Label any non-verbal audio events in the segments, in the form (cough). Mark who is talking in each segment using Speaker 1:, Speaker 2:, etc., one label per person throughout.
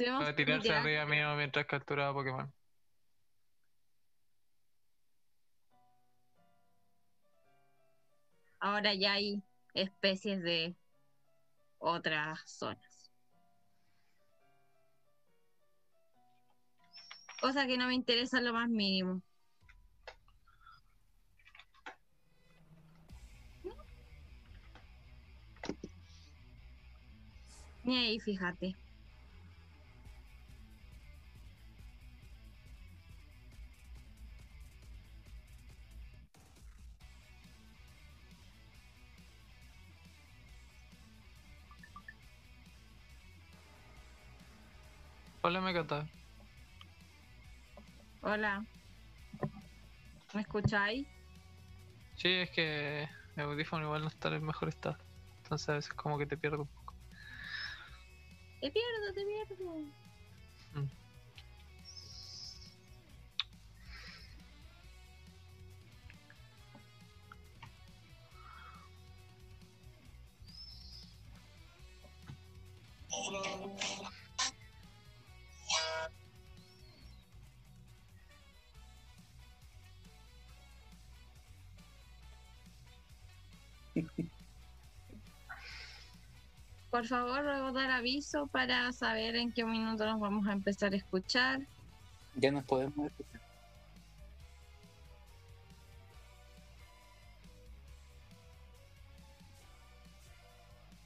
Speaker 1: Estuvimos
Speaker 2: Para tirarse
Speaker 1: literal-
Speaker 2: arriba mío mientras capturaba Pokémon.
Speaker 1: Ahora ya hay especies de otras zonas. Cosa que no me interesa en lo más mínimo. Ni ahí, fíjate.
Speaker 2: Hola, me cata.
Speaker 1: Hola. ¿Me escucháis?
Speaker 2: Sí, es que mi audífono igual no está en el mejor estado. Entonces a veces como que te pierdo un poco.
Speaker 1: Te pierdo, te pierdo.
Speaker 2: Mm.
Speaker 1: Por favor, luego dar aviso para saber en qué minuto nos vamos a empezar a escuchar.
Speaker 3: Ya nos podemos escuchar.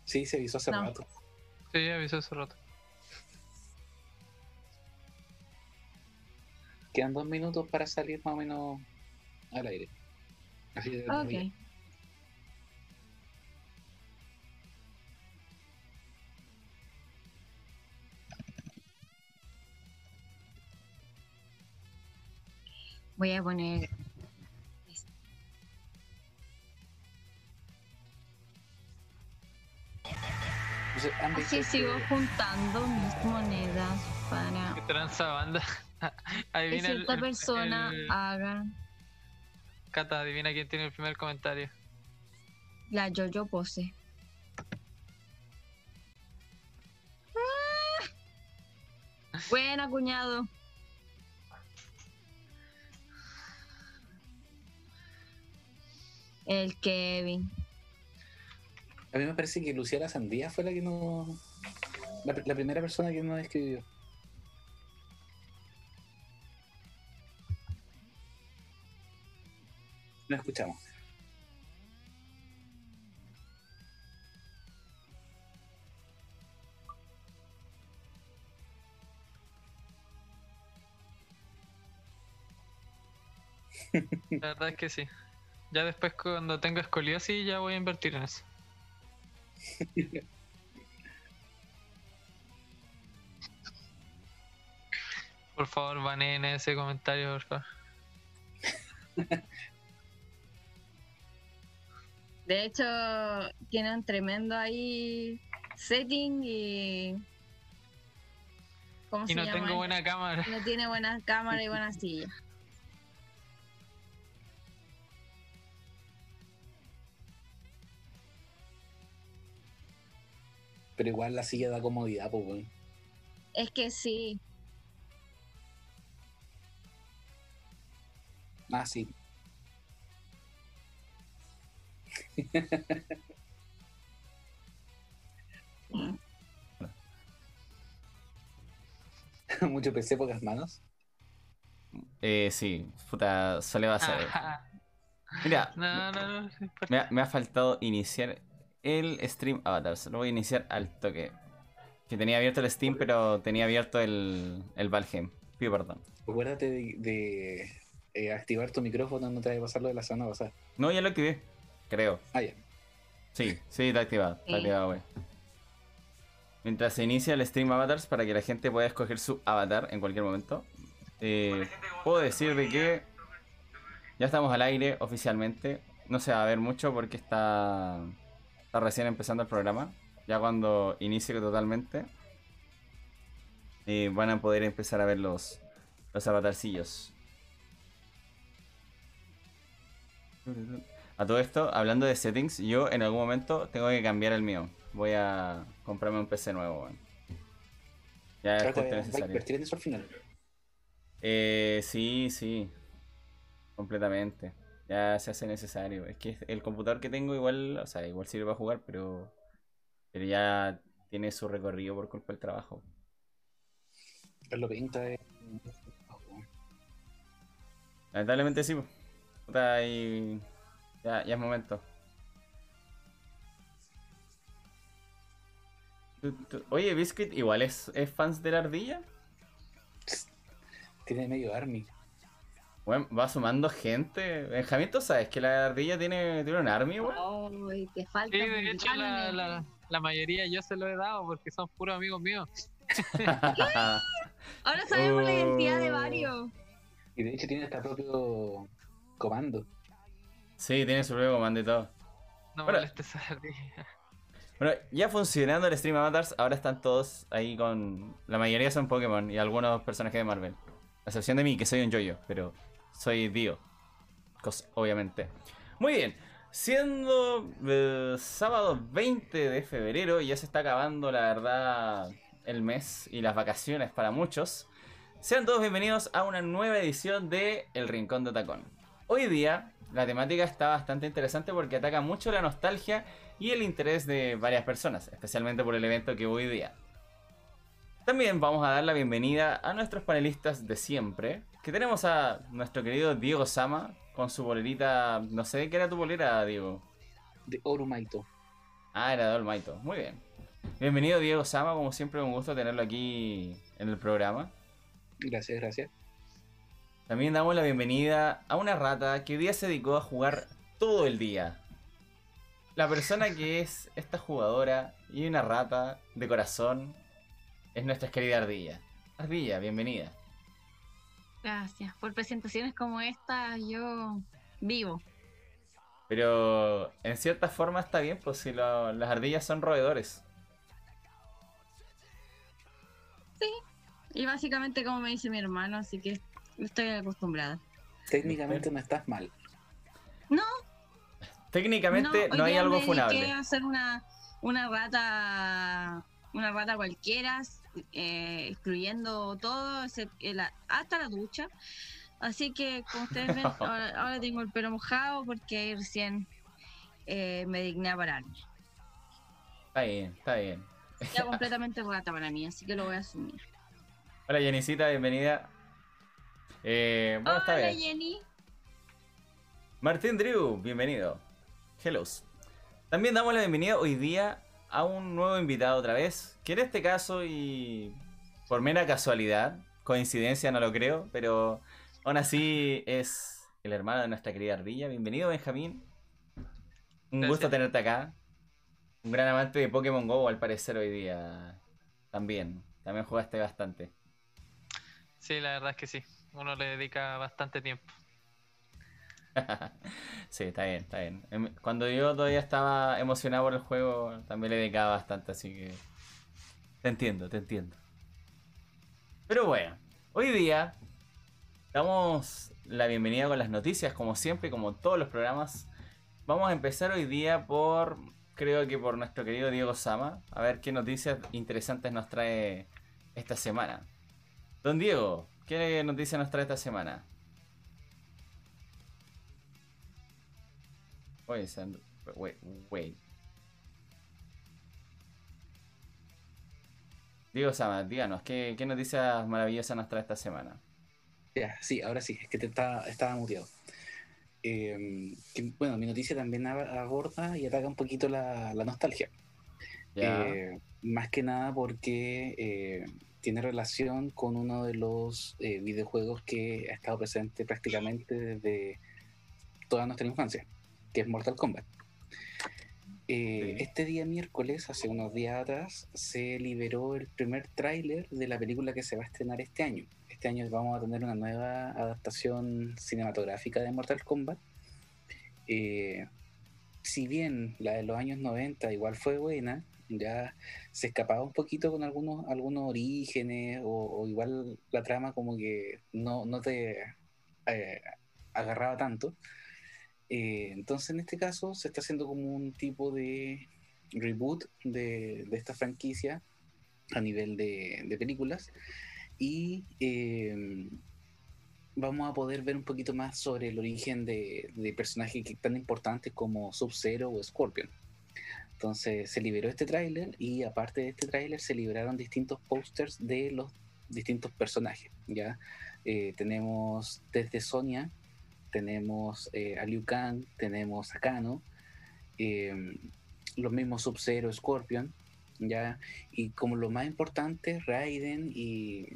Speaker 3: Sí, se avisó hace
Speaker 1: No.
Speaker 3: rato.
Speaker 2: Sí, avisé hace rato.
Speaker 3: Quedan dos minutos para salir más o menos al aire. Así de
Speaker 1: Ok. Voy a poner.
Speaker 3: Entonces, han visto
Speaker 1: Así sigo
Speaker 3: que-
Speaker 1: juntando mis monedas para
Speaker 2: ¿Qué tranza banda? (laughs)
Speaker 1: que
Speaker 2: adivina el,
Speaker 1: cierta
Speaker 2: el-
Speaker 1: persona
Speaker 2: el-
Speaker 1: haga
Speaker 2: Cata, adivina quién tiene el primer comentario.
Speaker 1: la yo-yo pose. ¡Ah! (laughs) Buena, cuñado. El Kevin.
Speaker 3: A mí me parece que Luciana Sandía fue la que no. La, la primera persona que nos escribió. No escuchamos.
Speaker 2: La verdad es que sí. Ya después cuando tenga escoliosis ya voy a invertir en eso. (laughs) Por favor, baneen ese comentario, por favor. (laughs)
Speaker 1: De hecho, tiene un tremendo ahí setting y. ¿Cómo
Speaker 2: Y
Speaker 1: se
Speaker 2: no
Speaker 1: llama?
Speaker 2: tengo buena cámara.
Speaker 1: No tiene buena cámara y buena (laughs) silla.
Speaker 3: Pero igual la silla da comodidad, pues, weón.
Speaker 1: Es que sí.
Speaker 3: Ah, sí. (laughs) Mucho PC, pocas manos.
Speaker 4: Eh, sí, puta, suele pasar.
Speaker 2: Ajá.
Speaker 4: Mira,
Speaker 2: No, no, no.
Speaker 4: ha, me ha faltado iniciar el stream avatars. Lo voy a iniciar al toque. Que tenía abierto el Steam, pero tenía abierto el, el Valheim. Pido perdón.
Speaker 3: Acuérdate de, de, eh, activar tu micrófono, no te vaya a pasar lo de la semana pasada.
Speaker 4: No, ya lo activé. Creo.
Speaker 3: Ah, ya.
Speaker 4: Sí, sí, está activado. Está
Speaker 1: Sí.
Speaker 4: activado, güey. Mientras se inicia el stream avatars para que la gente pueda escoger su avatar en cualquier momento. eh, puedo decir de que ya estamos al aire oficialmente. No se va a ver mucho porque está, está recién empezando el programa. Ya cuando inicie totalmente eh, van a poder empezar a ver los, los avatarcillos. A todo esto, hablando de settings, yo en algún momento tengo que cambiar el mío. Voy a comprarme un PC nuevo, weón. Ya es necesario.
Speaker 3: invertir en eso al final.
Speaker 4: Eh, sí, sí. Completamente. Ya se hace necesario. Es que el computador que tengo igual, o sea, igual sirve para jugar, pero, pero ya tiene su recorrido por culpa del trabajo.
Speaker 3: Lo pinta es.
Speaker 4: Lamentablemente sí. po. Puta, y ya, ya es momento. Oye, Biscuit, igual es, es fans de la ardilla.
Speaker 3: Tiene medio army.
Speaker 4: Bueno, va sumando gente. Benjamín, ¿tú sabes que la ardilla tiene, tiene un army, weón?
Speaker 1: Ay, te falta
Speaker 2: Sí, de hecho, la, la, la mayoría yo se lo he dado porque son puros amigos míos. (laughs)
Speaker 1: Ahora sabemos la identidad de varios.
Speaker 3: Y de hecho tiene hasta propio comando.
Speaker 4: sí, tiene su propio comando y todo.
Speaker 2: No
Speaker 4: Bueno.
Speaker 2: molestes a la ardilla.
Speaker 4: Bueno, ya funcionando el Stream Avatars, ahora están todos ahí con. La mayoría son Pokémon y algunos personajes de Marvel. A excepción de mí, que soy un Jojo, pero soy Dio. Obviamente. Muy bien. Siendo eh, sábado 20 de febrero, ya se está acabando, la verdad, el mes y las vacaciones para muchos. Sean todos bienvenidos a una nueva edición de El Rincón de Tacón. Hoy día, la temática está bastante interesante porque ataca mucho la nostalgia y el interés de varias personas, especialmente por el evento que hoy día. También vamos a dar la bienvenida a nuestros panelistas de siempre, que tenemos a nuestro querido Diego Sama con su bolerita, no sé qué era tu bolera, Diego.
Speaker 3: De Orumaito.
Speaker 4: Ah, era de Olmaito, muy bien. Bienvenido Diego Sama, como siempre un gusto tenerlo aquí en el programa.
Speaker 3: Gracias, gracias.
Speaker 4: También damos la bienvenida a una rata que hoy día se dedicó a jugar todo el día. La persona que es esta jugadora y una rata de corazón es nuestra querida Ardilla. Ardilla, bienvenida.
Speaker 1: Gracias. Por presentaciones como esta, yo vivo.
Speaker 4: Pero en cierta forma está bien, pues si lo- las ardillas son roedores.
Speaker 1: Y básicamente como me dice mi hermano, así que estoy acostumbrada.
Speaker 3: Técnicamente no estás mal.
Speaker 4: Técnicamente
Speaker 1: hoy
Speaker 4: no, hay algo funable.
Speaker 1: hacer una, una rata una rata cualquiera, eh, excluyendo todo, eh, hasta la ducha. Así que, como ustedes ven, (laughs) ahora, ahora tengo el pelo mojado porque recién eh, me digné a pararme.
Speaker 4: Está bien, está bien.
Speaker 1: Ya (laughs) completamente rata para mí, así que lo voy a asumir.
Speaker 4: Hola Jenicita, bienvenida. Eh, bueno, está
Speaker 1: Hola
Speaker 4: bien.
Speaker 1: Jenny.
Speaker 4: Martín Drew, bienvenido. Hello. También damos la bienvenida hoy día a un nuevo invitado otra vez, que en este caso y por mera casualidad, coincidencia no lo creo, pero aún así es el hermano de nuestra querida Ardilla. Bienvenido Benjamín. Un
Speaker 2: Gracias.
Speaker 4: gusto tenerte acá. Un gran amante de Pokémon Go al parecer hoy día. También. También jugaste bastante.
Speaker 2: Sí, la verdad es que sí. Uno le dedica bastante tiempo.
Speaker 4: Sí, está bien, está bien. Em- Cuando yo todavía estaba emocionado por el juego, también le dedicaba bastante, así que. Te entiendo, te entiendo. Pero bueno, hoy día damos la bienvenida con las noticias, como siempre, como todos los programas. Vamos a empezar hoy día por, creo que por nuestro querido Diego Sama, a ver qué noticias interesantes nos trae esta semana. Don Diego, ¿qué noticias nos trae esta semana? Oye, and- wait, wait. Diego Sama, díganos, ¿qué, qué noticias maravillosas nos trae esta semana?
Speaker 3: Ya, sí, ahora sí, es que te estaba, estaba muteado. Eh, que, bueno, mi noticia también ab- aborda y ataca un poquito la, la nostalgia. Eh, más que nada porque eh, tiene relación con uno de los eh, videojuegos que ha estado presente prácticamente desde toda nuestra infancia, que es Mortal Kombat. Eh,
Speaker 4: Sí.
Speaker 3: Este día miércoles, hace unos días atrás, se liberó el primer tráiler de la película que se va a estrenar este año. Este año vamos a tener una nueva adaptación cinematográfica de Mortal Kombat. Eh, si bien la de los años 90 igual fue buena, ya se escapaba un poquito con algunos, algunos orígenes o, o igual la trama como que no, no te eh, agarraba tanto. Eh, entonces en este caso se está haciendo como un tipo de reboot de, de esta franquicia a nivel de, de películas. Y eh, vamos a poder ver un poquito más sobre el origen de, de personajes que- tan importantes como Sub-Zero o Scorpion. Entonces se liberó este tráiler y aparte de este tráiler se liberaron distintos posters de los distintos personajes. ¿ya? Eh, tenemos desde Sonia, tenemos eh, a Liu Kang, tenemos a Kano, eh, los mismos Sub-Zero, Scorpion, ¿ya? y como lo más importante, Raiden y,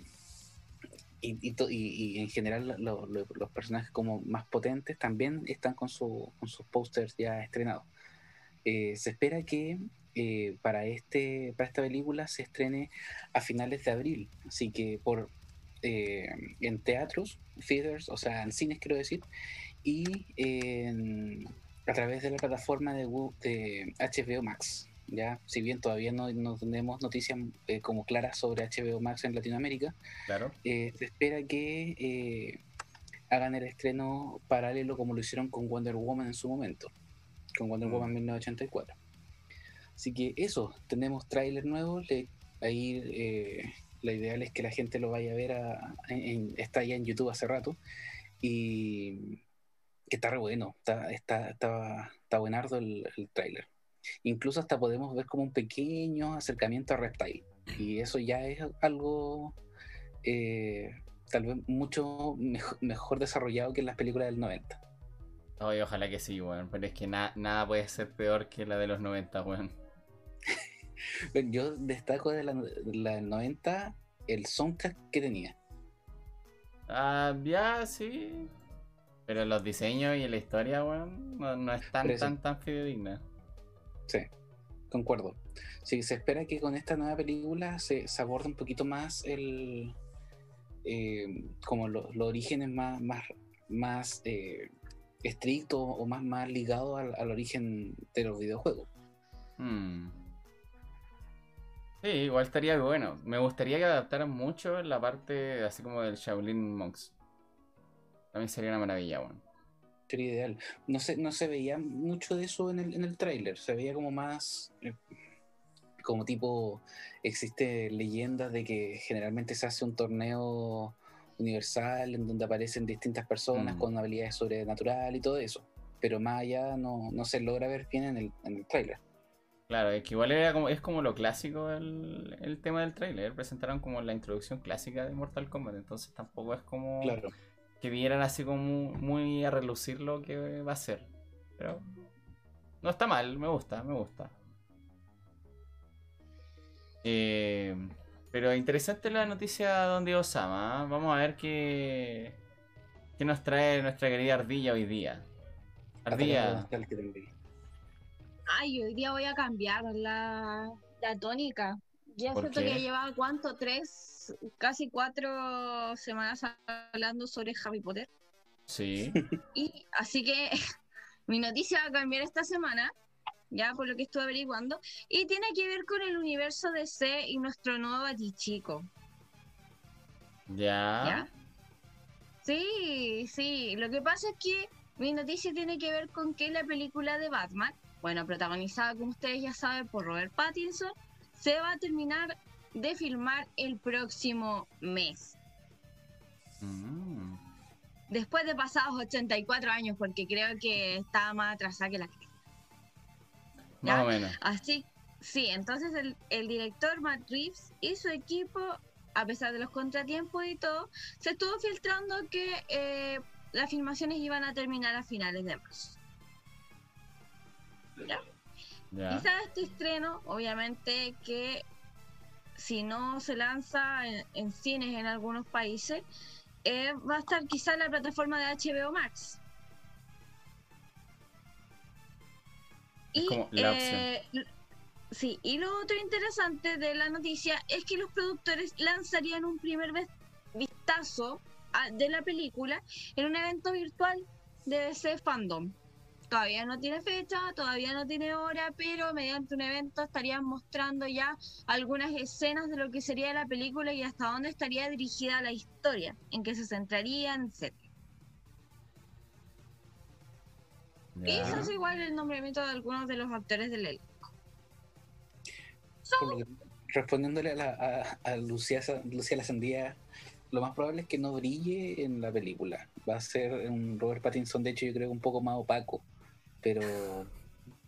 Speaker 3: y, y en general lo- lo- los personajes como más potentes también están con, su, con sus posters ya estrenados. Eh, se espera que eh, para, este, para esta película se estrene a finales de abril, así que por eh, en teatros, theaters, o sea, en cines quiero decir, y en- a través de la plataforma de, HBO Max. Ya, si bien todavía no, no tenemos noticias eh, como claras sobre HBO Max en Latinoamérica,
Speaker 4: Claro.
Speaker 3: eh, se espera que eh, hagan el estreno paralelo como lo hicieron con Wonder Woman en su momento, con Wonder
Speaker 4: Mm.
Speaker 3: Woman 1984. Así que eso, tenemos tráiler nuevo, le- ahí la ideal es que la gente lo vaya a ver, a- en- en- está ya en YouTube hace rato, y que está re bueno, está, está, está, está buenardo el, el tráiler. Incluso hasta podemos ver como un pequeño acercamiento a Reptile, y eso ya es algo eh, tal vez mucho mejo- mejor desarrollado que en las películas del 90.
Speaker 4: Oye, ojalá que sí, weón. Pero es que na- nada puede ser peor que la de los 90, weón.
Speaker 3: Bueno, (laughs) (laughs) Yo destaco de la, de la del 90 el soundtrack que tenía.
Speaker 4: Ah, ya, sí. Pero los diseños y la historia, weón, no, no es tan,
Speaker 3: Pero
Speaker 4: tan, tan fidedigna.
Speaker 3: Sí, concuerdo. Sí, se espera que con esta nueva película se, se aborde un poquito más el eh, como lo- los orígenes más, más, más eh, estrictos o más, más ligados al, al origen de los videojuegos.
Speaker 4: Hmm. Sí, igual estaría bueno. Me gustaría que adaptaran mucho la parte así como del Shaolin Monks. También sería una maravilla, weón.
Speaker 3: Sería ideal. No se, no se veía mucho de eso en el, en el tráiler. Se veía como más. eh, como tipo. Existe leyendas de que generalmente se hace un torneo universal en donde aparecen distintas personas
Speaker 4: Mm.
Speaker 3: con habilidades sobrenaturales y todo eso. Pero más allá no, no se logra ver bien en el, en el tráiler.
Speaker 4: Claro, es que igual era como, es como lo clásico el, el tema del trailer. Presentaron como la introducción clásica de Mortal Kombat, entonces tampoco es como
Speaker 3: Claro.
Speaker 4: que vieran así como muy, muy a relucir lo que va a ser. Pero no está mal, me gusta, me gusta. Eh, pero interesante la noticia Don Diego Sama. ¿ah? Vamos a ver qué, qué nos trae nuestra querida Ardilla hoy día. Ardilla,
Speaker 1: Ay, hoy día voy a cambiar la, la tónica. Ya
Speaker 4: ¿Por
Speaker 1: siento que llevaba cuánto, tres, casi cuatro semanas hablando sobre Harry Potter.
Speaker 4: sí.
Speaker 1: Y así que (laughs) mi noticia va a cambiar esta semana, ya por lo que estuve averiguando, y tiene que ver con el universo DC y nuestro nuevo Batichico.
Speaker 4: Ya.
Speaker 1: ¿Ya? Sí, sí. Lo que pasa es que mi noticia tiene que ver con que la película de Batman, bueno, protagonizada, como ustedes ya saben, por Robert Pattinson, se va a terminar de filmar el próximo mes.
Speaker 4: Mm.
Speaker 1: Después de pasados 84 años, porque creo que estaba más atrasada que la cresta.
Speaker 4: Más o menos.
Speaker 1: Así, sí, entonces el, el director Matt Reeves y su equipo, a pesar de los contratiempos y todo, se estuvo filtrando que eh, las filmaciones iban a terminar a finales de marzo. ¿Ya?
Speaker 4: Ya.
Speaker 1: Quizá este estreno, obviamente que si no se lanza en, en cines en algunos países, eh, va a estar quizá en la plataforma de HBO Max.
Speaker 4: Es
Speaker 1: Y,
Speaker 4: como la
Speaker 1: eh, sí, y lo otro interesante de la noticia es que los productores lanzarían un primer vistazo a- de la película en un evento virtual de DC Fandom. Todavía no tiene fecha, todavía no tiene hora, pero mediante un evento estarían mostrando ya algunas escenas de lo que sería la película y hasta dónde estaría dirigida la historia, en qué se centrarían, etc. Y eso es igual el nombramiento de algunos de los actores del elenco.
Speaker 3: Respondiéndole a, la, a, a Lucía, Lucía la Sandía, lo más probable es que no brille en la película. Va a ser un Robert Pattinson, de hecho, yo creo un poco más opaco, pero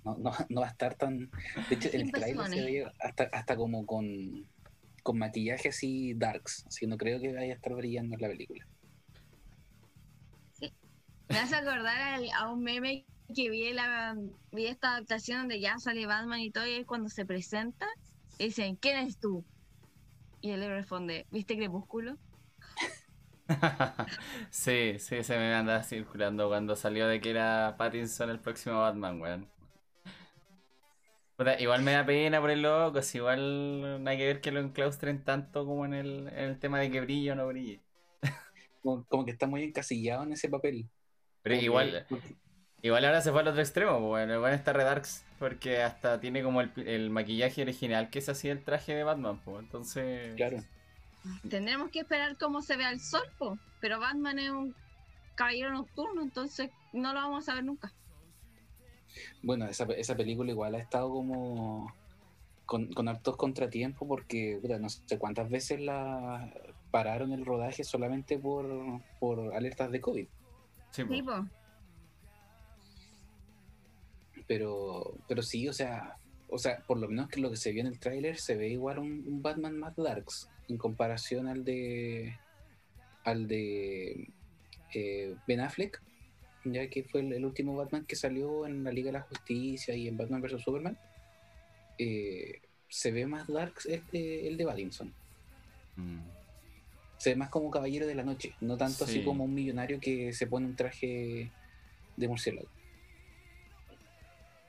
Speaker 3: no, no, (laughs) no va a estar tan. De hecho, el trailer se ve hasta, hasta como con, con maquillaje así darks, así que no creo que vaya a estar brillando en la película.
Speaker 1: Me hace acordar a un meme que vi, la, vi esta adaptación donde ya sale Batman y todo, y es cuando se presenta, y dicen, ¿quién eres tú? Y él le responde, ¿viste Crepúsculo? (laughs)
Speaker 4: sí, sí, ese me andaba circulando cuando salió de que era Pattinson el próximo Batman, weón. Igual me da pena por el loco, si igual no hay que ver que lo enclaustren tanto como en el, en el tema de que brille o no brille.
Speaker 3: Como, como que está muy encasillado en ese papel.
Speaker 4: Pero
Speaker 3: Como
Speaker 4: igual,
Speaker 3: que-
Speaker 4: igual ahora se fue al otro extremo, pues, bueno, igual está Redarks, porque hasta tiene como el, el maquillaje original que se hacía el traje de Batman, pues, entonces...
Speaker 3: Claro.
Speaker 1: Tendremos que esperar cómo se vea el sol, po. pero Batman es un caballero nocturno, entonces no lo vamos a ver nunca.
Speaker 3: Bueno, esa, esa película igual ha estado como con, con hartos contratiempos porque puta, no sé cuántas veces la pararon el rodaje solamente por, por alertas de COVID.
Speaker 4: Sí.
Speaker 1: Sí, po.
Speaker 3: Pero, pero sí, o sea, o sea, por lo menos que lo que se vio en el tráiler se ve igual un, un Batman más darks en comparación al de al de eh, Ben Affleck, ya que fue el, el último Batman que salió en la Liga de la Justicia y en Batman vs Superman. eh, se ve más darks el de, el de Pattinson.
Speaker 4: Mm.
Speaker 3: Se ve más como caballero de la noche, no tanto así
Speaker 4: Sí.
Speaker 3: como un millonario que se pone un traje de murciélago.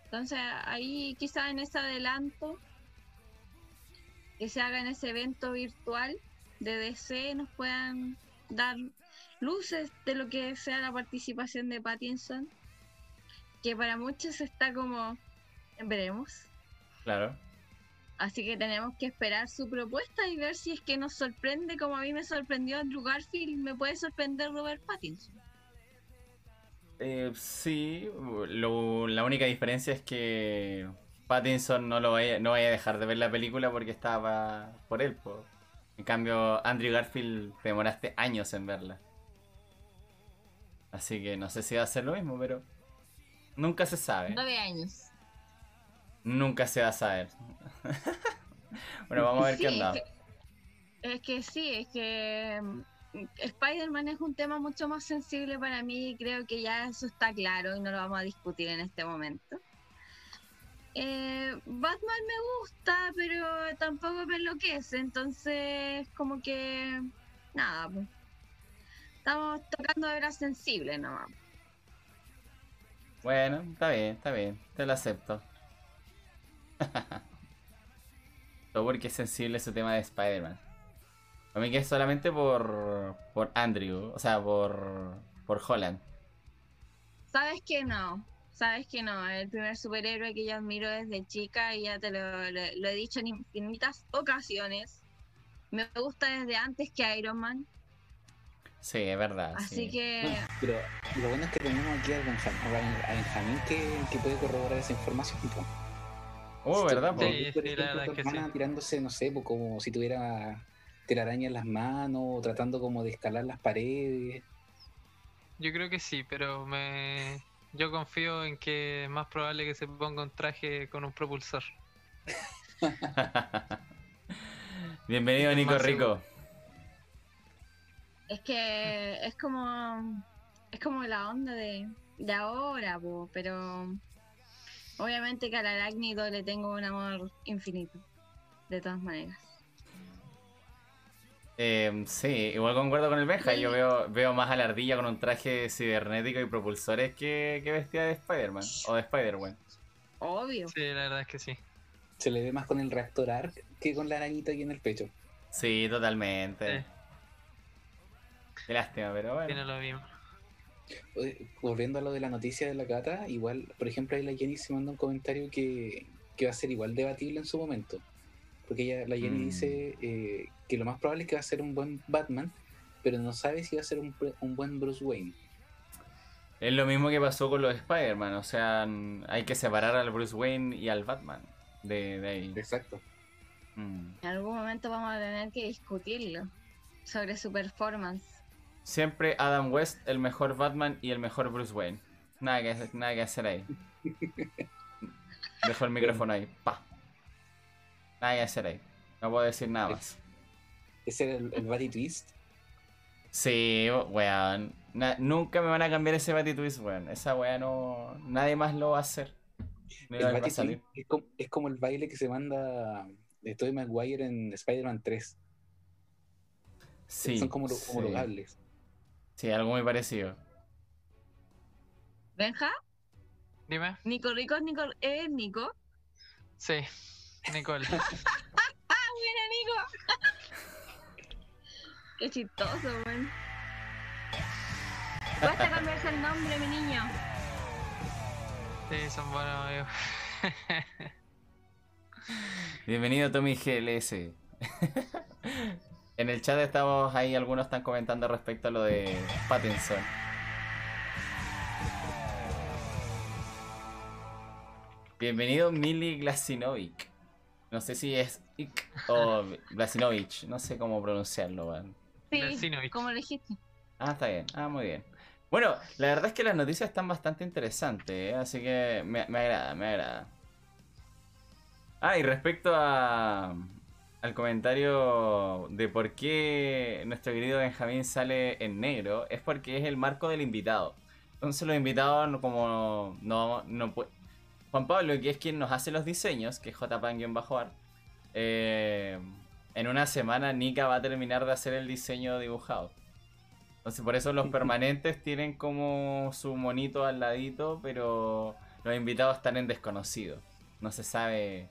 Speaker 1: Entonces ahí quizá en ese adelanto que se haga en ese evento virtual de DC nos puedan dar luces de lo que sea la participación de Pattinson, que para muchos está como veremos.
Speaker 4: Claro.
Speaker 1: Así que tenemos que esperar su propuesta y ver si es que nos sorprende como a mí me sorprendió Andrew Garfield, me puede sorprender Robert Pattinson.
Speaker 4: Eh, sí, lo- la única diferencia es que Pattinson no lo vaya, no vaya a dejar de ver la película porque estaba por él. po. En cambio, Andrew Garfield te demoraste años en verla. Así que no sé si va a ser lo mismo, pero nunca se sabe.
Speaker 1: Nueve años.
Speaker 4: Nunca se va a saber. (laughs) bueno, vamos a ver
Speaker 1: Sí,
Speaker 4: qué
Speaker 1: es
Speaker 4: onda.
Speaker 1: que- Es que sí, es que mm, Spider-Man es un tema mucho más sensible para mí y creo que ya eso está claro y no lo vamos a discutir en este momento. Eh, Batman me gusta, pero tampoco me enloquece, entonces como que nada, pues. estamos tocando hebras sensibles nomás.
Speaker 4: Bueno, está bien, está bien. Te lo acepto. (laughs) Todo porque es sensible ese tema de Spider-Man. A mí que es solamente por, por Andrew, o sea, por, por Holland.
Speaker 1: Sabes que no, sabes que no, el primer superhéroe que yo admiro desde chica y ya te lo, lo- lo he dicho en infinitas ocasiones. Me gusta desde antes que Iron Man,
Speaker 4: Sí, es verdad.
Speaker 1: así
Speaker 4: sí.
Speaker 1: que
Speaker 3: Pero lo bueno es que tenemos aquí a Benjamín, a Benjamín que, que puede corroborar esa información. po.
Speaker 4: Oh, ¿verdad? po?
Speaker 2: Sí,
Speaker 3: Por
Speaker 2: sí, la
Speaker 3: ejemplo,
Speaker 2: verdad
Speaker 3: tu
Speaker 2: es que
Speaker 3: hermana
Speaker 2: sí.
Speaker 3: tirándose, no sé, como si tuviera telaraña en las manos, o tratando como de escalar las paredes.
Speaker 2: Yo creo que sí, pero me yo confío en que es más probable que se ponga un traje con un propulsor. (laughs)
Speaker 4: Bienvenido, Nico Rico.
Speaker 1: es que es como es como la onda de, de ahora, po, pero obviamente que al arácnido le tengo un amor infinito, de todas maneras.
Speaker 4: Eh, sí, igual concuerdo con el Benja. Yo veo, veo más a la ardilla con un traje cibernético y propulsores que, que vestida de Spider-Man o de Spider-Man.
Speaker 1: Obvio.
Speaker 2: Sí, la verdad es que sí.
Speaker 3: Se le ve más con el reactor ARC que con la arañita aquí en el pecho.
Speaker 4: Sí, totalmente.
Speaker 2: Sí.
Speaker 4: Qué lástima, pero bueno.
Speaker 2: Tiene lo mismo.
Speaker 3: Volviendo a lo de la noticia de la cata, igual, por ejemplo, ahí la Jenny se manda un comentario que, que va a ser igual debatible en su momento. Porque ella, la Jenny
Speaker 4: Mm.
Speaker 3: dice eh, que lo más probable es que va a ser un buen Batman, pero no sabe si va a ser un, pre- un buen Bruce Wayne.
Speaker 4: Es lo mismo que pasó con los Spider-Man. O sea, hay que separar al Bruce Wayne y al Batman de, de ahí.
Speaker 3: Exacto.
Speaker 4: Mm.
Speaker 1: En algún momento vamos a tener que discutirlo sobre su performance.
Speaker 4: Siempre Adam West, el mejor Batman y el mejor Bruce Wayne. Nada que, nada que hacer ahí. (laughs) Dejo el micrófono ahí. Pa. Nada que hacer ahí. No puedo decir nada más.
Speaker 3: Ese era el, el Batty Twist.
Speaker 4: Sí, weón. Na- nunca me van a cambiar ese Batty Twist, weón. Esa weá no. Nadie más lo va a hacer. No
Speaker 3: El
Speaker 4: va a
Speaker 3: Batty
Speaker 4: salir.
Speaker 3: Es como, es como el baile que se manda de Tobey Maguire en Spider-Man 3.
Speaker 4: Sí.
Speaker 3: Son como los
Speaker 4: sí.
Speaker 3: homologables.
Speaker 4: Sí, algo muy parecido.
Speaker 1: Benja,
Speaker 2: Dime.
Speaker 1: Nico Rico es Nico, es Nico.
Speaker 2: Sí, Nicole. (laughs)
Speaker 1: Qué chistoso, weón. Basta cambiarse el nombre, mi niño.
Speaker 2: Sí, son buenos amigos. (laughs)
Speaker 4: Bienvenido Tommy GLS. (laughs) en el chat estamos ahí, algunos están comentando respecto a lo de Pattinson. Bienvenido Mili Glasinovic. No sé si es Ick o Glasinovic, no sé cómo pronunciarlo, weón.
Speaker 1: Sí, como lo dijiste.
Speaker 4: Ah, está bien. Ah, muy bien. Bueno, la verdad es que las noticias están bastante interesantes, ¿eh? así que me, me agrada, me agrada. Ah, y respecto a, al comentario de por qué nuestro querido Benjamín sale en negro, es porque es el marco del invitado. Entonces los invitados no- como no, no pu- Juan Pablo, que es quien nos hace los diseños, que es jpan-ar, eh, en una semana Nika va a terminar de hacer el diseño dibujado. Entonces por eso los (laughs) permanentes tienen como su monito al ladito, pero los invitados están en desconocido. No se sabe.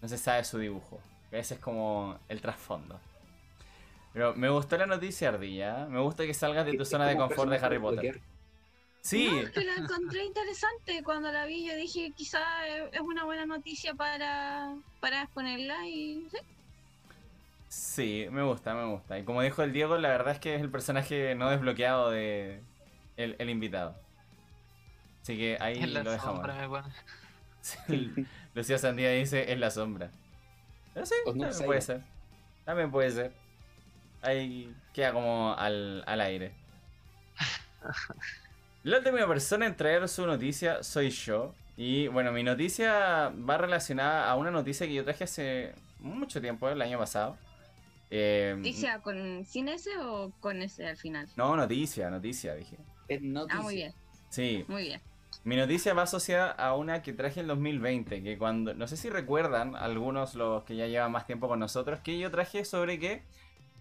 Speaker 4: No se sabe su dibujo. Ese es como el trasfondo. Pero me gustó la noticia, Ardilla. Me gusta que salgas de tu zona de confort de Harry Potter. Sí,
Speaker 1: No, es que la encontré interesante. Cuando la vi, yo dije, quizá es una buena noticia para, para exponerla y sí.
Speaker 4: sí, me gusta, me gusta. Y como dijo el Diego, la verdad es que es el personaje no desbloqueado de el, el invitado. Así que ahí
Speaker 2: En
Speaker 4: lo dejamos.
Speaker 2: sombra me pone. (laughs)
Speaker 4: Sí, Lucía Sandía dice es la sombra. Pero sí,
Speaker 3: no
Speaker 4: también puede ser. También puede ser. Ahí queda como al, al aire. (laughs) La última persona en traer su noticia soy yo. Y bueno, mi noticia va relacionada a una noticia que yo traje hace mucho tiempo, el año pasado. Eh,
Speaker 1: ¿Noticia con sin ese o con ese al final?
Speaker 4: No, noticia, noticia, dije.
Speaker 3: Noticia.
Speaker 1: Ah, muy bien,
Speaker 4: Sí,
Speaker 1: muy bien.
Speaker 4: Mi noticia va asociada a una que traje en 2020, que cuando, no sé si recuerdan algunos los que ya llevan más tiempo con nosotros, que yo traje sobre que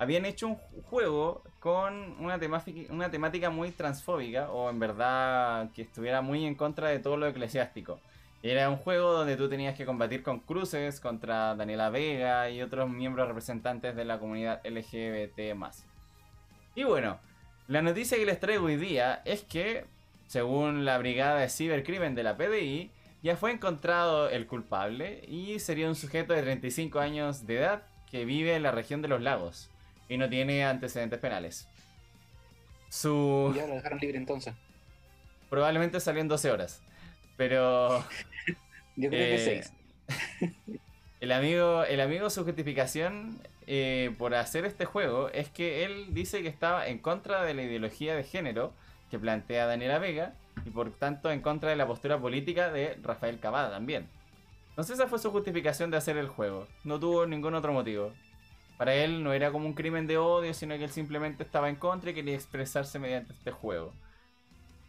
Speaker 4: habían hecho un ju- juego con una temática muy transfóbica, o en verdad que estuviera muy en contra de todo lo eclesiástico. Era un juego donde tú tenías que combatir con cruces contra Daniela Vega y otros miembros representantes de la comunidad LGBT+. Y bueno, la noticia que les traigo hoy día es que según la Brigada de Cibercrimen de la PDI, ya fue encontrado el culpable y sería un sujeto de 35 años de edad que vive en la región de los lagos y no tiene antecedentes penales. Su...
Speaker 3: Ya lo dejaron libre entonces. (laughs)
Speaker 4: Probablemente salió en 12 horas. Pero (laughs)
Speaker 3: Yo creo
Speaker 4: Eh,
Speaker 3: que seis. (laughs)
Speaker 4: el amigo, el amigo, su justificación eh, por hacer este juego es que él dice que estaba en contra de la ideología de género que plantea Daniela Vega y por tanto en contra de la postura política de Rafael Cavada también. Entonces esa fue su justificación de hacer el juego. No tuvo ningún otro motivo. Para él no era como un crimen de odio, sino que él simplemente estaba en contra y quería expresarse mediante este juego.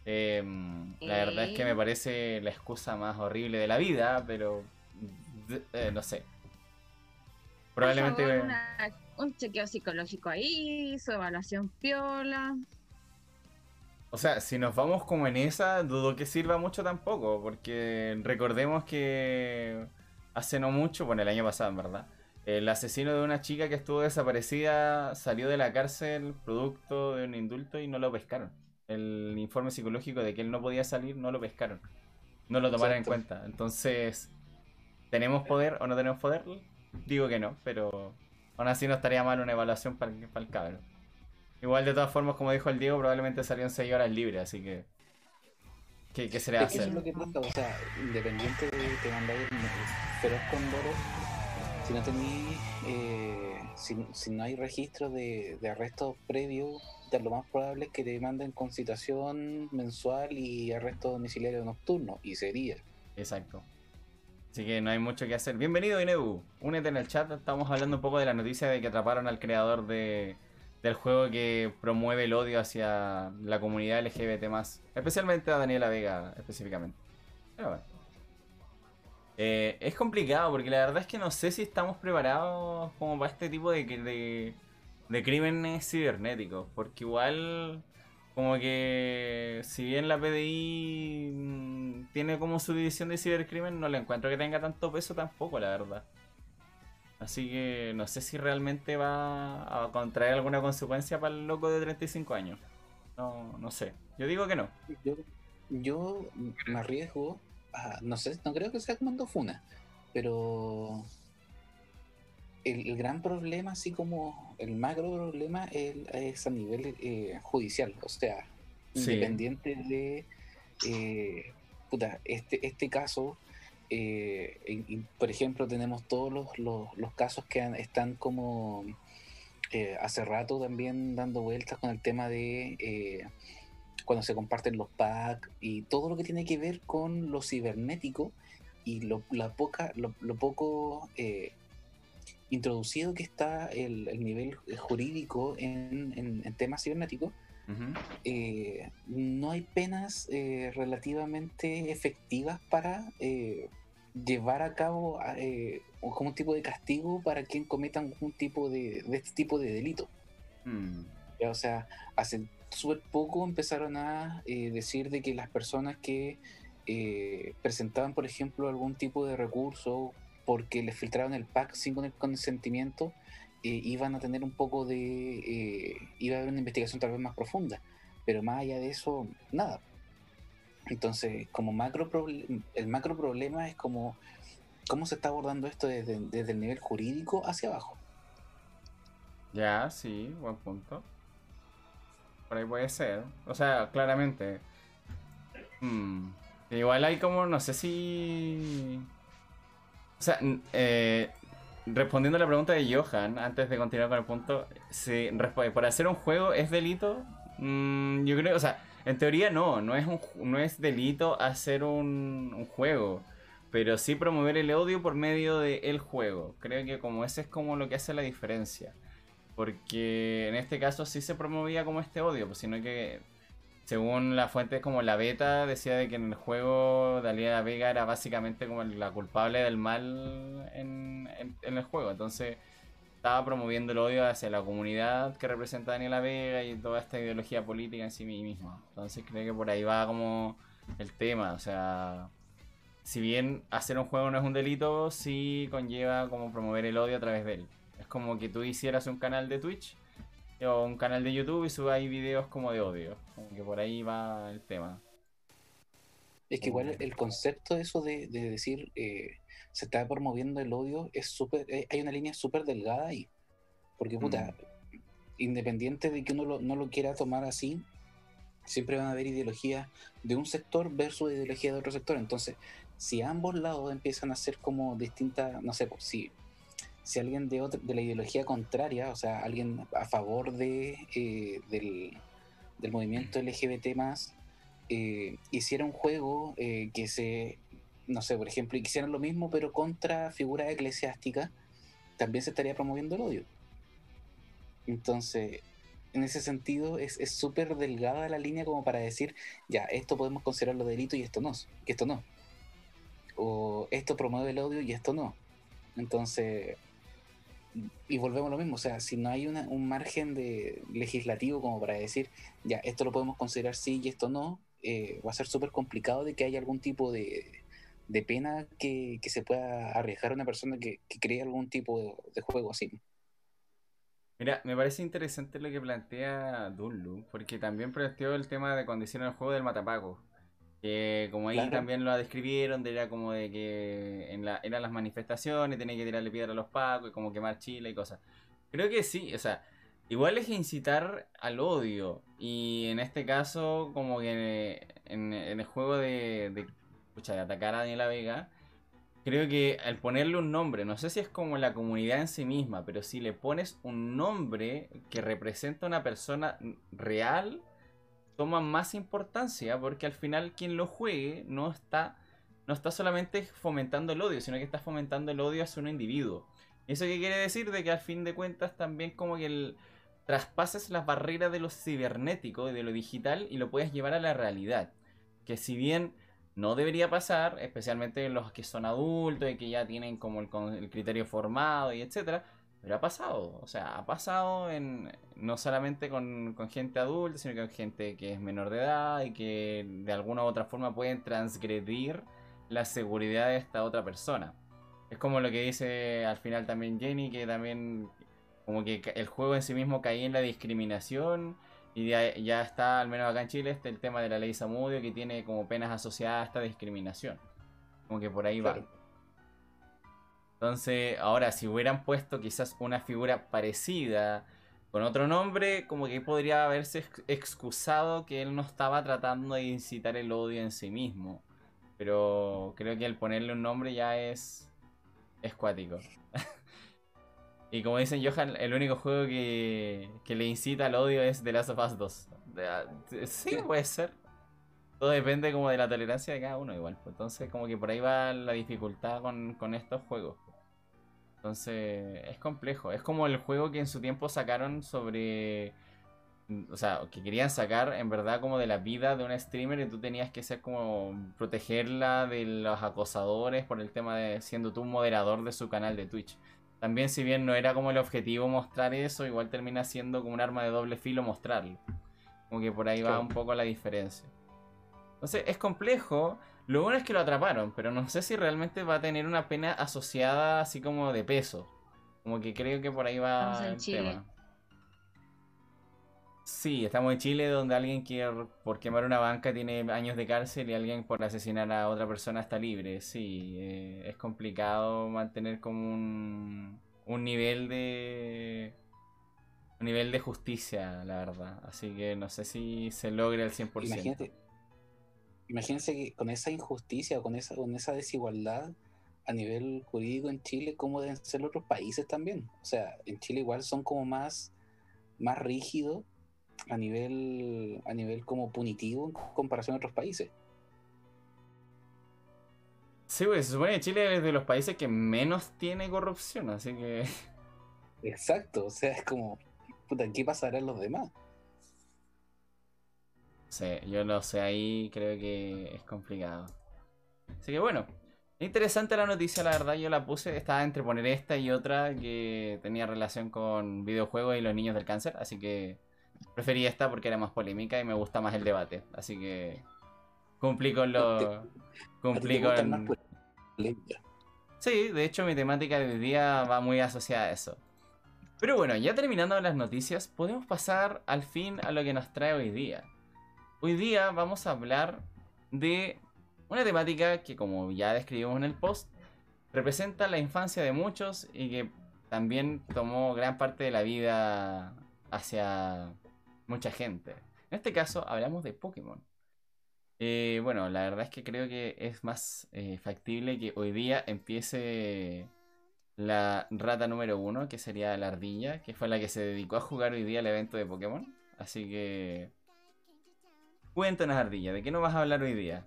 Speaker 4: Em, la verdad es que me parece la excusa más horrible de la vida, pero eh, no sé. Probablemente...
Speaker 1: Por favor, una- un chequeo psicológico ahí, su evaluación piola.
Speaker 4: O sea, si nos vamos como en esa, dudo que sirva mucho tampoco, porque recordemos que hace no mucho, bueno, el año pasado en verdad, el asesino de una chica que estuvo desaparecida salió de la cárcel producto de un indulto y no lo pescaron. El informe psicológico de que él no podía salir no lo pescaron. No lo tomaron en cuenta. Entonces, ¿tenemos poder o no tenemos poder? Digo que no, pero aún así no estaría mal una evaluación para el, para el cabro. Igual de todas formas, como dijo el Diego, probablemente salió en 6 horas libre, así que... ¿Qué, qué se le
Speaker 3: eso es lo que pasa, o sea, independiente de que mandáis feroz si no tenéis, eh, si, no hay registro de, de arresto previo, ya lo más probable es que te manden con citación mensual y arresto domiciliario nocturno, y sería.
Speaker 4: Exacto. Así que no hay mucho que hacer. Bienvenido, Inebu. Únete en el chat. Estamos hablando un poco de la noticia de que atraparon al creador de, del juego que promueve el odio hacia la comunidad LGBT, especialmente a Daniela Vega, específicamente. Pero bueno. Eh, es complicado porque la verdad es que no sé si estamos preparados como para este tipo de, crímenes cibernéticos. Porque igual, como que si bien la PDI mm, tiene como su división de cibercrimen, no le encuentro que tenga tanto peso tampoco, la verdad. Así que no sé si realmente va a contraer alguna consecuencia para el loco de 35 años. No, no sé. Yo digo que no.
Speaker 3: Yo me arriesgo no sé, no creo que sea como Funa, pero el, el, gran problema, así como el macro problema, es, es a nivel eh, judicial, o sea,
Speaker 4: Sí.
Speaker 3: independiente de, eh, puta, este, este caso, eh, y- y, por ejemplo, tenemos todos los, los, los casos que han- están como hace rato también dando vueltas con el tema de cuando se comparten los packs y todo lo que tiene que ver con lo cibernético y lo, la poca, lo, lo poco eh, introducido que está el, el nivel jurídico en, en- en temas cibernéticos, eh, no hay penas eh, relativamente efectivas para llevar a cabo como un tipo de castigo para quien cometa algún tipo de, de este tipo de delito.
Speaker 4: Mm.
Speaker 3: O sea, hace súper poco empezaron a eh, decir de que las personas que eh, presentaban, por ejemplo, algún tipo de recurso porque les filtraron el pack sin con- consentimiento, eh, iban a tener un poco de... eh, iba a haber una investigación tal vez más profunda. Pero más allá de eso, nada. Entonces, como macro el macro problema es como cómo se está abordando esto desde, desde el nivel jurídico hacia abajo.
Speaker 4: Ya, sí, buen punto. Por ahí puede ser. O sea, claramente. Mm. Igual hay como, no sé si... O sea, eh, respondiendo a la pregunta de Johan, antes de continuar con el punto, si por hacer un juego es delito, Mm, yo creo, o sea, en teoría no, no es, un, no es delito hacer un, un juego, pero sí promover el odio por medio del juego. Creo que como ese es como lo que hace la diferencia. Porque en este caso sí se promovía como este odio, pues sino que según la fuente como la beta decía de que en el juego Daniela Vega era básicamente como la culpable del mal en, el juego. Entonces estaba promoviendo el odio hacia la comunidad que representa Daniela Vega y toda esta ideología política en sí misma. Entonces creo que por ahí va como el tema. O sea, si bien hacer un juego no es un delito, sí conlleva como promover el odio a través de él. Es como que tú hicieras un canal de Twitch o un canal de YouTube y subáis videos como de odio. Como que por ahí va el tema.
Speaker 3: Es que igual el concepto de eso de, de decir eh, se está promoviendo el odio es súper, eh, hay una línea súper delgada ahí. Porque puta, independiente de que uno lo- no lo quiera tomar así, siempre van a haber ideologías de un sector versus ideología de otro sector. Entonces, si ambos lados empiezan a ser como distintas, no sé, pues, si, si alguien de, otra, de la ideología contraria, o sea, alguien a favor de, eh, del, del movimiento LGBT más, eh, hiciera un juego eh, que se, no sé, por ejemplo, y quisieran lo mismo pero contra figuras eclesiásticas, también se estaría promoviendo el odio. Entonces, en ese sentido, es es súper delgada la línea como para decir, ya, esto podemos considerarlo delito y esto no, que esto no. O esto promueve el odio y esto no. Entonces, y volvemos a lo mismo, o sea, si no hay una- un margen de legislativo como para decir, ya, esto lo podemos considerar sí y esto no, eh, va a ser súper complicado de que haya algún tipo de, de pena que, que se pueda arriesgar a una persona que, que cree algún tipo de, juego así.
Speaker 4: Mira, me parece interesante lo que plantea Dunlu, porque también planteó el tema de cuando hicieron el juego del Matapaco. Que como ahí
Speaker 3: Claro.
Speaker 4: también lo describieron, de era como de que en la, eran las manifestaciones, tenía que tirarle piedra a los pacos y como quemar Chile y cosas. Creo que sí, o sea, igual es incitar al odio. Y en este caso, como que en, en el juego de, de, pucha, de atacar a Daniela Vega, creo que al ponerle un nombre, no sé si es como la comunidad en sí misma, pero si le pones un nombre que representa a una persona real, toma más importancia porque al final quien lo juegue no está, no está solamente fomentando el odio, sino que está fomentando el odio hacia un individuo. ¿Eso qué quiere decir? De que al fin de cuentas también como que el, traspases las barreras de lo cibernético y de lo digital y lo puedes llevar a la realidad. Que si bien no debería pasar, especialmente los que son adultos y que ya tienen como el, criterio formado y etcétera. Pero ha pasado, o sea, ha pasado en no solamente con, gente adulta, sino con gente que es menor de edad y que de alguna u otra forma pueden transgredir la seguridad de esta otra persona. Es como lo que dice al final también Jenny, que también como que el juego en sí mismo caía en la discriminación y ya, está, al menos acá en Chile, este el tema de la ley Samudio que tiene como penas asociadas a esta discriminación. Como que por ahí va. Entonces, ahora, si hubieran puesto quizás una figura parecida con otro nombre, como que podría haberse excusado que él no estaba tratando de incitar el odio en sí mismo. Pero creo que el ponerle un nombre ya es. es cuático. (laughs) Y como dicen Johan, el único juego que, le incita al odio es The Last of Us 2. Sí, puede ser. Todo depende como de la tolerancia de cada uno igual. Entonces como que por ahí va la dificultad con, estos juegos. Entonces es complejo. Es como el juego que en su tiempo sacaron sobre... O sea, que querían sacar en verdad como de la vida de una streamer y tú tenías que ser como protegerla de los acosadores por el tema de siendo tú un moderador de su canal de Twitch. También si bien no era como el objetivo mostrar eso, igual termina siendo como un arma de doble filo mostrarlo. Como que por ahí va un poco la diferencia. Entonces es complejo. Lo bueno es que lo atraparon, pero no sé si realmente va a tener una pena asociada así como de peso. Como que creo que por ahí va el tema. Sí, estamos en Chile donde alguien que por quemar una banca tiene años de cárcel y alguien por asesinar a otra persona está libre. Sí, eh, es complicado mantener como un, un nivel de un nivel de justicia, la verdad. Así que no sé si se logre al 100%.
Speaker 3: Imagínate, imagínense que con esa injusticia o con esa, con esa desigualdad a nivel jurídico en Chile, ¿cómo deben ser otros países también? O sea, en Chile igual son como más, más rígidos a nivel, a nivel como punitivo en comparación a otros países.
Speaker 4: Sí, pues se supone que Chile es de los países que menos tiene corrupción, así que. (laughs)
Speaker 3: Exacto, o sea, es como, puta, ¿qué pasará en los demás?
Speaker 4: Sí, yo no sé, ahí creo que es complicado. Así que bueno, interesante la noticia, la verdad, yo la puse, estaba entre poner esta y otra que tenía relación con videojuegos y los niños del cáncer, así que Preferí esta porque era más polémica y me gusta más el debate. Así que cumplí con lo. (laughs) Cumplí con. Sí, de hecho mi temática de hoy día va muy asociada a eso. Pero bueno, ya terminando las noticias, podemos pasar al fin a lo que nos trae hoy día. Hoy día vamos a hablar de una temática que como ya describimos en el post, representa la infancia de muchos y que también tomó gran parte de la vida hacia mucha gente. En este caso hablamos de Pokémon. Eh, bueno, la verdad es que creo que es más eh, factible que hoy día empiece la rata número uno, que sería la ardilla, que fue la que se dedicó a jugar hoy día el evento de Pokémon. Así que... Cuéntanos, ardilla, ¿de qué nos vas a hablar hoy día?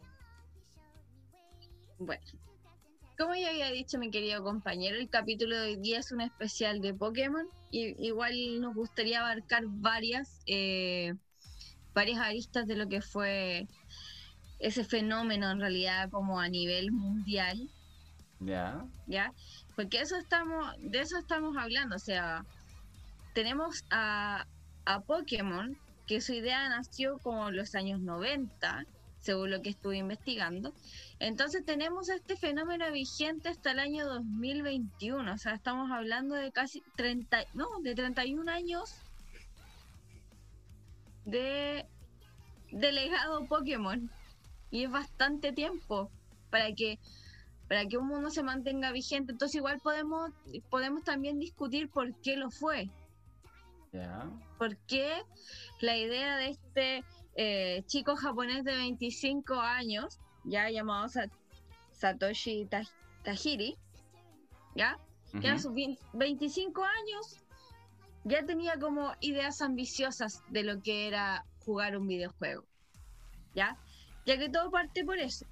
Speaker 1: Bueno, como ya había dicho mi querido compañero, el capítulo de hoy día es un especial de Pokémon. Y, igual nos gustaría abarcar varias, eh, varias aristas de lo que fue ese fenómeno en realidad como a nivel mundial.
Speaker 4: Ya.
Speaker 1: Ya. Porque eso estamos, de eso estamos hablando. O sea, tenemos a, a Pokémon, que su idea nació como en los años 90 según lo que estuve investigando. Entonces tenemos este fenómeno vigente hasta el año 2021, o sea, estamos hablando de casi 30, no, de 31 años de, legado Pokémon. Y es bastante tiempo para que para que un mundo se mantenga vigente. Entonces igual podemos podemos también discutir por qué lo fue.
Speaker 4: ya
Speaker 1: ¿Por qué la idea de este eh, chico japonés de 25 años, ya llamado Satoshi Tajiri, ¿ya? Que a sus 20 25 años ya tenía como ideas ambiciosas de lo que era jugar un videojuego, ¿ya? Ya que todo parte por eso.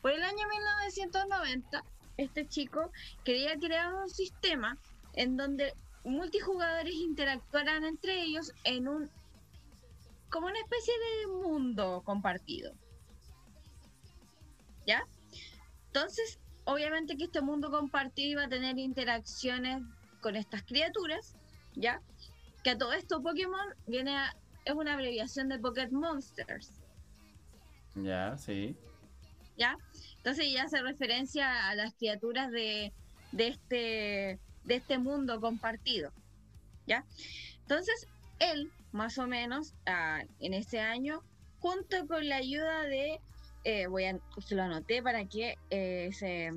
Speaker 1: Por el año 1990, este chico quería crear un sistema en donde multijugadores interactuaran entre ellos en un como una especie de mundo compartido. ¿Ya? Entonces, obviamente que este mundo compartido iba a tener interacciones con estas criaturas, ¿ya? Que a todo esto Pokémon viene a- es una abreviación de Pocket Monsters,
Speaker 4: Ya, sí.
Speaker 1: ¿ya? Entonces ya hace referencia a las criaturas de, de este de este mundo compartido, ¿ya? Entonces, él, más o menos, ah, en ese año, junto con la ayuda de, eh, voy a, se lo anoté para que eh, se,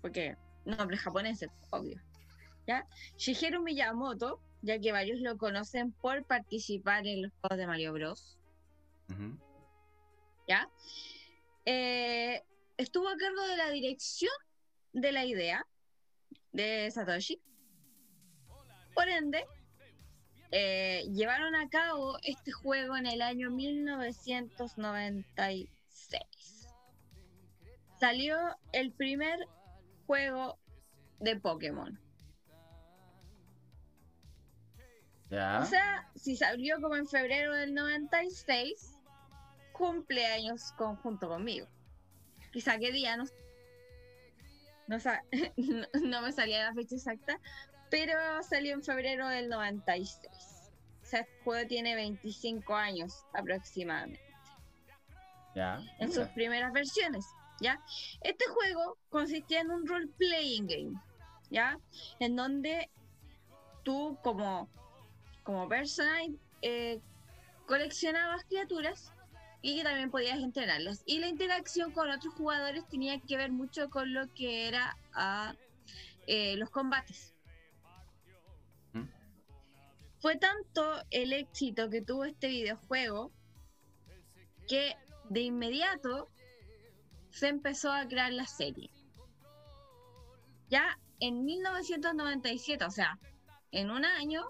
Speaker 1: porque nombre japonés, obvio, ¿ya? Shigeru Miyamoto, ya que varios lo conocen por participar en los juegos de Mario Bros. ¿ya? Eh, estuvo a cargo de la dirección de la idea de Satoshi. Por ende, eh, llevaron a cabo este juego en el año 1996. Salió el primer juego de Pokémon.
Speaker 4: Ya.
Speaker 1: O sea, si salió como en febrero del 96, cumpleaños conjunto conmigo. Quizá qué día, no, no, (laughs) no, no me salía la fecha exacta, pero salió en febrero del 96. O sea, el juego tiene 25 años aproximadamente
Speaker 4: Ya.
Speaker 1: en sus primeras versiones, ¿ya? Este juego consistía en un role-playing game, ¿ya? En donde tú como, como personaje eh, coleccionabas criaturas y también podías entrenarlas. Y la interacción con otros jugadores tenía que ver mucho con lo que era ah, eh, los combates.
Speaker 4: ¿Mm?
Speaker 1: Fue tanto el éxito que tuvo este videojuego que de inmediato se empezó a crear la serie. Ya en 1997, o sea, en un año,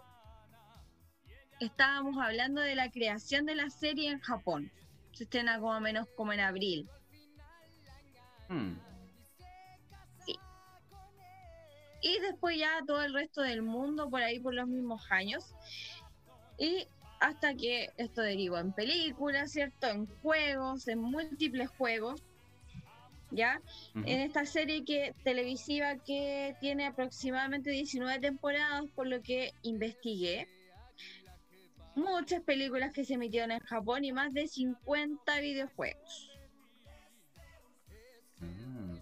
Speaker 1: estábamos hablando de la creación de la serie en Japón. Se estrena como menos como en abril.
Speaker 4: Hmm.
Speaker 1: Y después ya todo el resto del mundo por ahí por los mismos años. Y hasta que esto derivó en películas, ¿cierto? En juegos, en múltiples juegos. ¿Ya? En esta serie que televisiva que tiene aproximadamente 19 temporadas, por lo que investigué. Muchas películas que se emitieron en Japón y más de 50 videojuegos.
Speaker 4: Mm.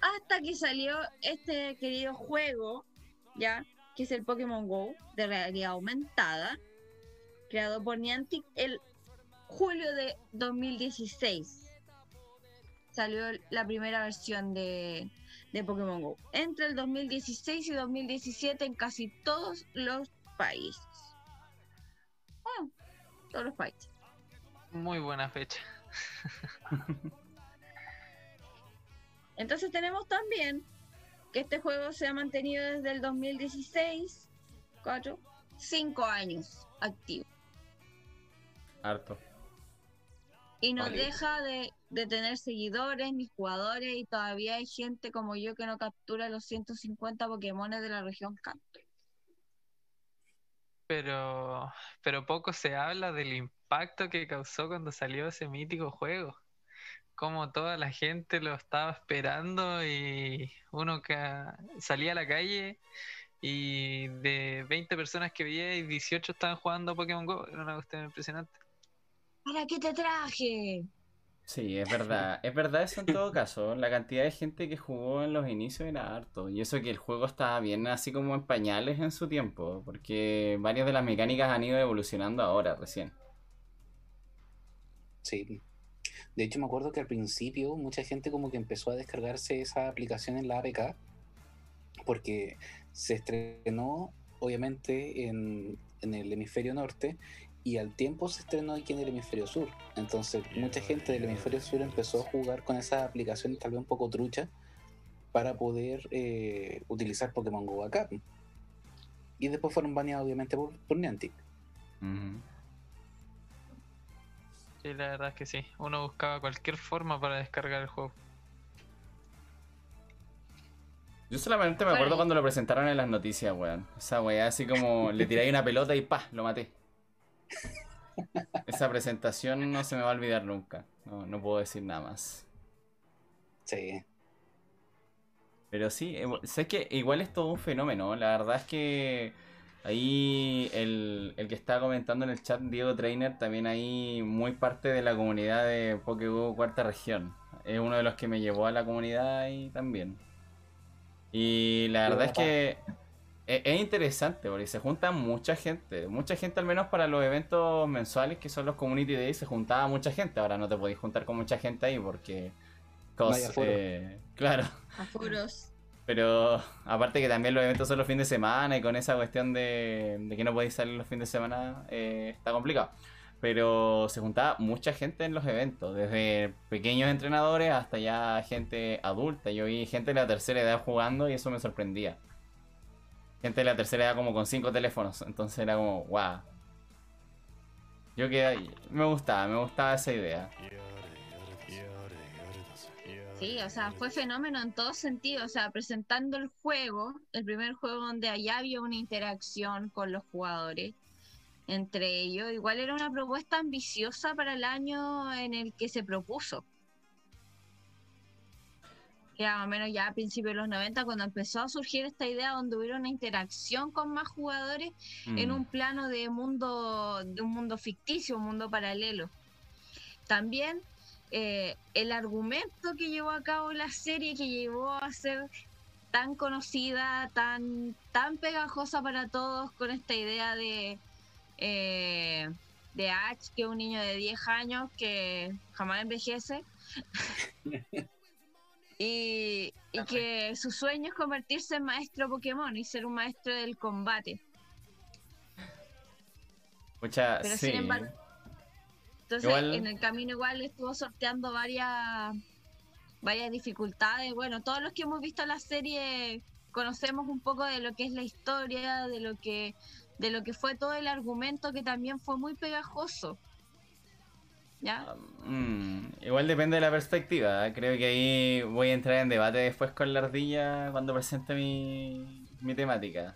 Speaker 1: Hasta que salió este querido juego, ya, que es el Pokémon Go de realidad aumentada, creado por Niantic el julio de 2016. Salió la primera versión de, de Pokémon Go. Entre el 2016 y 2017 en casi todos los países. Todos los países.
Speaker 2: Muy buena fecha. (laughs)
Speaker 1: Entonces tenemos también que este juego se ha mantenido desde el 2016, 4, 5 años activo.
Speaker 4: Harto.
Speaker 1: Y no
Speaker 3: Vale.
Speaker 1: deja de, de tener seguidores ni jugadores y todavía hay gente como yo que no captura los 150 Pokémones de la región Kanto.
Speaker 2: Pero, pero poco se habla del impacto que causó cuando salió ese mítico juego. Como toda la gente lo estaba esperando y uno que salía a la calle y de 20 personas que y 18 estaban jugando Pokémon Go. Era una cuestión impresionante.
Speaker 1: ¿Para qué te traje?
Speaker 4: Sí, es verdad. Es verdad eso en todo caso. La cantidad de gente que jugó en los inicios era harto. Y eso que el juego estaba bien así como en pañales en su tiempo. Porque varias de las mecánicas han ido evolucionando ahora recién.
Speaker 3: Sí. De hecho, me acuerdo que al principio mucha gente como que empezó a descargarse esa aplicación en la APK porque se estrenó obviamente en, en el hemisferio norte y al tiempo se estrenó aquí en el hemisferio sur. Entonces mucha gente del hemisferio sur empezó a jugar con esa aplicación tal vez un poco trucha para poder eh, utilizar Pokémon Go acá. Y después fueron baneados obviamente por, por Niantic.
Speaker 2: Sí, la verdad es que sí. Uno buscaba cualquier forma para descargar el juego.
Speaker 4: Yo solamente me acuerdo cuando lo presentaron en las noticias, weón. Esa weá así como le tiré una pelota y pa, lo maté. Esa presentación no se me va a olvidar nunca. No, no puedo decir nada más.
Speaker 3: Sí.
Speaker 4: Pero sí, eh, sé que igual es todo un fenómeno. La verdad es que ahí el, el que estaba comentando en el chat, Diego Trainer, también ahí muy parte de la comunidad de Pokéball Cuarta Región. Es uno de los que me llevó a la comunidad ahí también. Y la verdad es que es, es interesante porque se junta mucha gente. Mucha gente al menos para los eventos mensuales que son los Community Days se juntaba mucha gente. Ahora no te podéis juntar con mucha gente ahí porque... Cos- eh, claro. (laughs)
Speaker 1: Aforos.
Speaker 4: Pero aparte que también los eventos son los fines de semana y con esa cuestión de, de que no podéis salir los fines de semana eh, está complicado. Pero se juntaba mucha gente en los eventos, desde pequeños entrenadores hasta ya gente adulta. Yo vi gente de la tercera edad jugando y eso me sorprendía. Gente de la tercera edad como con cinco teléfonos, entonces era como, wow. Yo que me gustaba, me gustaba esa idea.
Speaker 1: Sí, o sea, fue fenómeno en todos sentidos. O sea, presentando el juego, el primer juego donde allá había una interacción con los jugadores entre ellos. Igual era una propuesta ambiciosa para el año en el que se propuso. Ya más o menos ya a principios de los 90, cuando empezó a surgir esta idea donde hubiera una interacción con más jugadores en
Speaker 4: Mm.
Speaker 1: un plano de mundo, de un mundo ficticio, un mundo paralelo. También eh, el argumento que llevó a cabo la serie, que llevó a ser tan conocida, tan, tan pegajosa para todos, con esta idea de, eh, de Ash, que es un niño de 10 años que jamás envejece. (laughs) Y, y que su sueño es convertirse en maestro Pokémon y ser un maestro del combate.
Speaker 4: Pucha,
Speaker 1: Pero
Speaker 4: sí.
Speaker 1: sin embargo- Entonces,
Speaker 4: Igual-
Speaker 1: en el camino igual estuvo sorteando varias varias dificultades. Bueno, todos los que hemos visto la serie conocemos un poco de lo que es la historia, de lo que de lo que fue todo el argumento que también fue muy pegajoso. ¿Ya?
Speaker 4: Mm, igual depende de la perspectiva. ¿eh? Creo que ahí voy a entrar en debate después con la ardilla cuando presente mi, mi temática.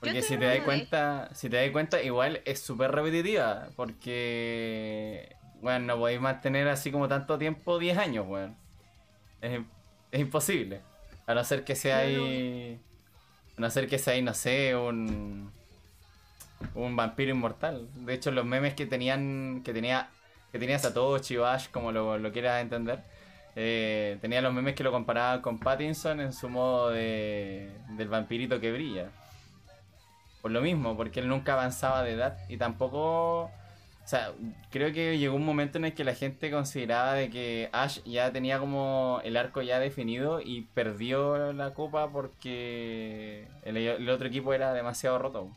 Speaker 4: Porque si te das cuenta, si te das cuenta, igual es súper repetitiva. Porque, bueno, no podéis mantener así como tanto tiempo 10 años, weón. Es, es imposible. A no ser que sea ahí. A no ser que sea ahí, no sé, un. Un vampiro inmortal. De hecho, los memes que tenían. que tenía. que tenía Satoshi o Ash, como lo, quieras entender. eh, tenía los memes que lo comparaban con Pattinson en su modo de, del vampirito que brilla. Por lo mismo, porque él nunca avanzaba de edad y tampoco. O sea, creo que llegó un momento en el que la gente consideraba de que Ash ya tenía como el arco ya definido y perdió la copa porque el otro equipo era demasiado roto.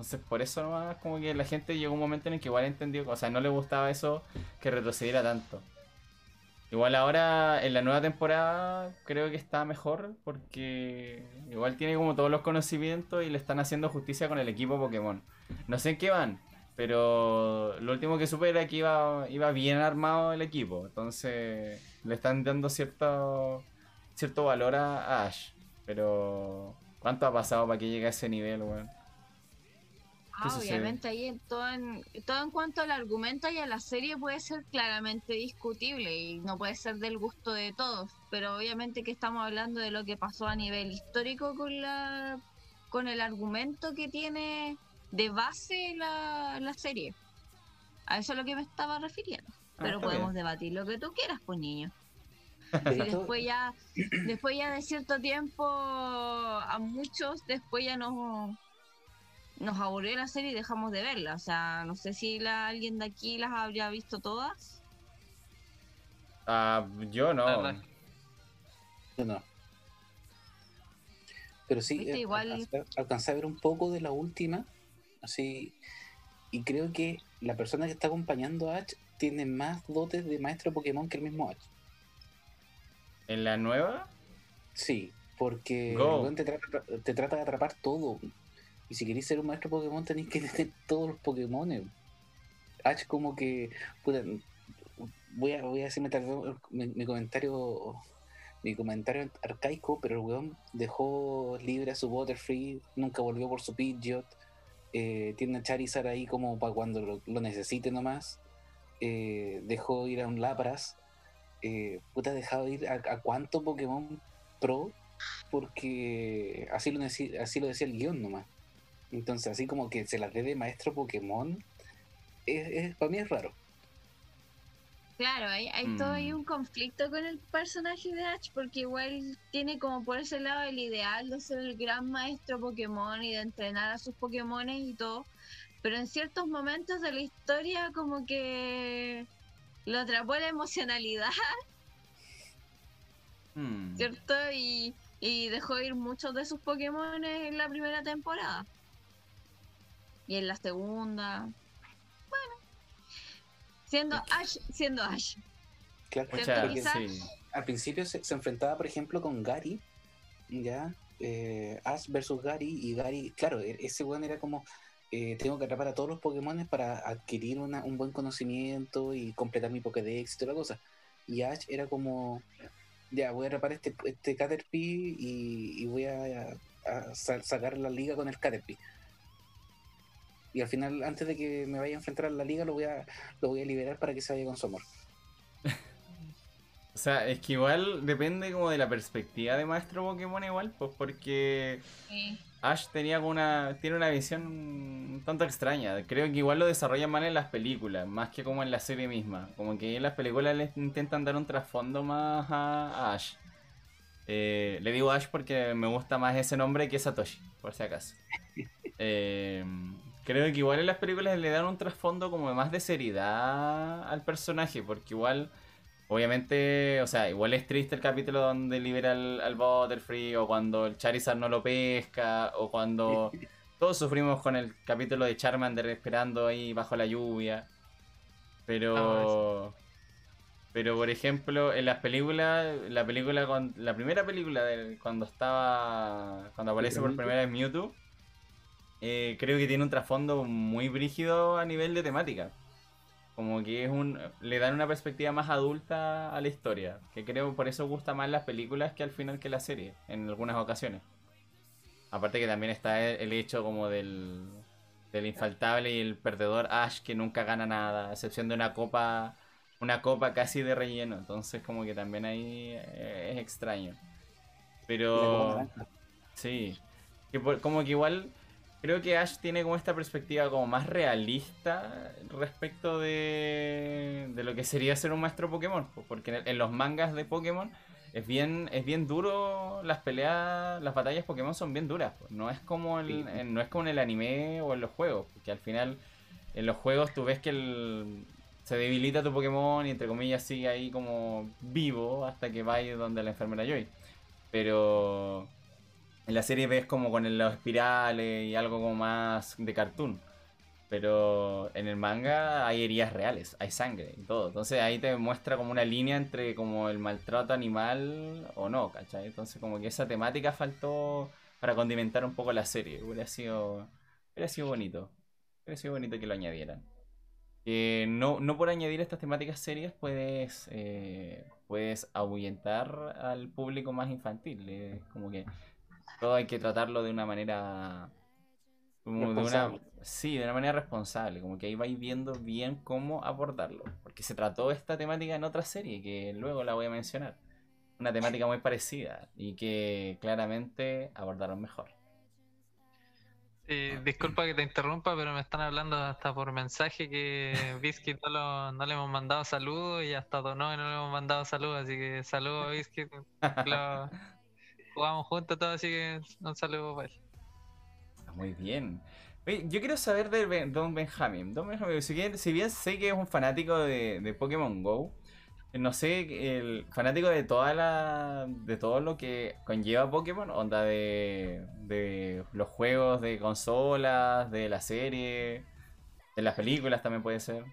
Speaker 4: Entonces por eso nomás como que la gente llegó un momento en el que igual entendió, o sea, no le gustaba eso que retrocediera tanto. Igual ahora en la nueva temporada creo que está mejor porque igual tiene como todos los conocimientos y le están haciendo justicia con el equipo Pokémon. No sé en qué van, pero lo último que supe era que iba, iba bien armado el equipo. Entonces le están dando cierto, cierto valor a, Ash. Pero ¿cuánto ha pasado para que llegue a ese nivel, weón?
Speaker 1: Ah,
Speaker 4: Entonces,
Speaker 1: obviamente ahí en todo, en todo en cuanto al argumento y a la serie puede ser claramente discutible y no puede ser del gusto de todos, pero obviamente que estamos hablando de lo que pasó a nivel histórico con la con el argumento que tiene de base la, la serie. A eso es lo que me estaba refiriendo.
Speaker 4: Ah,
Speaker 1: Pero podemos
Speaker 4: bien.
Speaker 1: debatir lo que tú quieras, pues niño. Y después ya, después ya de cierto tiempo, a muchos después ya nos, nos aburrió la serie y dejamos de verla. O sea, no sé si la, alguien de aquí las habría visto todas.
Speaker 4: Ah, yo no.
Speaker 3: Yo no. Pero sí, eh,
Speaker 1: igual-
Speaker 3: alcancé, alcancé a ver un poco de la última, así, y creo que la persona que está acompañando a Ash tiene más dotes de maestro Pokémon que el mismo Ash.
Speaker 4: ¿En la nueva?
Speaker 3: Sí, porque te trata, te trata de atrapar todo. Y si queréis ser un maestro Pokémon tenéis que (laughs) tener todos los Pokémon. Ash como que... voy, a, voy a decirme mi, comentario mi comentario arcaico, pero el weón dejó libre a su Butterfree, nunca volvió por su Pidgeot, eh, tiene a Charizard ahí como para cuando lo, necesite nomás, eh, dejó ir a un Lapras, eh, puta, dejado ir a, a cuánto Pokémon Pro, porque así lo, así lo decía el guion nomás. Entonces, así como que se las dé de maestro Pokémon, es, es- para mí es raro.
Speaker 1: Claro, hay, hay todo ahí
Speaker 4: Mm.
Speaker 1: un conflicto con el personaje de Ash, porque igual tiene como por ese lado el ideal de ser el gran maestro Pokémon y de entrenar a sus Pokémones y todo, pero en ciertos momentos de la historia como que lo atrapó la emocionalidad,
Speaker 4: Hmm. (laughs)
Speaker 1: ¿cierto? Y, y dejó ir muchos de sus Pokémon en la primera temporada. Y en la segunda. Bueno. Siendo Ash, siendo Ash.
Speaker 3: Claro, porque
Speaker 1: quizás-
Speaker 4: sí.
Speaker 3: al principio se, se enfrentaba, por ejemplo, con Gary, ya, eh, Ash versus Gary, y Gary, claro, e- ese weón era como, eh, tengo que atrapar a todos los Pokémon para adquirir una- un buen conocimiento y completar mi Pokédex y toda la cosa. Y Ash era como, ya, voy a atrapar este, este Caterpie y, y voy a, a sa- sacar la liga con el Caterpie. Y al final, antes de que me vaya a enfrentar a la liga, lo voy a, lo voy a liberar para que se vaya con su amor. (laughs)
Speaker 4: O sea, es que igual depende como de la perspectiva de maestro Pokémon igual, pues porque Ash tenía como una, tiene una visión un tanto extraña. Creo que igual lo desarrollan mal en las películas, más que como en la serie misma. Como que en las películas les intentan dar un trasfondo más a, a Ash. Eh, le digo Ash porque me gusta más ese nombre que Satoshi, por si acaso. (laughs) Eh, creo que igual en las películas le dan un trasfondo como más de seriedad al personaje, porque igual... Obviamente, o sea, igual es triste el capítulo donde libera al, al Butterfree, o cuando el Charizard no lo pesca, o cuando (laughs) todos sufrimos con el capítulo de Charmander esperando ahí bajo la lluvia. Pero. Pero por ejemplo, en las películas, la película con, la primera película de cuando estaba. cuando aparece por primera vez Mewtwo, eh, creo que tiene un trasfondo muy brígido a nivel de temática. Como que es un. le dan una perspectiva más adulta a la historia. Que creo por eso gusta más las películas que al final que la serie, en algunas ocasiones. Aparte que también está el, hecho como del. del infaltable y el perdedor Ash que nunca gana nada, a excepción de una copa. una copa casi de relleno. Entonces como que también ahí eh, es extraño. Pero. Sí. Que por- como que igual creo que Ash tiene como esta perspectiva como más realista respecto de, de lo que sería ser un maestro Pokémon. po, Porque en, en los mangas de Pokémon es bien, es bien duro las peleas, las batallas Pokémon son bien duras. No es como el, en- no es como en el anime o en los juegos. Porque al final en los juegos tú ves que el, se debilita tu Pokémon y entre comillas sigue ahí como vivo hasta que vaya donde la enfermera Joy. Pero en la serie ves como con los espirales y algo como más de cartoon. Pero en el manga hay heridas reales, hay sangre y todo. Entonces ahí te muestra como una línea entre como el maltrato animal o no, ¿cachai? Entonces como que esa temática faltó para condimentar un poco la serie. Hubiera sido, hubiera sido bonito. Hubiera sido bonito que lo añadieran. Que no, no por añadir estas temáticas serias puedes, eh, puedes ahuyentar al público más infantil. Es como que todo hay que tratarlo de una manera como de una sí de una manera responsable como que ahí vais viendo bien cómo abordarlo porque se trató esta temática en otra serie que luego la voy a mencionar una temática muy parecida y que claramente abordaron mejor.
Speaker 2: Eh, disculpa que te interrumpa, pero me están hablando hasta por mensaje que (laughs) Biscuit no, lo- no le hemos mandado saludos y hasta Donovan no le hemos mandado saludos, así que saludos Biscuit. Lo- (laughs) jugamos juntos todo, así que un saludo para él.
Speaker 4: Ah, Muy bien. Yo quiero saber de Don Benjamin. Don Benjamin, si bien, si bien sé que es un fanático de, de Pokémon Go, no sé, el fanático de toda la. de todo lo que conlleva Pokémon, onda de. de los juegos de consolas, de la serie, de las películas también puede ser.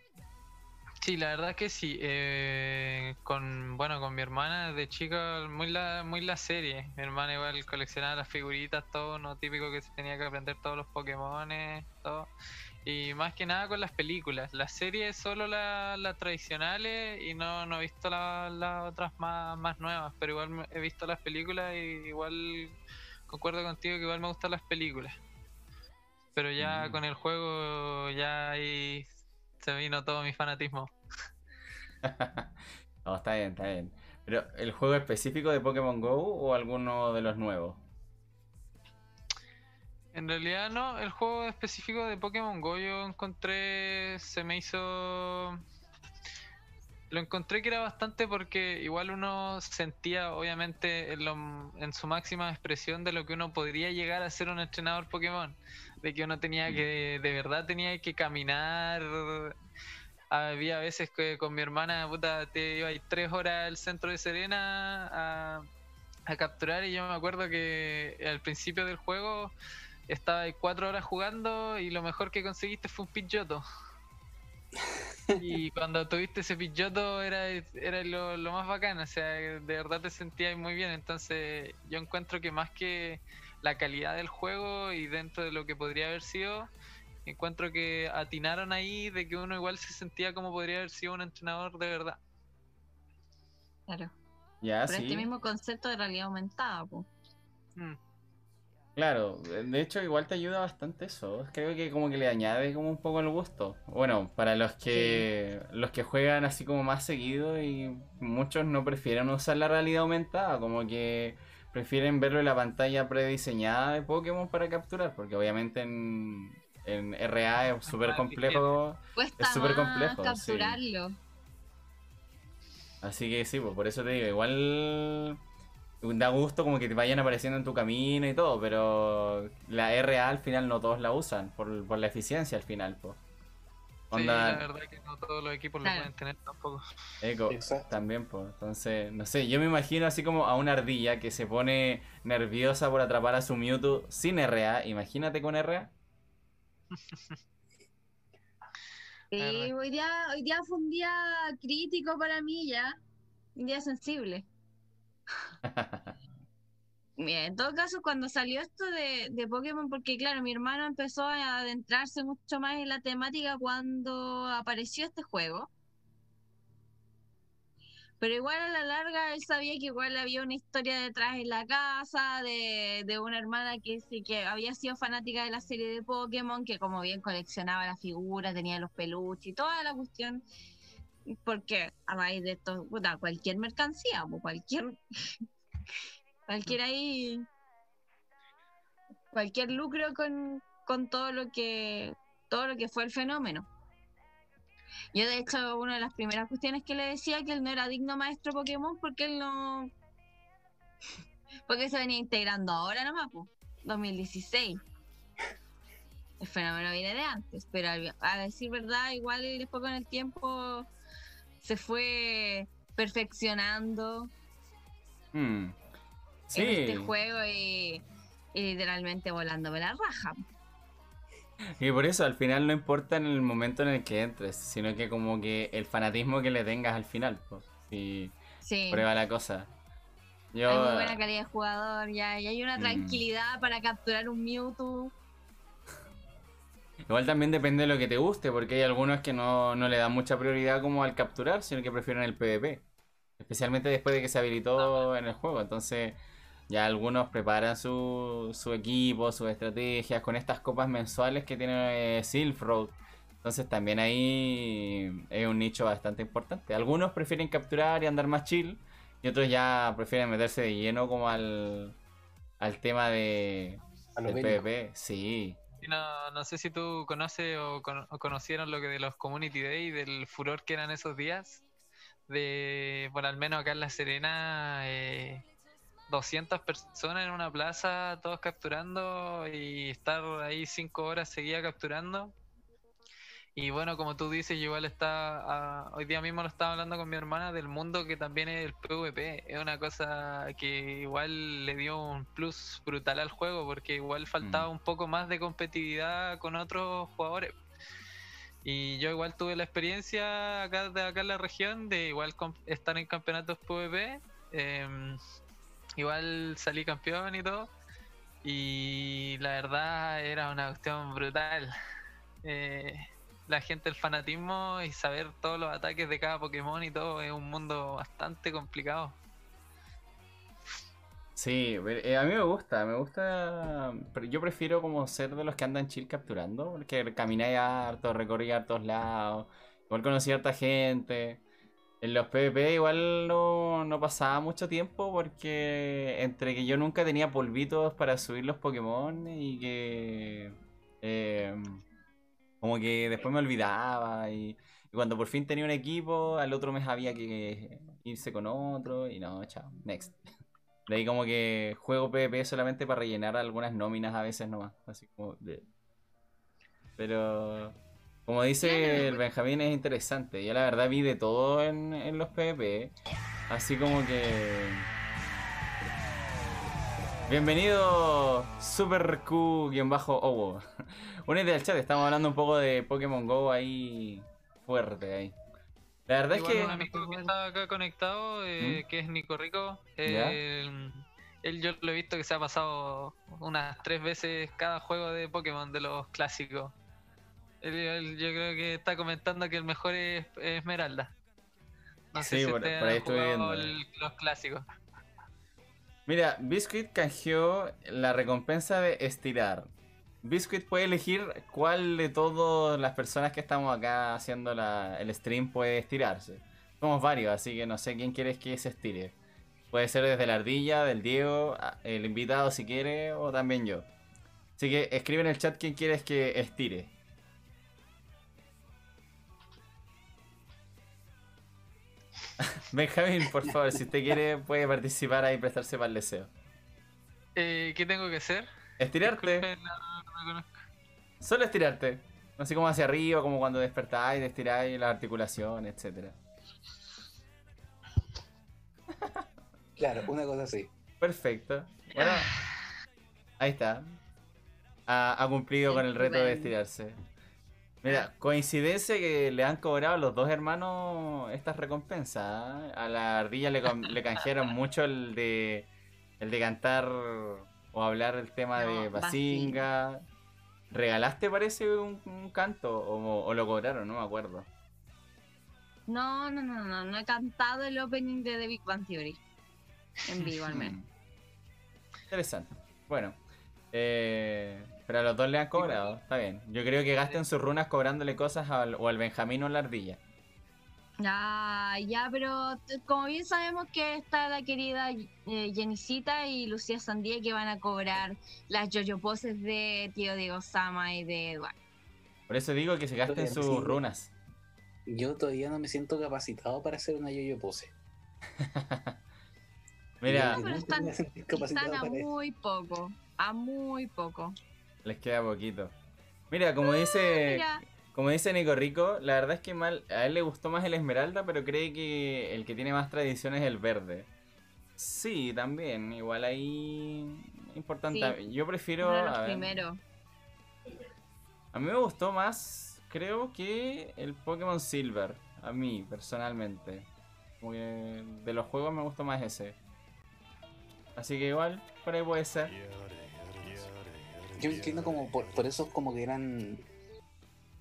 Speaker 2: Sí, la verdad que sí. Eh, con bueno, con mi hermana de chica muy la muy la serie. Mi hermana igual coleccionaba las figuritas, todo, no típico que se tenía que aprender todos los Pokémon, todo. Y más que nada con las películas. Las series solo las tradicionales y no, no he visto las otras más, más nuevas, pero igual he visto las películas y igual concuerdo contigo que igual me gustan las películas. Pero ya mm. con el juego ya ahí se vino todo mi fanatismo. (laughs)
Speaker 4: no, está bien, está bien. Pero, ¿el juego específico de Pokémon Go o alguno de los nuevos?
Speaker 2: En realidad no, el juego específico de Pokémon Go yo encontré, se me hizo... Lo encontré que era bastante porque igual uno sentía obviamente en, en su máxima expresión de lo que uno podría llegar a ser un entrenador Pokémon. De que uno tenía que, de verdad tenía que caminar había veces que con mi hermana, puta, te iba tres horas al centro de Serena a, capturar y yo me acuerdo que al principio del juego estaba ahí cuatro horas jugando y lo mejor que conseguiste fue un Pidgeotto. y (laughs) cuando tuviste ese Pidgeotto era, era lo, lo, más bacán, o sea, de verdad te sentías muy bien. Entonces yo encuentro que más que la calidad del juego y dentro de lo que podría haber sido, encuentro que atinaron ahí de que uno igual se sentía como podría haber sido un entrenador de verdad.
Speaker 1: Claro.
Speaker 4: Ya,
Speaker 1: Pero este mismo concepto de realidad aumentada, pues.
Speaker 4: Claro, de hecho igual te ayuda bastante eso. Creo que como que le añade como un poco el gusto. Bueno, para los que los que juegan así como más seguido y muchos no prefieren usar la realidad aumentada, como que prefieren verlo en la pantalla prediseñada de Pokémon para capturar, porque obviamente en, en RA es súper complejo.
Speaker 1: es súper complejo. capturarlo.
Speaker 4: Así que sí, pues por eso te digo, igual da gusto como que te vayan apareciendo en tu camino y todo, pero la RA al final no todos la usan por, la eficiencia al final, pues.
Speaker 2: Sí, la verdad que no todos los equipos lo pueden tener tampoco.
Speaker 4: Eco, también, pues. Entonces, no sé, yo me imagino así como a una ardilla que se pone nerviosa por atrapar a su Mewtwo sin RA. Imagínate con RA. (laughs)
Speaker 1: Sí, hoy día, hoy día fue un día crítico para mí ya, un día sensible. (laughs) en todo caso, cuando salió esto de, de, Pokémon, porque claro, mi hermano empezó a adentrarse mucho más en la temática cuando apareció este juego. Pero igual a la larga él sabía que igual había una historia detrás en la casa de, de una hermana que sí que había sido fanática de la serie de Pokémon, que como bien coleccionaba las figuras, tenía los peluches y toda la cuestión. Porque a raíz de esto, cualquier mercancía, cualquier, (laughs) cualquier ahí, cualquier lucro con, con todo lo que, todo lo que fue el fenómeno. Yo, de hecho, una de las primeras cuestiones que le decía que él no era digno maestro Pokémon porque él no. Porque se venía integrando ahora nomás, pues. 2016. El fenómeno viene de antes, pero a decir verdad, igual después con el tiempo se fue perfeccionando en este juego y, y literalmente volándome la raja.
Speaker 4: Y por eso al final no importa en el momento en el que entres, sino que como que el fanatismo que le tengas al final, pues, si prueba la cosa.
Speaker 1: Yo, hay muy buena calidad de jugador, ya, y hay una mm. tranquilidad para capturar un Mewtwo.
Speaker 4: Igual también depende de lo que te guste, porque hay algunos que no, no le dan mucha prioridad como al capturar, sino que prefieren el PvP. Especialmente después de que se habilitó en el juego. Entonces, ya algunos preparan su, su equipo, sus estrategias con estas copas mensuales que tiene eh, Silk Road. Entonces también ahí es un nicho bastante importante. Algunos prefieren capturar y andar más chill. Y otros ya prefieren meterse de lleno como al, al tema de del PvP. Sí.
Speaker 2: No, no sé si tú conoces o, conocieron lo que de los Community Day, del furor que eran esos días. De, por al menos acá en La Serena, eh, 200 personas en una plaza, todos capturando y estar ahí 5 horas seguía capturando. Y bueno, como tú dices, yo igual está, ah, hoy día mismo lo estaba hablando con mi hermana del mundo que también es el PvP. Es una cosa que igual le dio un plus brutal al juego porque igual faltaba mm. un poco más de competitividad con otros jugadores. Y yo igual tuve la experiencia acá de acá en la región de igual estar en campeonatos PvP. Em, igual salí campeón y todo. Y la verdad era una cuestión brutal. Eh, la gente, el fanatismo y saber todos los ataques de cada Pokémon y todo es un mundo bastante complicado.
Speaker 4: Sí, eh, a mí me gusta, me gusta, pero yo prefiero como ser de los que andan chill capturando, porque camináis harto, recorrí a todos lados, igual conocí a harta gente. En los PvP igual no, no, pasaba mucho tiempo porque entre que yo nunca tenía polvitos para subir los Pokémon y que em, como que después me olvidaba y, y, cuando por fin tenía un equipo al otro mes había que irse con otro y no, chao, next. (laughs) De ahí como que juego PvP solamente para rellenar algunas nóminas a veces nomás. Así como. Pero como dice el Benjamín es interesante. Yo la verdad vi de todo en, los PvP. Así como que... Bienvenido Super Q-Owo. Únete (laughs) al chat, estamos hablando un poco de Pokémon Go ahí fuerte ahí. La verdad es que.
Speaker 2: Un amigo que está acá conectado, eh, ¿Mm? que es Nico Rico, él yo lo he visto que se ha pasado unas tres veces cada juego de Pokémon de los clásicos. Yo creo que está comentando que el mejor es, Esmeralda.
Speaker 4: No sé si por, ahí estoy viendo.
Speaker 2: los clásicos.
Speaker 4: Mira, Biscuit canjeó la recompensa de estirar. Biscuit puede elegir cuál de todas las personas que estamos acá haciendo el stream puede estirarse. Somos varios, así que no sé quién quieres que se estire. Puede ser desde la ardilla, del Diego, el invitado si quiere, o también yo. Así que escribe en el chat quién quieres que estire. (laughs) Benjamín, por favor, si usted quiere, puede participar ahí y prestarse para el deseo.
Speaker 2: Eh, ¿Qué tengo que hacer?
Speaker 4: Estirarte. Solo estirarte. Así como hacia arriba, como cuando despertáis, estiráis la articulación, etcétera.
Speaker 3: Claro, una cosa así.
Speaker 4: Perfecto. Bueno, ahí está. Ha, cumplido con el reto de estirarse. Mira, coincidencia que le han cobrado a los dos hermanos estas recompensas. ¿eh? A la ardilla le, le canjearon mucho el de el de cantar o hablar el tema de Basinga. ¿Regalaste, parece, un, canto? O, lo cobraron? No me acuerdo.
Speaker 1: No, no, no, no. No he cantado el opening de The Big Bang Theory. En vivo, al menos. (laughs)
Speaker 4: Interesante. Bueno. Eh, pero a los dos le han cobrado. Está bien. Yo creo que gasten sus runas cobrándole cosas o al Benjamín o la ardilla.
Speaker 1: Ah, ya, pero como bien sabemos que está la querida eh, Jenicita y Lucía Sandía que van a cobrar las yoyo poses de Tío Diego Sama y de Eduardo.
Speaker 4: Por eso digo que se gasten sus runas.
Speaker 3: Yo todavía no me siento capacitado para hacer una yoyo pose. (laughs)
Speaker 4: Mira,
Speaker 1: están, a muy poco, a muy poco.
Speaker 4: Les queda poquito. Mira, como dice, como dice Nico Rico, la verdad es que mal, a él le gustó más el esmeralda, pero cree que el que tiene más tradición es el verde. Sí, también, igual ahí importante. Yo prefiero
Speaker 1: a, primero.
Speaker 4: a mí me gustó más, creo que el Pokémon Silver, a mí personalmente. Como de los juegos me gustó más ese. Así que igual, por ahí puede ser.
Speaker 3: Yo entiendo como por, por eso como que eran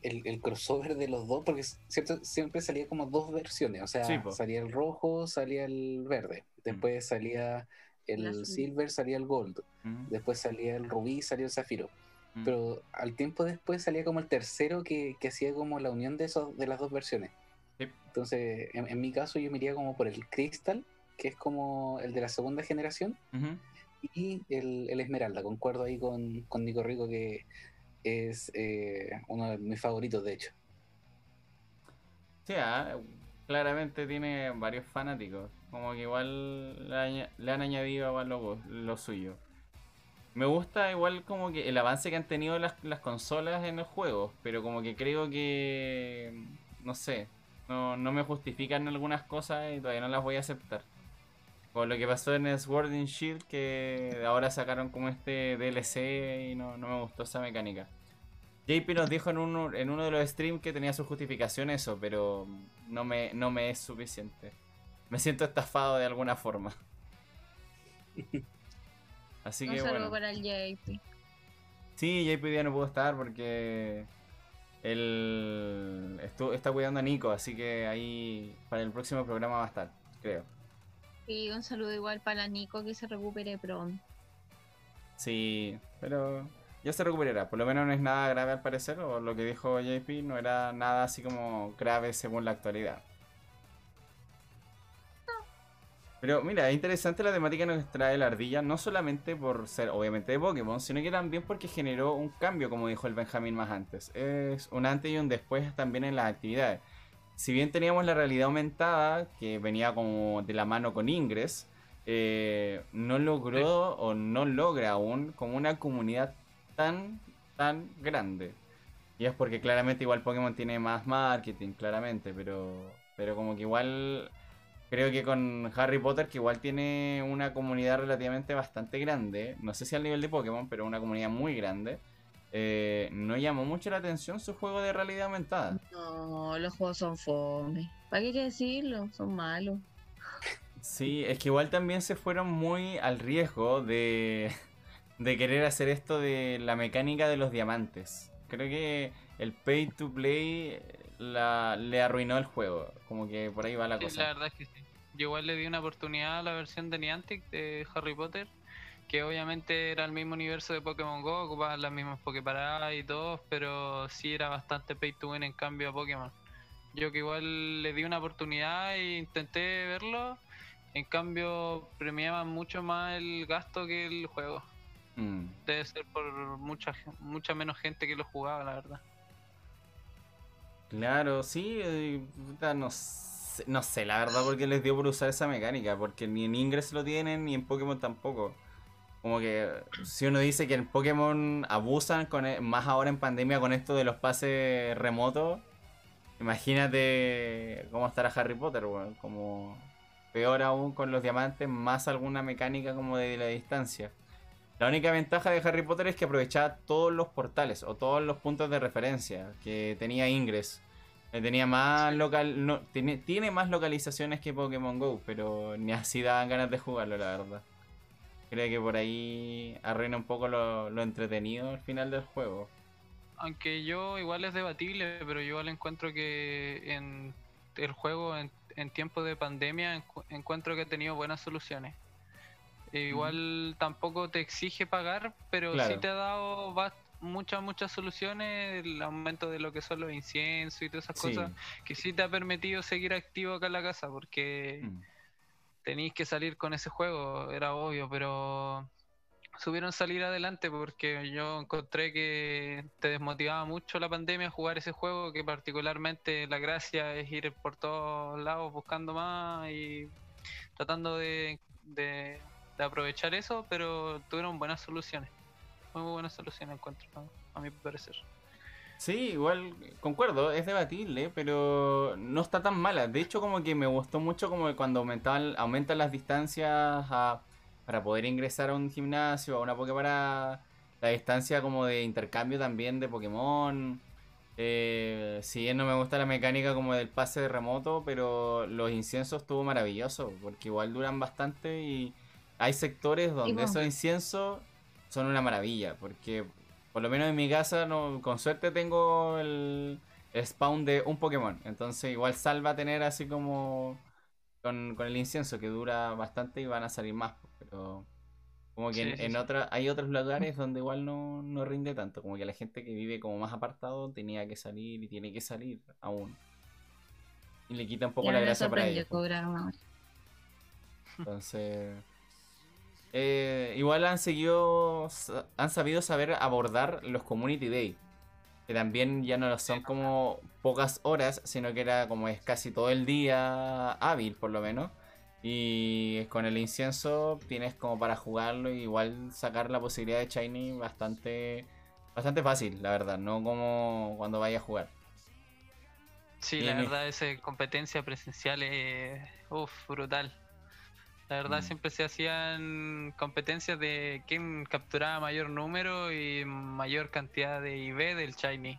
Speaker 3: el, crossover de los dos, porque cierto, siempre salía como dos versiones, o sea, salía el rojo, salía el verde, después mm. salía el silver, salía el gold, mm. después salía el rubí, salía el zafiro. Mm. Pero al tiempo después salía como el tercero que, hacía como la unión de esos, de las dos versiones. Entonces, en, mi caso yo me iría como por el crystal, que es como el de la segunda generación, y el, el, esmeralda. Concuerdo ahí con, con Nico Rico que es eh, uno de mis favoritos, de hecho.
Speaker 4: Sí, ah, claramente tiene varios fanáticos. Como que igual le, han añadido igual lo, suyo. Me gusta igual como que el avance que han tenido las, consolas en los juegos, pero como que creo que, no sé, no, no me justifican algunas cosas y todavía no las voy a aceptar. Por lo que pasó en Sword and Shield, que ahora sacaron como este DLC y no, no me gustó esa mecánica. JP nos dijo en uno, en uno de los streams que tenía su justificación eso, pero no me, no me es suficiente. Me siento estafado de alguna forma. (laughs) Así
Speaker 1: Un
Speaker 4: que
Speaker 1: saludo
Speaker 4: bueno.
Speaker 1: para el JP.
Speaker 4: Sí, JP día no pudo estar porque él está cuidando a Nico, así que ahí para el próximo programa va a estar, creo.
Speaker 1: Y un saludo igual para Nico que se recupere pronto.
Speaker 4: Sí, pero ya se recuperará. Por lo menos no es nada grave al parecer, o lo que dijo JP no era nada así como grave según la actualidad. Pero mira, es interesante la temática que nos trae la ardilla, no solamente por ser obviamente de Pokémon, sino que también porque generó un cambio, como dijo el Benjamín más antes. Es un antes y un después también en las actividades. Si bien teníamos la realidad aumentada, que venía como de la mano con Ingress, eh, no logró o no logra aún como una comunidad tan, tan grande. Y es porque claramente igual Pokémon tiene más marketing, claramente, pero, pero como que igual creo que con Harry Potter, que igual tiene una comunidad relativamente bastante grande, no sé si al nivel de Pokémon, pero una comunidad muy grande, eh, no llamó mucho la atención su juego de realidad aumentada.
Speaker 1: No, los juegos son fome. ¿Para qué hay que decirlo? Son malos.
Speaker 4: Sí, es que igual también se fueron muy al riesgo de, (laughs) de querer hacer esto de la mecánica de los diamantes. Creo que el pay to play la, le arruinó el juego. Como que por ahí va la
Speaker 2: Sí,
Speaker 4: cosa.
Speaker 2: la verdad es que sí. Yo igual le di una oportunidad a la versión de Niantic de Harry Potter, que obviamente era el mismo universo de Pokémon Go, ocupaban las mismas Poképaradas y todo, pero sí era bastante pay to win en cambio a Pokémon. Yo que igual le di una oportunidad e intenté verlo, en cambio premiaban mucho más el gasto que el juego.
Speaker 4: Mm.
Speaker 2: Debe ser por mucha mucha menos gente que lo jugaba, la verdad.
Speaker 4: Claro, sí, eh, no sé, no sé la verdad por qué les dio por usar esa mecánica, porque ni en Ingress lo tienen ni en Pokémon tampoco. Como que si uno dice que en Pokémon abusan con e- más ahora en pandemia con esto de los pases remotos, imagínate cómo estará Harry Potter, weón, como peor aún con los diamantes, más alguna mecánica como de la distancia. La única ventaja de Harry Potter es que aprovechaba todos los portales o todos los puntos de referencia que tenía Ingress. Eh, Tenía más local, no, tiene, tiene más localizaciones que Pokémon Go, pero ni así daban ganas de jugarlo, la verdad. Creo que por ahí arruina un poco lo, lo entretenido al final del juego.
Speaker 2: Aunque yo igual es debatible, pero yo igual encuentro que en el juego en, en tiempos de pandemia encu- encuentro que ha tenido buenas soluciones. E igual tampoco te exige pagar, pero
Speaker 4: Claro.
Speaker 2: sí te ha dado muchas, muchas soluciones, el aumento de lo que son los inciensos y todas esas
Speaker 4: Sí.
Speaker 2: cosas, que sí te ha permitido seguir activo acá en la casa, porque
Speaker 4: Mm.
Speaker 2: Tenéis que salir con ese juego, era obvio, pero supieron salir adelante porque yo encontré que te desmotivaba mucho la pandemia jugar ese juego, que particularmente la gracia es ir por todos lados buscando más y tratando de, de- de aprovechar eso, pero tuvieron buenas soluciones. Muy buenas soluciones encuentro, a mi parecer.
Speaker 4: Sí, igual concuerdo, es debatible, pero no está tan mala. De hecho, como que me gustó mucho como cuando aumentaban, aumentan las distancias a- para poder ingresar a un gimnasio, a una Pokémon, la distancia como de intercambio también de Pokémon. Eh, si bien no me gusta la mecánica como del pase de remoto, pero los inciensos estuvo maravilloso, porque igual duran bastante y hay sectores donde
Speaker 1: bueno.
Speaker 4: esos inciensos son una maravilla, porque por lo menos en mi casa no, con suerte tengo el, el spawn de un Pokémon, entonces igual salva tener así como con, con el incienso que dura bastante y van a salir más, pero como que
Speaker 2: Sí,
Speaker 4: en,
Speaker 2: sí,
Speaker 4: en
Speaker 2: sí.
Speaker 4: otra- hay otros lugares donde igual no, no rinde tanto, como que la gente que vive como más apartado tenía que salir y tiene que salir aún. Y le quita un poco
Speaker 1: Ya
Speaker 4: la gracia para ellos.
Speaker 1: cobrar una hora.
Speaker 4: Entonces, eh, igual han seguido, han sabido saber abordar los Community Day, que también ya no son como pocas horas, sino que era como es casi todo el día hábil por lo menos. Y con el incienso tienes como para jugarlo y igual sacar la posibilidad de Shiny bastante, bastante fácil, la verdad, no como cuando vayas a jugar.
Speaker 2: Sí, la verdad, esa competencia presencial es uf, brutal. La verdad
Speaker 4: Mm.
Speaker 2: siempre se hacían competencias de quién capturaba mayor número y mayor cantidad de IV del Shiny.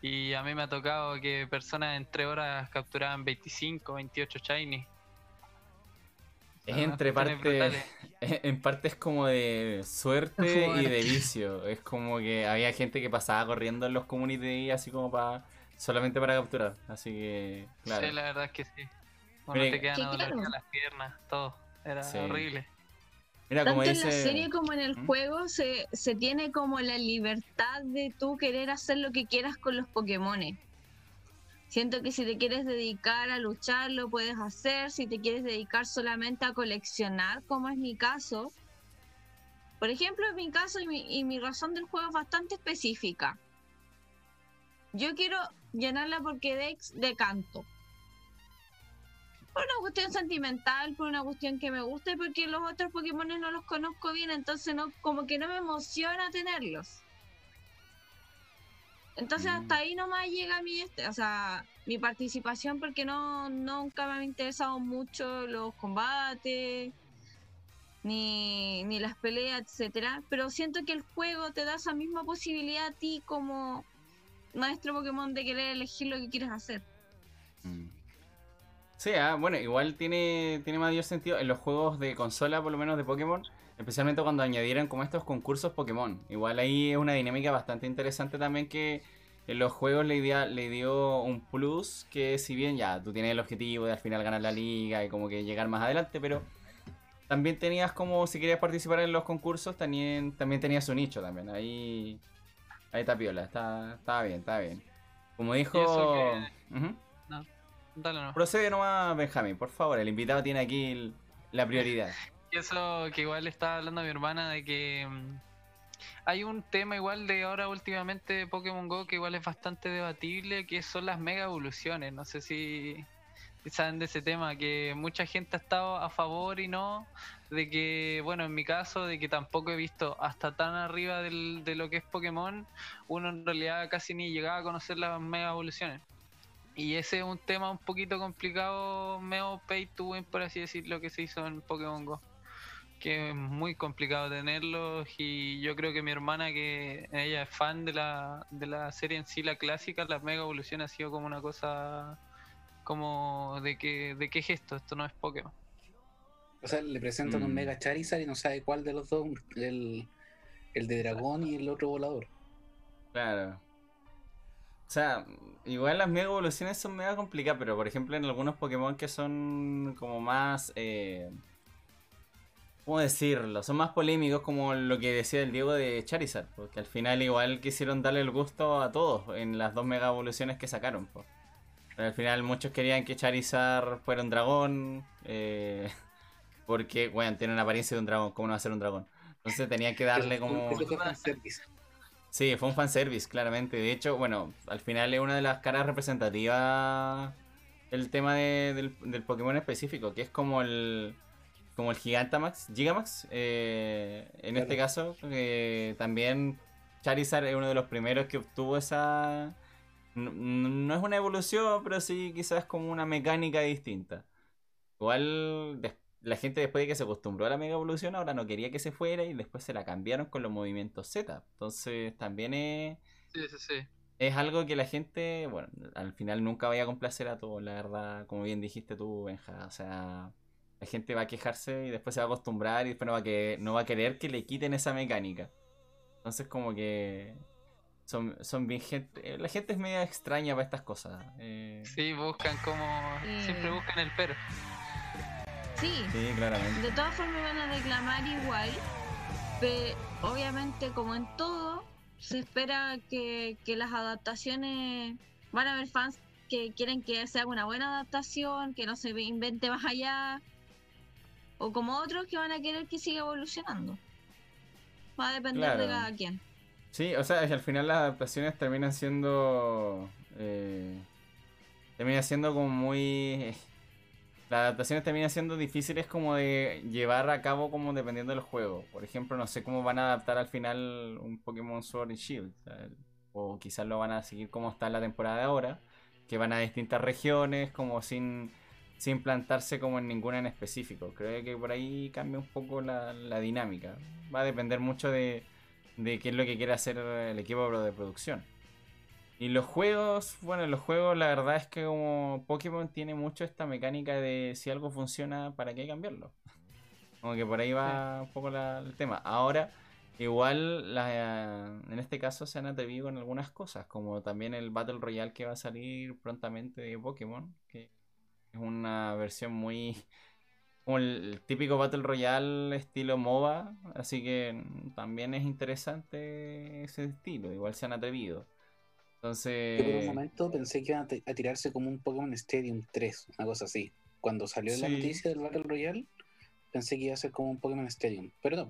Speaker 2: Y a mí me ha tocado que personas en 3 horas capturaban 25, 28 Shiny.
Speaker 4: Es entre
Speaker 2: cuestiones
Speaker 4: parte,
Speaker 2: brutales. (laughs)
Speaker 4: en parte es como de suerte y de vicio. Es como que había gente que pasaba corriendo en los community así como para solamente para capturar. Así que, claro.
Speaker 2: Sí, la verdad es que sí.
Speaker 4: Mira,
Speaker 2: te quedan adoloridas
Speaker 1: claro.
Speaker 2: las piernas, todo. Era
Speaker 4: Sí.
Speaker 2: horrible.
Speaker 4: Mira,
Speaker 1: Tanto
Speaker 4: como
Speaker 1: en la serie como en el
Speaker 4: ¿Mm?
Speaker 1: juego se, se tiene como la libertad de tú querer hacer lo que quieras con los Pokémones. Siento que si te quieres dedicar a luchar, lo puedes hacer. Si te quieres dedicar solamente a coleccionar, como es mi caso. Por ejemplo, en mi caso y mi, y mi razón del juego es bastante específica. Yo quiero llenar la Pokédex de canto. Por una cuestión sentimental, por una cuestión que me gusta y porque los otros Pokémon no los conozco bien, entonces no, como que no me emociona tenerlos. Entonces
Speaker 4: Mm.
Speaker 1: hasta ahí nomás llega mi, este, o sea, mi participación porque no nunca me han interesado mucho los combates ni, ni las peleas, etcétera. Pero siento que el juego te da esa misma posibilidad a ti como maestro Pokémon de querer elegir lo que quieres hacer.
Speaker 4: Mm. Sí, ah, bueno, igual tiene, tiene mayor sentido en los juegos de consola, por lo menos de Pokémon, especialmente cuando añadieran como estos concursos Pokémon. Igual ahí es una dinámica bastante interesante también que en los juegos le, dio- le dio un plus que si bien ya tú tienes el objetivo de al final ganar la liga y como que llegar más adelante, pero también tenías como si querías participar en los concursos, también, también tenías su nicho también. Ahí, ahí está piola, está, estaba bien, estaba bien. Como dijo...
Speaker 2: eso. Dale, no.
Speaker 4: Procede nomás, Benjamín, por favor. El invitado tiene aquí el- la prioridad. (laughs)
Speaker 2: Eso que igual estaba hablando mi hermana de que mm, hay un tema igual de ahora últimamente de Pokémon Go que igual es bastante debatible, que son las mega evoluciones. No sé si, si saben de ese tema, que mucha gente ha estado a favor y no, de que, bueno, en mi caso, de que tampoco he visto hasta tan arriba del- de lo que es Pokémon, uno en realidad casi ni llegaba a conocer las mega evoluciones. Y ese es un tema un poquito complicado, medio pay to win, por así decirlo, que se hizo en Pokémon Go que es muy complicado tenerlos y yo creo que mi hermana que ella es fan de la, de la serie en sí, la clásica, la Mega Evolución ha sido como una cosa como de que de qué es esto, esto no es Pokémon.
Speaker 3: O sea, le presentan
Speaker 4: Mm.
Speaker 3: un Mega Charizard y no sabe cuál de los dos, el, el de dragón y el otro volador.
Speaker 4: Claro. O sea, igual las mega evoluciones son mega complicadas, pero por ejemplo en algunos Pokémon que son como más... Eh, ¿Cómo decirlo? Son más polémicos como lo que decía el Diego de Charizard, porque al final igual quisieron darle el gusto a todos en las dos mega evoluciones que sacaron. po. Pero al final muchos querían que Charizard fuera un dragón, eh, (laughs) porque, bueno, tiene una apariencia de un dragón, ¿cómo no va a ser un dragón? Entonces tenían que darle como... (laughs) Sí, fue un fanservice, claramente. De hecho, bueno, al final es una de las caras representativas el tema de- del, del Pokémon específico, que es como el como el Gigantamax, Gigamax, eh, en este caso, eh, también Charizard es uno de los primeros que obtuvo esa... n- n- No es una evolución, pero sí quizás como una mecánica distinta. Igual la gente después de que se acostumbró a la mega evolución ahora no quería que se fuera y después se la cambiaron con los movimientos Z. Entonces también es,
Speaker 2: Sí, sí, sí.
Speaker 4: es algo que la gente, bueno, al final nunca vaya a complacer a todos, la verdad, como bien dijiste tú, Benja. O sea, la gente va a quejarse y después se va a acostumbrar y después no va a, que, no va a querer que le quiten esa mecánica. Entonces como que son, son bien gente, la gente es media extraña para estas cosas. eh,
Speaker 2: Sí, buscan como siempre
Speaker 1: Eh.
Speaker 2: buscan el pero.
Speaker 1: Sí,
Speaker 4: sí, claramente.
Speaker 1: de todas formas van a reclamar igual, pero obviamente como en todo, se espera que, que las adaptaciones, van a haber fans que quieren que sea una buena adaptación, que no se invente más allá, o como otros que van a querer que siga evolucionando. Va a depender de cada quien.
Speaker 4: Sí, o sea, al final las adaptaciones terminan siendo. Eh, terminan siendo como muy. Las adaptaciones terminan siendo difíciles como de llevar a cabo como dependiendo del juego. Por ejemplo, no sé cómo van a adaptar al final un Pokémon Sword y Shield. o quizás lo van a seguir como está la temporada de ahora. Que van a distintas regiones, como sin, sin plantarse como en ninguna en específico. Creo que por ahí cambia un poco la, la dinámica. Va a depender mucho de, de qué es lo que quiere hacer el equipo de producción. Y los juegos, bueno, los juegos la verdad es que como Pokémon tiene mucho esta mecánica de si algo funciona, ¿para qué cambiarlo? (laughs) Como que por ahí va un poco la- el tema. Ahora, igual la- en este caso se han atrevido con algunas cosas, como también el Battle Royale que va a salir prontamente de Pokémon, que es una versión muy... (laughs) como el típico Battle Royale estilo MOBA, así que también es interesante ese estilo, igual se han atrevido. Entonces...
Speaker 3: Yo por un momento pensé que iban a, ti- a tirarse como un Pokémon Stadium 3, una cosa así. Cuando salió la noticia del Battle Royale, pensé que iba a ser como un Pokémon Stadium. Pero no.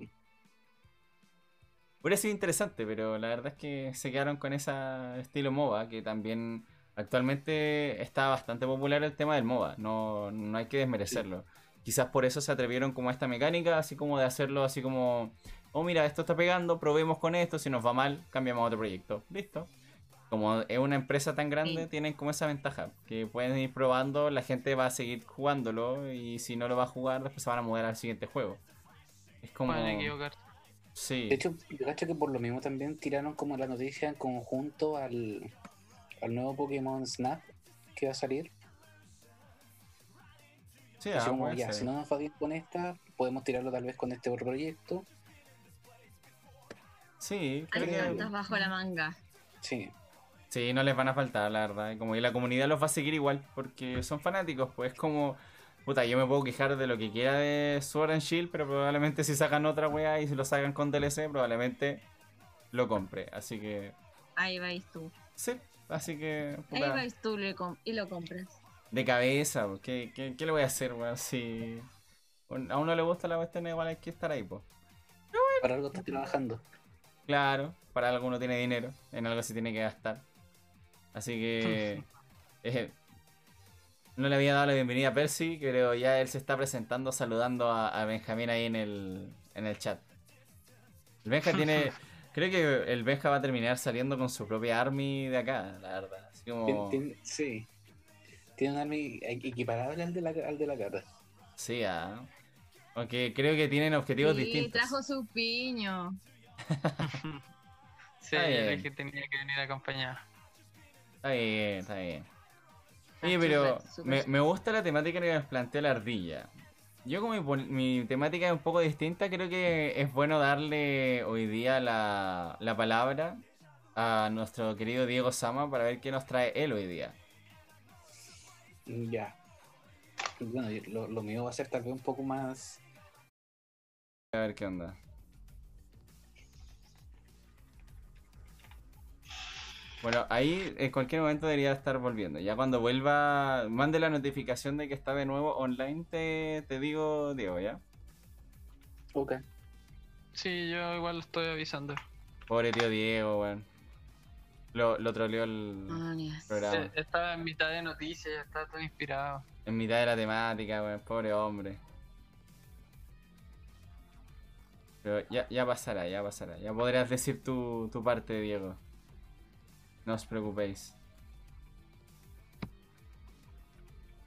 Speaker 4: Hubiera sido interesante, pero la verdad es que se quedaron con ese estilo MOBA, que también actualmente está bastante popular el tema del MOBA, no, no hay que desmerecerlo. Quizás por eso se atrevieron como a esta mecánica, así como de hacerlo así como, oh mira, esto está pegando, probemos con esto, si nos va mal, cambiamos a otro proyecto. Listo. Como es una empresa tan grande,
Speaker 1: Sí.
Speaker 4: tienen como esa ventaja, que pueden ir probando, la gente va a seguir jugándolo y si no lo va a jugar, después se van a mudar al siguiente juego. Es como... Sí.
Speaker 3: De hecho, yo cacho que por lo mismo también tiraron como la noticia en conjunto al, al nuevo Pokémon Snap que va a salir.
Speaker 4: Sí, ah,
Speaker 3: como, ya, si no nos va bien con esta, podemos tirarlo tal vez con este otro proyecto.
Speaker 4: Sí,
Speaker 1: Hay
Speaker 4: creo que-
Speaker 1: cartas bajo la manga.
Speaker 3: Sí,
Speaker 4: Sí, no les van a faltar, la verdad. Y Como que la comunidad los va a seguir igual, porque son fanáticos, pues es como. Puta, yo me puedo quejar de lo que quiera de Sword and Shield, pero probablemente si sacan otra weá y si lo sacan con DLC, probablemente lo compre. Así que.
Speaker 1: Ahí vais tú.
Speaker 4: Sí, así que.
Speaker 1: Ahí vais tú y lo compras.
Speaker 4: de cabeza, pues, ¿qué, qué, qué le voy a hacer, weón? Si a uno le gusta la cuestión, igual hay que estar ahí, pues.
Speaker 3: para algo estás trabajando.
Speaker 4: Claro, para algo uno tiene dinero, en algo se tiene que gastar. Así que eh, no le había dado la bienvenida a Percy, pero ya él se está presentando saludando a, a Benjamín ahí en el, en el chat. El Benja tiene, (laughs) creo que el Benja va a terminar saliendo con su propia army de acá, la verdad. Así
Speaker 3: Tien-
Speaker 4: como,
Speaker 3: tien- sí. Tiene un army equiparable al de la, al de la cata.
Speaker 4: sí, ah. aunque creo que tienen objetivos
Speaker 1: Sí,
Speaker 4: distintos.
Speaker 1: trajo su piño. (laughs) (laughs)
Speaker 2: Sí,
Speaker 4: bien.
Speaker 2: que tenía que venir acompañado.
Speaker 4: Está bien, está bien.
Speaker 1: Está
Speaker 4: Oye, pero me, me gusta la temática que nos plantea la ardilla. Yo como mi, mi temática es un poco distinta, creo que es bueno darle hoy día la, la palabra a nuestro querido Diego Sama para ver qué nos trae él hoy día.
Speaker 3: Ya. Bueno, lo, lo mío va a ser tal vez un poco más.
Speaker 4: A ver qué onda. Bueno, ahí en cualquier momento debería estar volviendo. Ya cuando vuelva, mande la notificación de que está de nuevo online, te, te digo, Diego, ¿ya?
Speaker 3: Ok.
Speaker 2: Sí, yo igual lo estoy avisando.
Speaker 4: Pobre tío Diego, weón. Lo, lo troleó el
Speaker 1: Demonios.
Speaker 4: programa.
Speaker 2: Eh, Estaba en mitad de noticias, ya estaba todo inspirado.
Speaker 4: En mitad de la temática, weón. Pobre hombre. Pero ya, ya pasará, ya pasará. Ya podrás decir tu, tu parte, Diego. No os preocupéis.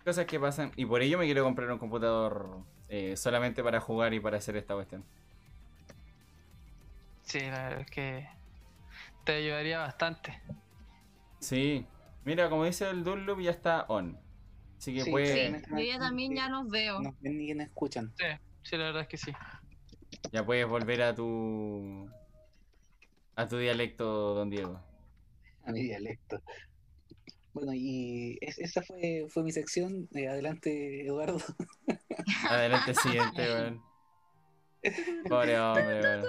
Speaker 4: Cosas que pasan. Y por ello me quiero comprar un computador eh, solamente para jugar y para hacer esta cuestión.
Speaker 2: Sí, la verdad es que te ayudaría bastante.
Speaker 4: Sí. Mira, como dice el Dunloop, ya está on. Así que
Speaker 3: Sí,
Speaker 4: puede,
Speaker 3: sí.
Speaker 1: Yo ya también ya nos veo.
Speaker 3: No ven ni nos escuchan.
Speaker 2: Sí, sí, la verdad es que sí.
Speaker 4: ya puedes volver a tu. a tu dialecto, don Diego. (laughs)
Speaker 3: Mi dialecto. Bueno, y es- esa fue, fue mi sección. Eh, adelante, Eduardo. (laughs)
Speaker 4: Adelante, siguiente, (laughs) weón. Pobre hombre, weón.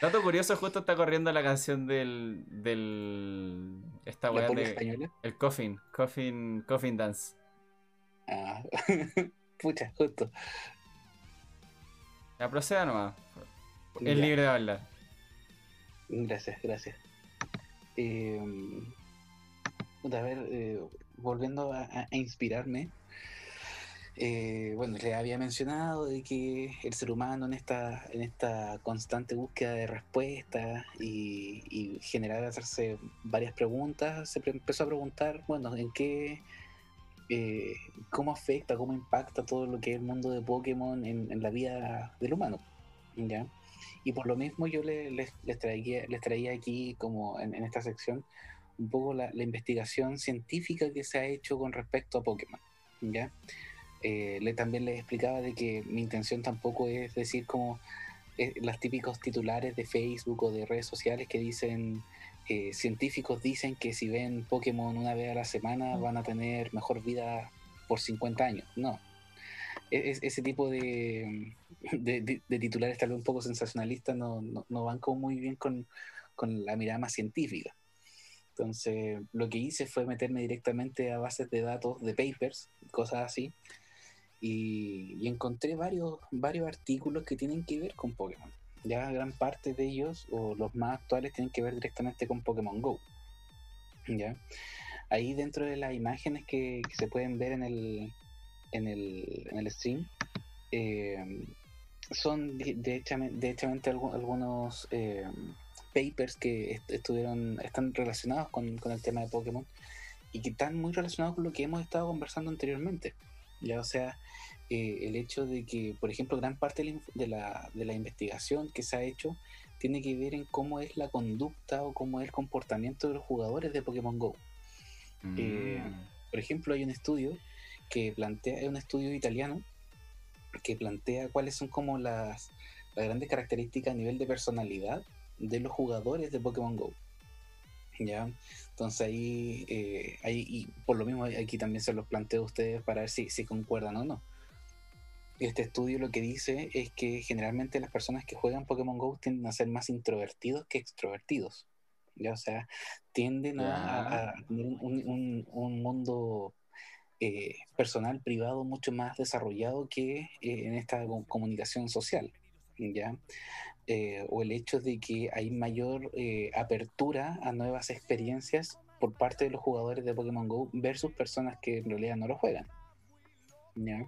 Speaker 4: Dato curioso, justo está corriendo la canción del. del. esta
Speaker 3: La
Speaker 4: weá de.
Speaker 3: española.
Speaker 4: El Coffin, Coffin, Coffin Dance.
Speaker 3: Ah, pucha, justo.
Speaker 4: Ya proceda nomás. Es libre de hablar.
Speaker 3: Gracias, gracias. Eh, a ver, eh, volviendo a, inspirarme. eh, bueno, les había mencionado de que el ser humano en esta, en esta constante búsqueda de respuestas y, y generar hacerse varias preguntas, se empezó a preguntar, bueno, ¿en qué, eh, cómo afecta, cómo impacta todo lo que es el mundo de Pokémon en, la vida del humano. ¿ya? Y por lo mismo yo les, les, traía, les traía aquí, como en, esta sección, un poco la, investigación científica que se ha hecho con respecto a Pokémon. ¿ya? Eh, le, también les explicaba de que mi intención tampoco es decir como eh, los típicos titulares de Facebook o de redes sociales que dicen eh, científicos dicen que si ven Pokémon una vez a la semana van a tener mejor vida por 50 años. No. E-, ese tipo de, de, titulares tal vez un poco sensacionalistas no, no, van como muy bien con, con, la mirada más científica. Entonces, lo que hice fue meterme directamente a bases de datos de papers, cosas así, y, y encontré varios, varios artículos que tienen que ver con Pokémon ya gran parte de ellos, o los más actuales, tienen que ver directamente con Pokémon Go. ¿ya? Ahí dentro de las imágenes que, se pueden ver en el, en el, en el stream, eh, son de, de algunos eh, papers que estuvieron, están relacionados con, con, el tema de Pokémon y que están muy relacionados con lo que hemos estado conversando anteriormente. Ya, o sea, eh, el hecho de que, por ejemplo, gran parte de la, de la, investigación que se ha hecho tiene que ver en cómo es la conducta o cómo es el comportamiento de los jugadores de Pokémon Go. Eh, mm. por ejemplo, hay un estudio que plantea, es un estudio italiano que plantea cuáles son como las, las grandes características a nivel de personalidad de los jugadores de Pokémon Go. ¿Ya? Entonces ahí, eh, ahí, y por lo mismo aquí también se los planteo a ustedes para ver si, si concuerdan o no este estudio lo que dice es que generalmente las personas que juegan Pokémon Go tienden a ser más introvertidos que extrovertidos. ¿ya? O sea, tienden a, tener un, mundo eh, personal, privado, mucho más desarrollado que eh, en esta comunicación social. ¿ya? Eh, o el hecho de que hay mayor apertura a nuevas experiencias por parte de los jugadores de Pokémon Go versus personas que en realidad no lo juegan. ¿ya?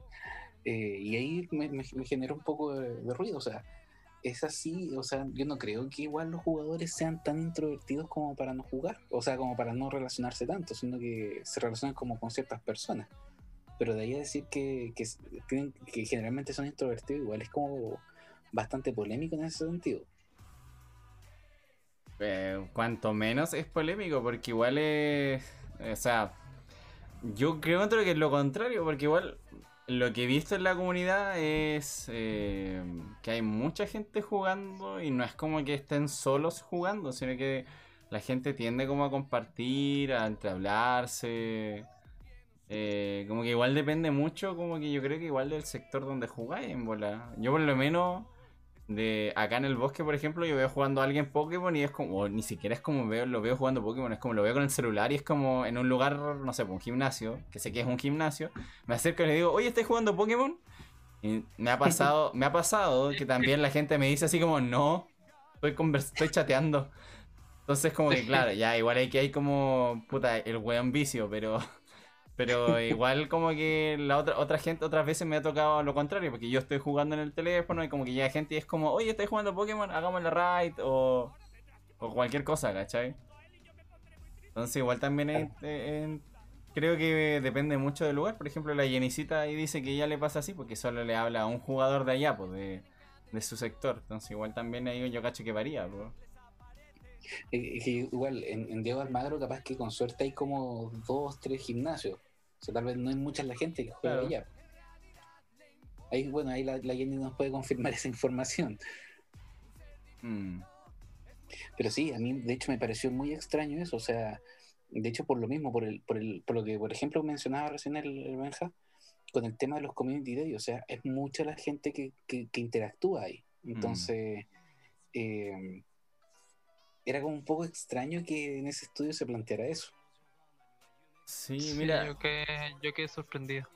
Speaker 3: Y ahí me, genera un poco de, ruido, o sea, es así, o sea, yo no creo que igual los jugadores sean tan introvertidos como para no jugar, o sea, como para no relacionarse tanto, sino que se relacionan como con ciertas personas. Pero de ahí a decir que, que, que generalmente son introvertidos, igual es como bastante polémico en ese sentido.
Speaker 4: Eh, cuanto menos es polémico, porque igual es. O sea, yo creo que es lo contrario, porque igual lo que he visto en la comunidad es eh, que hay mucha gente jugando y no es como que estén solos jugando, sino que la gente tiende como a compartir, a entrehablarse. Eh, como que igual depende mucho, como que yo creo que igual del sector donde jugáis en bola. Yo por lo menos de acá en el bosque, por ejemplo, yo veo jugando a alguien Pokémon y es como, ni siquiera es como veo, lo veo jugando Pokémon, es como lo veo con el celular y es como en un lugar, no sé, un gimnasio, que sé que es un gimnasio, me acerco y le digo, oye, ¿estás jugando Pokémon? Y me ha pasado, (laughs) me ha pasado que también la gente me dice así como, no, estoy, estoy chateando. Entonces como que (laughs) claro, ya igual hay que hay como, puta, el weón vicio, pero... Pero (laughs) igual como que la otra, otra gente otras veces me ha tocado lo contrario, porque yo estoy jugando en el teléfono y como que llega gente y es como, oye, estoy jugando Pokémon, hagamos la raid o, o cualquier cosa, ¿cachai? Entonces igual también creo que depende mucho del lugar. Por ejemplo, la Jenicita ahí dice que ya le pasa así porque solo le habla a un jugador de allá, pues de, su sector. Entonces igual también ahí yo cacho que varía, pues.
Speaker 3: igual, en, Diego Almagro capaz que con suerte hay como dos, tres gimnasios tal vez no hay mucha la gente que juega allá. Ahí, bueno, ahí la, la, Jenny nos puede confirmar (laughs) esa información. Mm. Pero sí, a mí de hecho me pareció muy extraño eso, o sea, de hecho por lo mismo, por, el, por, el, por lo que por ejemplo mencionaba recién el, Benja, con el tema de los community days, o sea, es mucha la gente que, interactúa ahí. Entonces, mm. eh, era como un poco extraño que en ese estudio se planteara eso.
Speaker 2: Sí, mira. yo, que, yo quedé sorprendido.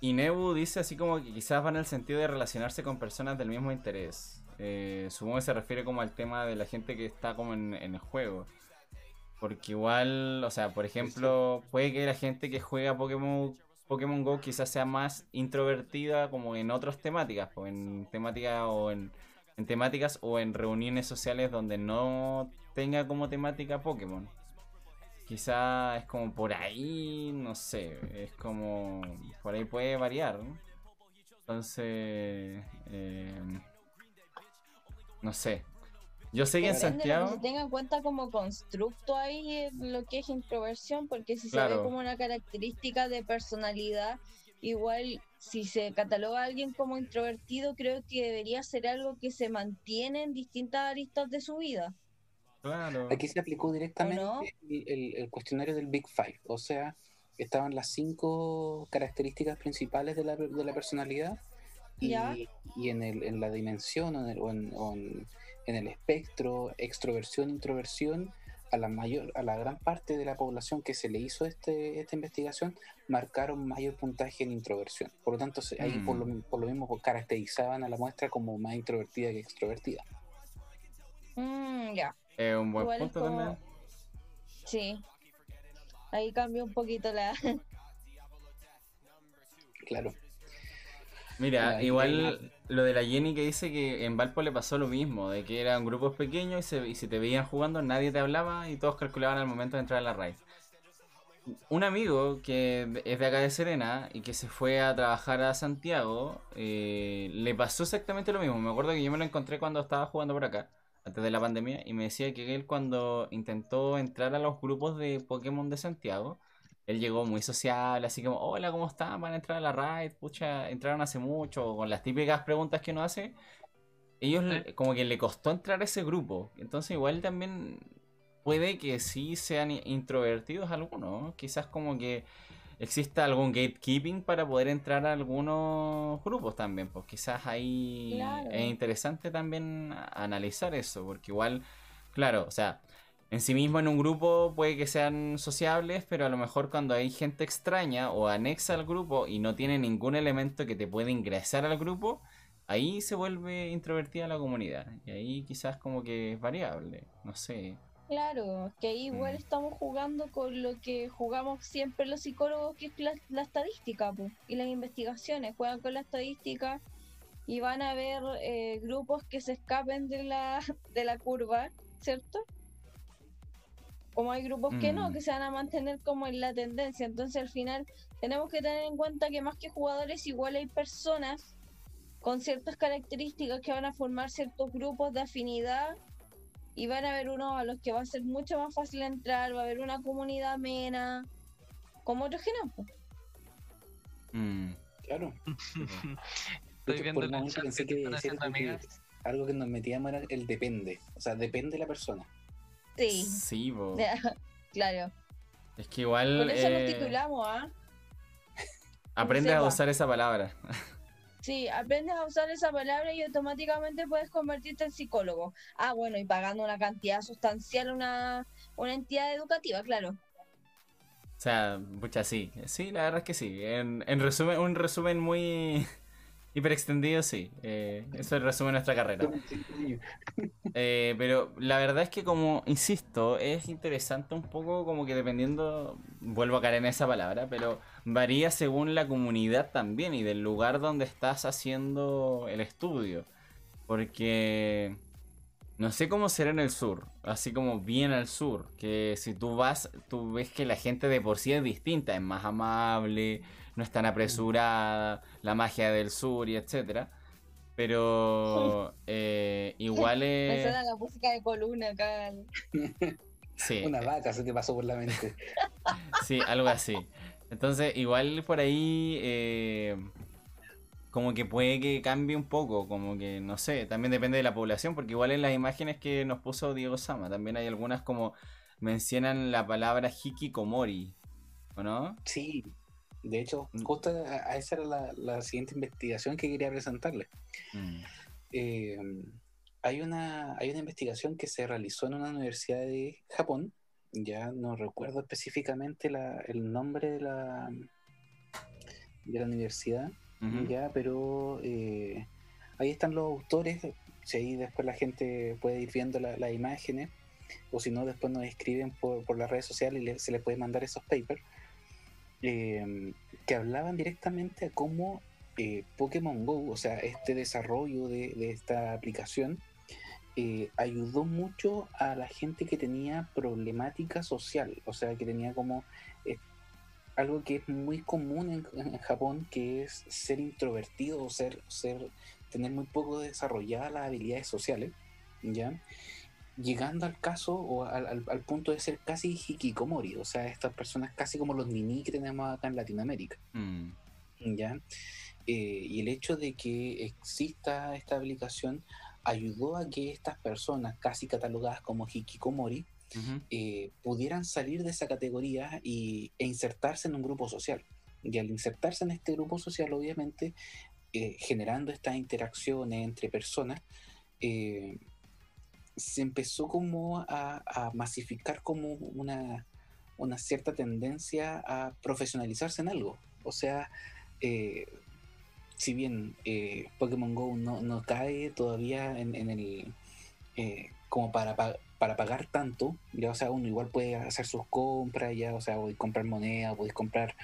Speaker 4: Y Nebu dice así como que quizás va en el sentido de relacionarse con personas del mismo interés. Eh, supongo que se refiere como al tema de la gente que está como en, el juego. Porque igual, o sea, por ejemplo, puede que la gente que juega Pokémon, Pokémon Go quizás sea más introvertida como en otras temáticas, pues en temáticas o en, en temáticas o en reuniones sociales donde no tenga como temática Pokémon. Quizá es como por ahí, no sé, es como por ahí puede variar. ¿no? Entonces, eh, no sé. Yo sé que en
Speaker 1: lo que
Speaker 4: Santiago...
Speaker 1: se tenga en cuenta como constructo ahí eh, lo que es introversión, porque si se ve como una característica de personalidad, igual si se cataloga a alguien como introvertido, creo que debería ser algo que se mantiene en distintas aristas de su vida.
Speaker 4: Claro.
Speaker 3: Aquí se aplicó directamente
Speaker 1: no?
Speaker 3: el, el- el cuestionario del Big Five, o sea, estaban las cinco características principales de la, de la personalidad y, y en, el, en la dimensión o en el, o en- o en- en el espectro extroversión, introversión, a la mayor, a la gran parte de la población que se le hizo este, esta investigación, marcaron mayor puntaje en introversión. Por lo tanto, se- ahí por lo,
Speaker 4: Mm.
Speaker 3: por lo mismo caracterizaban a la muestra como más introvertida que extrovertida.
Speaker 1: Mm, ya,
Speaker 4: Es un buen
Speaker 1: igual
Speaker 4: punto
Speaker 1: como-
Speaker 4: también.
Speaker 1: sí. Ahí cambia un poquito la... (laughs)
Speaker 3: Claro.
Speaker 4: Mira, igual lo de la Jenny que dice que en Valpo le pasó lo mismo, de que eran grupos pequeños y, se- y si te veían jugando nadie te hablaba y todos calculaban al momento de entrar a la raid. Un amigo que es de acá de Serena y que se fue a trabajar a Santiago, eh, le pasó exactamente lo mismo. Me acuerdo que yo me lo encontré cuando estaba jugando por acá, antes de la pandemia, y me decía que él cuando intentó entrar a los grupos de Pokémon de Santiago, él llegó muy sociable, así como, hola, ¿cómo están? ¿Van a entrar a la raid? Pucha, entraron hace mucho, con las típicas preguntas que uno hace. Ellos le- como que le costó entrar a ese grupo. Entonces igual también puede que sí sean introvertidos algunos. ¿no? Quizás como que exista algún gatekeeping para poder entrar a algunos grupos también. Pues quizás ahí
Speaker 1: Claro.
Speaker 4: es interesante también analizar eso. Porque igual, claro, o sea, en sí mismo en un grupo puede que sean sociables, pero a lo mejor cuando hay gente extraña o anexa al grupo y no tiene ningún elemento que te pueda ingresar al grupo, ahí se vuelve introvertida la comunidad. Y ahí quizás como que es variable, no sé.
Speaker 1: Claro, que ahí igual
Speaker 4: Mm.
Speaker 1: estamos jugando con lo que jugamos siempre los psicólogos, que es la, la estadística po, y las investigaciones. Juegan con la estadística y van a ver eh, grupos que se escapen de la, (laughs) de la curva, ¿cierto? Como hay grupos que no,
Speaker 4: Mm.
Speaker 1: que se van a mantener como en la tendencia. Entonces al final tenemos que tener en cuenta que más que jugadores, igual hay personas con ciertas características que van a formar ciertos grupos de afinidad y van a haber unos a los que va a ser mucho más fácil entrar, va a haber una comunidad amena, como otros que no.
Speaker 4: Mm,
Speaker 3: Claro. (laughs)
Speaker 2: Estoy viendo
Speaker 3: por un pensé
Speaker 2: que
Speaker 3: que
Speaker 2: haciendo
Speaker 3: que
Speaker 2: amigas.
Speaker 3: algo que nos metíamos era el depende. O sea, depende de la persona.
Speaker 1: Sí,
Speaker 4: sí, po. (laughs)
Speaker 1: claro.
Speaker 4: es que igual
Speaker 1: Con eso
Speaker 4: eh,
Speaker 1: nos titulamos, ¿ah?
Speaker 4: aprendes a usar esa palabra. (laughs)
Speaker 1: Sí, aprendes a usar esa palabra y automáticamente puedes convertirte en psicólogo. Ah, bueno, y pagando una cantidad sustancial una, una entidad educativa, claro.
Speaker 4: O sea, pucha, sí. Sí, la verdad es que sí. En, en resumen, un resumen muy hiper extendido, sí. Eh, eso resume nuestra carrera. Eh, pero la verdad es que como, insisto, es interesante un poco como que dependiendo, vuelvo a caer en esa palabra, pero varía según la comunidad también y del lugar donde estás haciendo el estudio. Porque no sé cómo será en el sur, así como bien al sur, que si tú vas, tú ves que la gente de por sí es distinta, es más amable, no es tan apresurada, la magia del sur y etcétera. Pero (laughs) eh, igual
Speaker 1: Me
Speaker 4: es...
Speaker 1: suena la música de columna acá. (laughs)
Speaker 4: Sí,
Speaker 3: Una vaca se te pasó por la mente. (laughs)
Speaker 4: sí, algo así. Entonces, igual por ahí, eh, como que puede que cambie un poco, como que, no sé, también depende de la población, porque igual en las imágenes que nos puso Diego Sama, también hay algunas como mencionan la palabra hikikomori, ¿o no?
Speaker 3: Sí. De hecho,
Speaker 4: Mm.
Speaker 3: justo a, a esa era la, la siguiente investigación que quería presentarle.
Speaker 4: Mm,
Speaker 3: Eh, hay, una, hay una investigación que se realizó en una universidad de Japón. Ya no recuerdo específicamente la- el nombre de la, de la universidad. ya, pero eh, ahí están los autores, si ahí después la gente puede ir viendo la- las imágenes, o si no, después nos escriben por, por las redes sociales y le- se les puede mandar esos papers, eh, que hablaban directamente a cómo eh, Pokémon Go, o sea, este desarrollo de, de esta aplicación, eh, ayudó mucho a la gente que tenía problemática social, o sea, que tenía como eh, algo que es muy común en, en Japón, que es ser introvertido o ser, ser, tener muy poco desarrolladas las habilidades sociales, ¿ya? Llegando al caso o al, al- al punto de ser casi hikikomori, o sea, estas personas casi como los nini que tenemos acá en Latinoamérica.
Speaker 4: Mm,
Speaker 3: ¿ya? Eh, y el hecho de que exista esta aplicación ayudó a que estas personas, casi catalogadas como hikikomori, eh, pudieran salir de esa categoría y, e insertarse en un grupo social. Y al insertarse en este grupo social, obviamente, eh, generando estas interacciones entre personas, eh, se empezó como a, a masificar como una, una cierta tendencia a profesionalizarse en algo. O sea, eh, si bien eh, Pokémon Go no, no cae todavía en, en el eh, como para, pa- para pagar tanto, ya o sea, uno igual puede hacer sus compras, ya, o sea, podéis comprar moneda, podéis comprar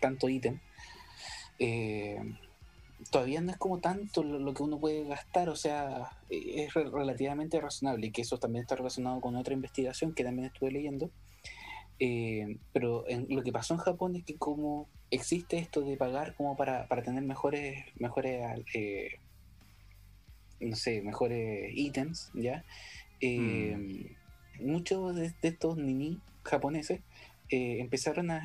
Speaker 3: tanto ítem. Eh, todavía no es como tanto lo, lo que uno puede gastar, o sea, eh, es re- relativamente razonable y que eso también está relacionado con otra investigación que también estuve leyendo. Eh, pero en- lo que pasó en Japón es que como existe esto de pagar como para, para tener mejores, mejores eh, no sé, mejores ítems, ¿ya? Eh, Muchos de, de estos nini japoneses eh, empezaron a,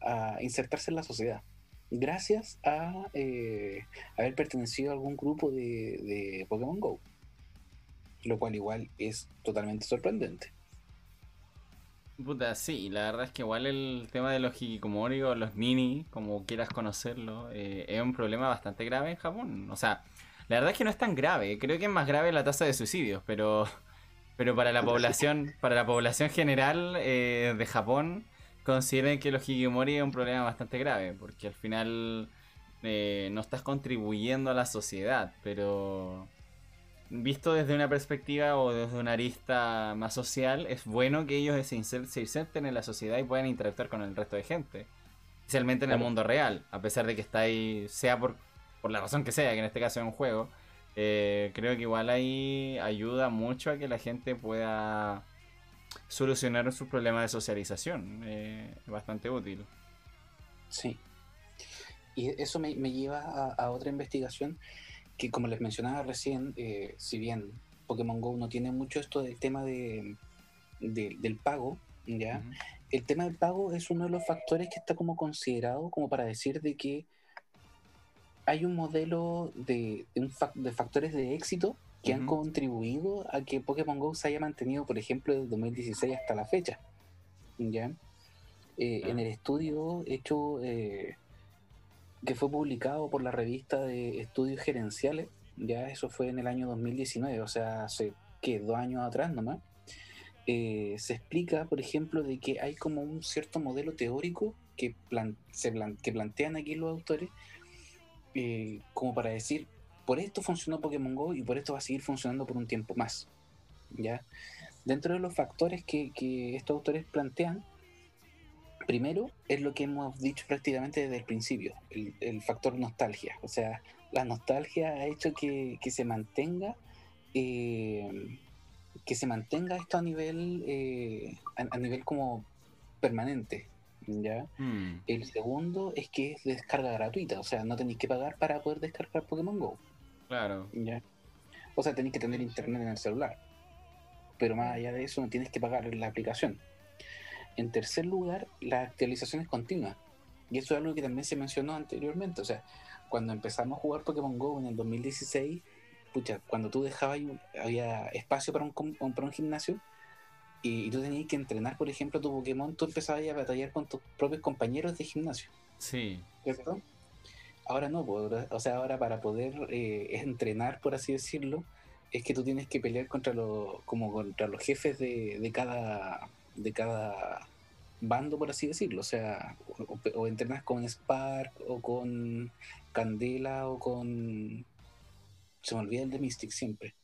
Speaker 3: a- a insertarse en la sociedad gracias a eh, haber pertenecido a algún grupo de, de Pokémon Go. Lo cual igual es totalmente sorprendente.
Speaker 4: Puta, sí, la verdad es que igual el tema de los hikikomori o los nini, como quieras conocerlo, eh, es un problema bastante grave en Japón. O sea, la verdad es que no es tan grave, creo que es más grave la tasa de suicidios, pero, pero para la (laughs) población, para la población general eh, de Japón, consideren que los hikikomori es un problema bastante grave, porque al final eh, no estás contribuyendo a la sociedad, pero visto desde una perspectiva o desde una arista más social, es bueno que ellos se, inser- se inserten en la sociedad y puedan interactuar con el resto de gente. Especialmente en el mundo real, a pesar de que está ahí, sea por, por la razón que sea, que en este caso es un juego. eh, creo que igual ahí ayuda mucho a que la gente pueda solucionar sus problemas de socialización. eh, bastante útil.
Speaker 3: Sí. Y eso me, me lleva a, a otra investigación que, como les mencionaba recién, eh, si bien Pokémon Go no tiene mucho esto del tema de, de- del pago, ¿ya? El tema del pago es uno de los factores que está como considerado como para decir de que hay un modelo de, de un de factores de éxito que han
Speaker 4: Ujú.
Speaker 3: contribuido a que Pokémon Go se haya mantenido, por ejemplo, desde 2016 hasta la fecha. ¿ya? Eh,
Speaker 4: Ah.
Speaker 3: En el estudio hecho eh, que fue publicado por la revista de estudios gerenciales, ya eso fue en el año 2019, o sea, hace que dos años atrás nomás, eh, se explica, por ejemplo, de que hay como un cierto modelo teórico que, plan- se plan- que plantean aquí los autores, eh, como para decir, por esto funcionó Pokémon Go y por esto va a seguir funcionando por un tiempo más. ¿ya? Dentro de los factores que, que estos autores plantean, primero es lo que hemos dicho prácticamente desde el principio, el, el factor nostalgia. O sea, la nostalgia ha hecho que, que se mantenga eh, que se mantenga esto a nivel eh, a, a nivel como permanente. ¿ya?
Speaker 4: Mm,
Speaker 3: El segundo es que es descarga gratuita, o sea, no tenéis que pagar para poder descargar Pokémon Go.
Speaker 4: Claro.
Speaker 3: ¿ya? O sea, tenéis que tener internet en el celular. Pero más allá de eso, no tienes que pagar la aplicación. En tercer lugar, la actualización es continua. Y eso es algo que también se mencionó anteriormente. O sea, cuando empezamos a jugar Pokémon Go en el 2016, pucha, cuando tú dejabas, había espacio para un, para un gimnasio y, y tú tenías que entrenar, por ejemplo, tu Pokémon, tú empezabas a batallar con tus propios compañeros de gimnasio.
Speaker 4: Sí.
Speaker 3: ¿cierto? Ahora no, o sea, ahora para poder eh, entrenar, por así decirlo, es que tú tienes que pelear contra los, como contra los jefes de, de cada, de cada bando, por así decirlo. O sea, o, o entrenas con Spark, o con Candela, o con... Se me olvida el de Mystic siempre.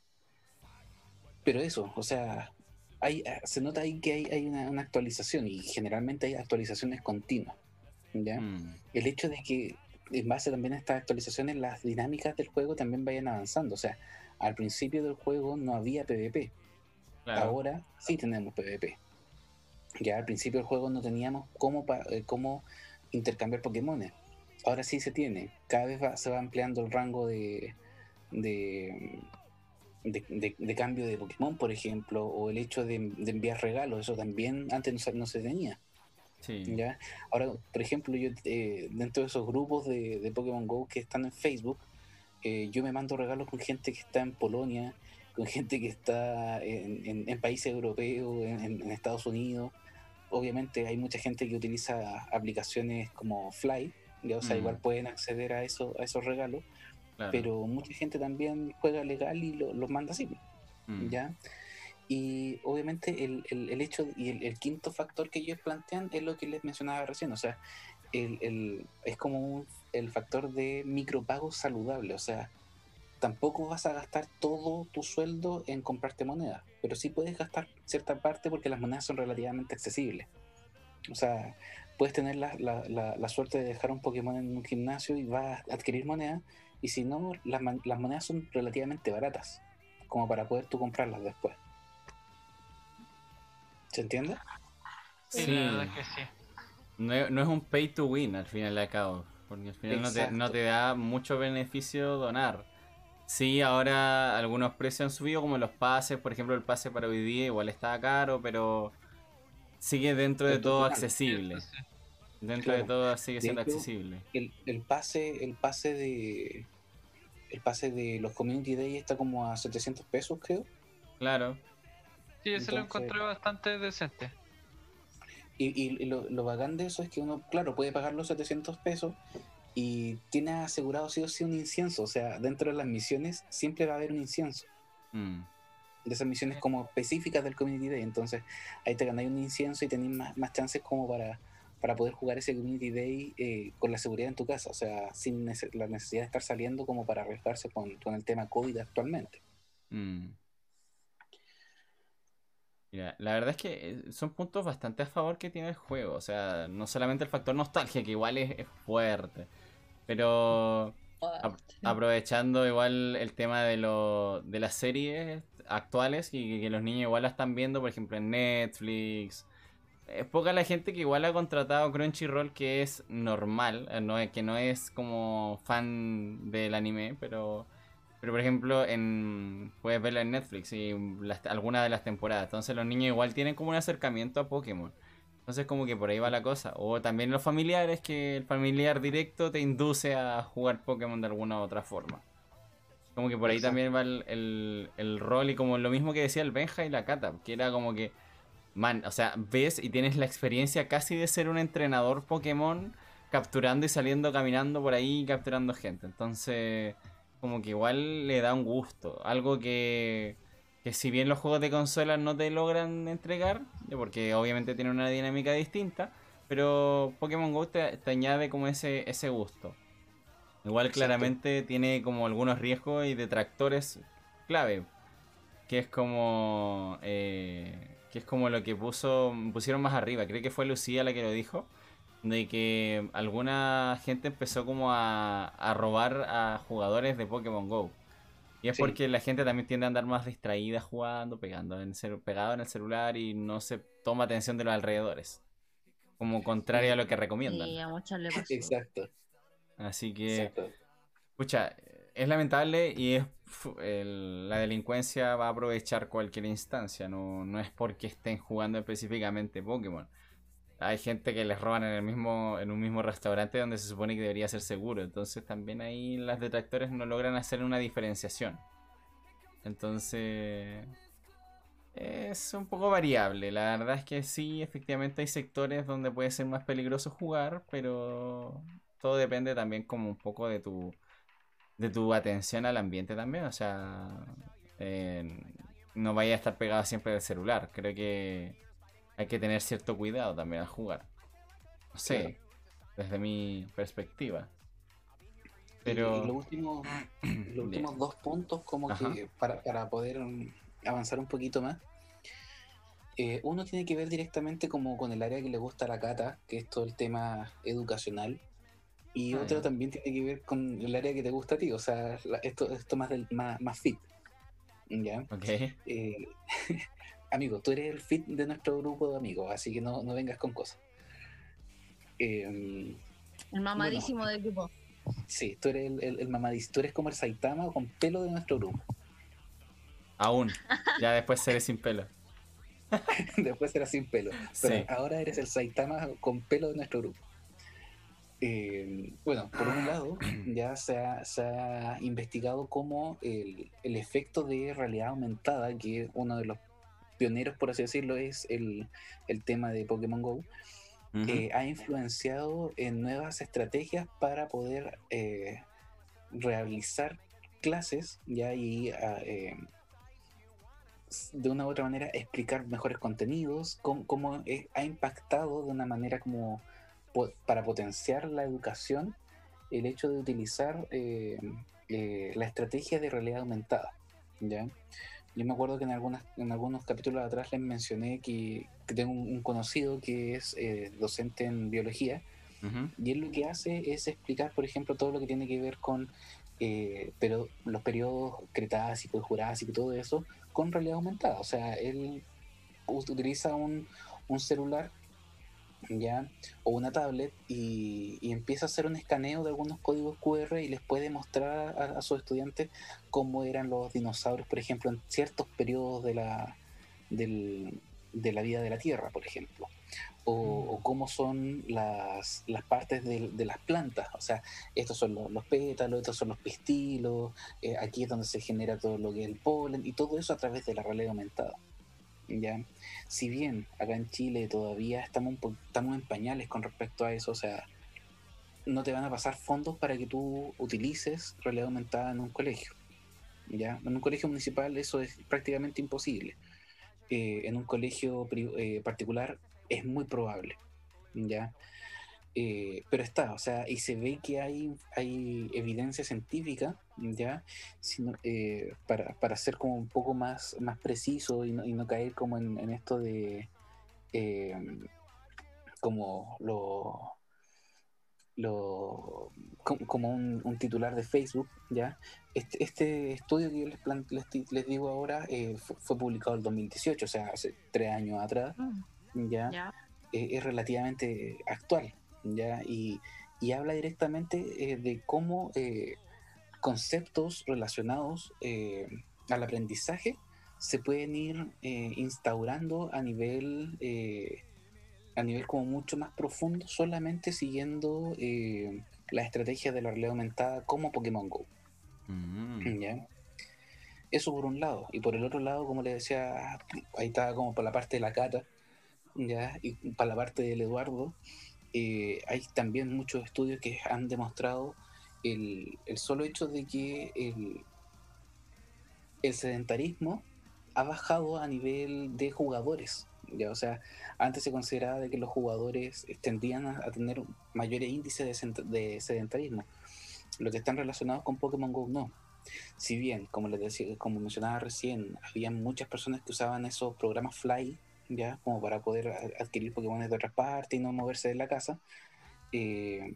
Speaker 3: Pero eso, o sea, hay, se nota ahí que hay, hay una, una actualización y generalmente hay actualizaciones continuas. ¿ya?
Speaker 4: Mm,
Speaker 3: el hecho de que en base también a estas actualizaciones las dinámicas del juego también vayan avanzando. O sea, al principio del juego no había PvP.
Speaker 4: Claro.
Speaker 3: Ahora sí tenemos PvP. Ya al principio del juego no teníamos cómo, eh, cómo intercambiar Pokémon. Ahora sí se tiene. Cada vez va- se va ampliando el rango de, de, de, de- de cambio de Pokémon, por ejemplo, o el hecho de, de enviar regalos. Eso también antes no no se tenía.
Speaker 4: Sí.
Speaker 3: ¿ya? Ahora, por ejemplo, yo eh, dentro de esos grupos de, de Pokémon Go que están en Facebook, eh, yo me mando regalos con gente que está en Polonia, con gente que está en, en- en países europeos, en, en- Estados Unidos. Obviamente hay mucha gente que utiliza aplicaciones como Fly, ¿ya? o sea,
Speaker 4: Mm.
Speaker 3: igual pueden acceder a, eso, a esos regalos,
Speaker 4: claro.
Speaker 3: pero mucha gente también juega legal y lo- los manda así.
Speaker 4: Mm.
Speaker 3: ¿ya? Y obviamente el, el- hecho y el, quinto factor que ellos plantean es lo que les mencionaba recién, o sea, el, es como un- el factor de micropago saludable, o sea, tampoco vas a gastar todo tu sueldo en comprarte monedas, pero sí puedes gastar cierta parte porque las monedas son relativamente accesibles. O sea, puedes tener la, la- la- suerte de dejar un Pokémon en un gimnasio y vas a adquirir monedas, y si no, las, las monedas son relativamente baratas, como para poder tú comprarlas después. ¿Se entiende?
Speaker 2: Sí,
Speaker 4: Sí.
Speaker 2: la verdad es que sí.
Speaker 4: No, es- no es un pay to win al final al cabo. Porque al final no te, no te da mucho beneficio donar. Sí, ahora algunos precios han subido, como los pases. Por ejemplo, el pase para hoy día igual está caro, pero sigue dentro de todo accesible. Dentro de todo sigue
Speaker 3: De
Speaker 4: siendo
Speaker 3: hecho,
Speaker 4: accesible.
Speaker 3: El, el pase, el pase de el pase de los Community Day está como a 700 pesos, creo.
Speaker 4: Claro.
Speaker 2: Sí, ese lo
Speaker 3: Entonces-
Speaker 2: encontré bastante decente.
Speaker 3: Y, y- y lo, lo bacán de eso es que uno, claro, puede pagar los 700 pesos y tiene asegurado sí o sí un incienso. O sea, dentro de las misiones siempre va a haber un incienso.
Speaker 4: Mm.
Speaker 3: De esas misiones como específicas del Community Day. Entonces, ahí te ganáis un incienso y tenéis más, más chances como para, para poder jugar ese Community Day eh, con la seguridad en tu casa. O sea, sin nece- la necesidad de estar saliendo como para arriesgarse con, con el tema COVID actualmente.
Speaker 4: Mm. Mira, la verdad es que eh, son puntos bastante a favor que tiene el juego. O sea, no solamente el factor nostalgia, que igual es, es fuerte, pero ap- aprovechando igual el tema de, lo, de las series actuales y que, que los niños igual la están viendo, por ejemplo, en Netflix. Es poca la gente que igual ha contratado Crunchyroll, que es normal, eh, no que no es como fan del anime, pero pero por ejemplo, en puedes verla en Netflix y las, algunas de las temporadas. Entonces los niños igual tienen como un acercamiento a Pokémon. Entonces como que por ahí va la cosa. O también los familiares, que el familiar directo te induce a jugar Pokémon de alguna u otra forma. Como que por ahí
Speaker 3: Exacto.
Speaker 4: también va el, el- el rol y como lo mismo que decía el Benja y la Kata, que era como que, man, o sea, ves y tienes la experiencia casi de ser un entrenador Pokémon capturando y saliendo caminando por ahí y capturando gente. Entonces como que igual le da un gusto. Algo que, que si bien los juegos de consola no te logran entregar, ya porque obviamente tiene una dinámica distinta, pero Pokémon GO te, te añade como ese, ese gusto. Igual
Speaker 3: Exacto.
Speaker 4: claramente tiene como algunos riesgos y detractores clave, que es como... eh, que es como lo que puso pusieron más arriba, creo que fue Lucía la que lo dijo, de que alguna gente empezó como a, a robar a jugadores de Pokémon Go. Y es
Speaker 3: Sí.
Speaker 4: porque la gente también tiende a andar más distraída jugando, pegando en el pegado en el celular y no se toma atención de los alrededores. Como contrario a lo que recomiendan.
Speaker 1: Y a muchos le pasó.
Speaker 3: Exacto.
Speaker 4: Así que,
Speaker 3: exacto.
Speaker 4: escucha, es lamentable y es el- la delincuencia va a aprovechar cualquier instancia. No, no es porque estén jugando específicamente Pokémon. Hay gente que les roban en el mismo, en un mismo restaurante donde se supone que debería ser seguro. Entonces también ahí las detractores no logran hacer una diferenciación. Entonces es un poco variable. La verdad es que sí, efectivamente hay sectores donde puede ser más peligroso jugar, pero todo depende también como un poco de tu de tu atención al ambiente también. O sea, eh, no vaya a estar pegado siempre del celular. Creo que hay que tener cierto cuidado también al jugar. No sé,
Speaker 3: Claro.
Speaker 4: desde mi perspectiva. Pero...
Speaker 3: y, (clears throat) los últimos, los últimos dos puntos, como
Speaker 4: Ajá.
Speaker 3: que para, para poder avanzar un poquito más. eh, uno tiene que ver directamente como con el área que le gusta a la cata, que es todo el tema educacional. Y
Speaker 4: Ah,
Speaker 3: otro también tiene que ver con el área que te gusta a ti, o sea, la- esto, esto más, del, más, más fit. ¿ya?
Speaker 4: Ok.
Speaker 3: Eh, (laughs) amigo, tú eres el fit de nuestro grupo de amigos, así que no, no vengas con cosas. Eh,
Speaker 1: El mamadísimo del grupo.
Speaker 3: sí, tú eres el, el, el mamadísimo, tú eres como el Saitama con pelo de nuestro grupo.
Speaker 4: Aún. Ya después seré sin pelo. (laughs)
Speaker 3: Después eras sin pelo. Pero
Speaker 4: Sí.
Speaker 3: ahora eres el Saitama con pelo de nuestro grupo. Eh, bueno, por un lado, (clears throat) ya se ha, se ha investigado cómo el, el efecto de realidad aumentada, que uno de los pioneros, por así decirlo, es el, el tema de Pokémon Go, eh, ha influenciado en nuevas estrategias para poder eh, realizar clases ya y ah, eh, de una u otra manera explicar mejores contenidos, cómo, cómo, ha impactado de una manera como po- para potenciar la educación el hecho de utilizar eh, eh, la estrategia de realidad aumentada. ¿ya? Yo me acuerdo que en, algunas, en algunos capítulos atrás les mencioné que, que tengo un, un conocido que es eh, docente en biología y él lo que hace es explicar, por ejemplo, todo lo que tiene que ver con eh, pero los periodos Cretácico y Jurásico y todo eso con realidad aumentada. O sea, él ut- utiliza un, un celular ya o una tablet y, y empieza a hacer un escaneo de algunos códigos QR y les puede mostrar a, a sus estudiantes cómo eran los dinosaurios, por ejemplo, en ciertos periodos de la, del- de la vida de la Tierra, por ejemplo. O, o cómo son las, las partes de, de las plantas. O sea, estos son los, los pétalos, estos son los pistilos, eh, aquí es donde se genera todo lo que es el polen, y todo eso a través de la realidad aumentada. ¿Ya? Si bien acá en Chile todavía estamos, un estamos en pañales con respecto a eso, o sea, no te van a pasar fondos para que tú utilices realidad aumentada en un colegio. ¿ya? En un colegio municipal eso es prácticamente imposible. Eh, en un colegio eh, particular es muy probable. ¿ya? Eh, pero está, o sea, y se ve que hay, hay evidencia científica, ¿ya? Sino, eh, para, para ser como un poco más, más preciso y no, y no caer como en, en esto de eh, como lo, lo como, como un, un titular de Facebook, ¿ya? Este, este estudio que yo les, plan- les, les digo ahora eh, fu- fue, publicado en 2018, o sea, hace tres años atrás, ¿ya?
Speaker 1: Ya.
Speaker 3: eh, es relativamente actual, ¿ya? Y, y habla directamente eh, de cómo eh, conceptos relacionados eh, al aprendizaje se pueden ir instaurando a nivel a nivel como mucho más profundo solamente siguiendo la estrategia de la realidad aumentada como Pokémon Go.
Speaker 4: Mm.
Speaker 3: ¿ya? Eso por un lado. Y por el otro lado, como le decía, ahí estaba como por la parte de la Cata, ¿ya? Y para la parte del Eduardo, eh, hay también muchos estudios que han demostrado el, solo hecho de que el, sedentarismo ha bajado a nivel de jugadores. ¿ya? O sea, antes se consideraba de que los jugadores tendían a, tener mayores índices de sedentarismo. Los que están relacionados con Pokémon Go no. Si bien, como les decía, como mencionaba recién, había muchas personas que usaban esos programas Fly, ya, como para poder adquirir Pokémon de otras partes y no moverse de la casa. eh,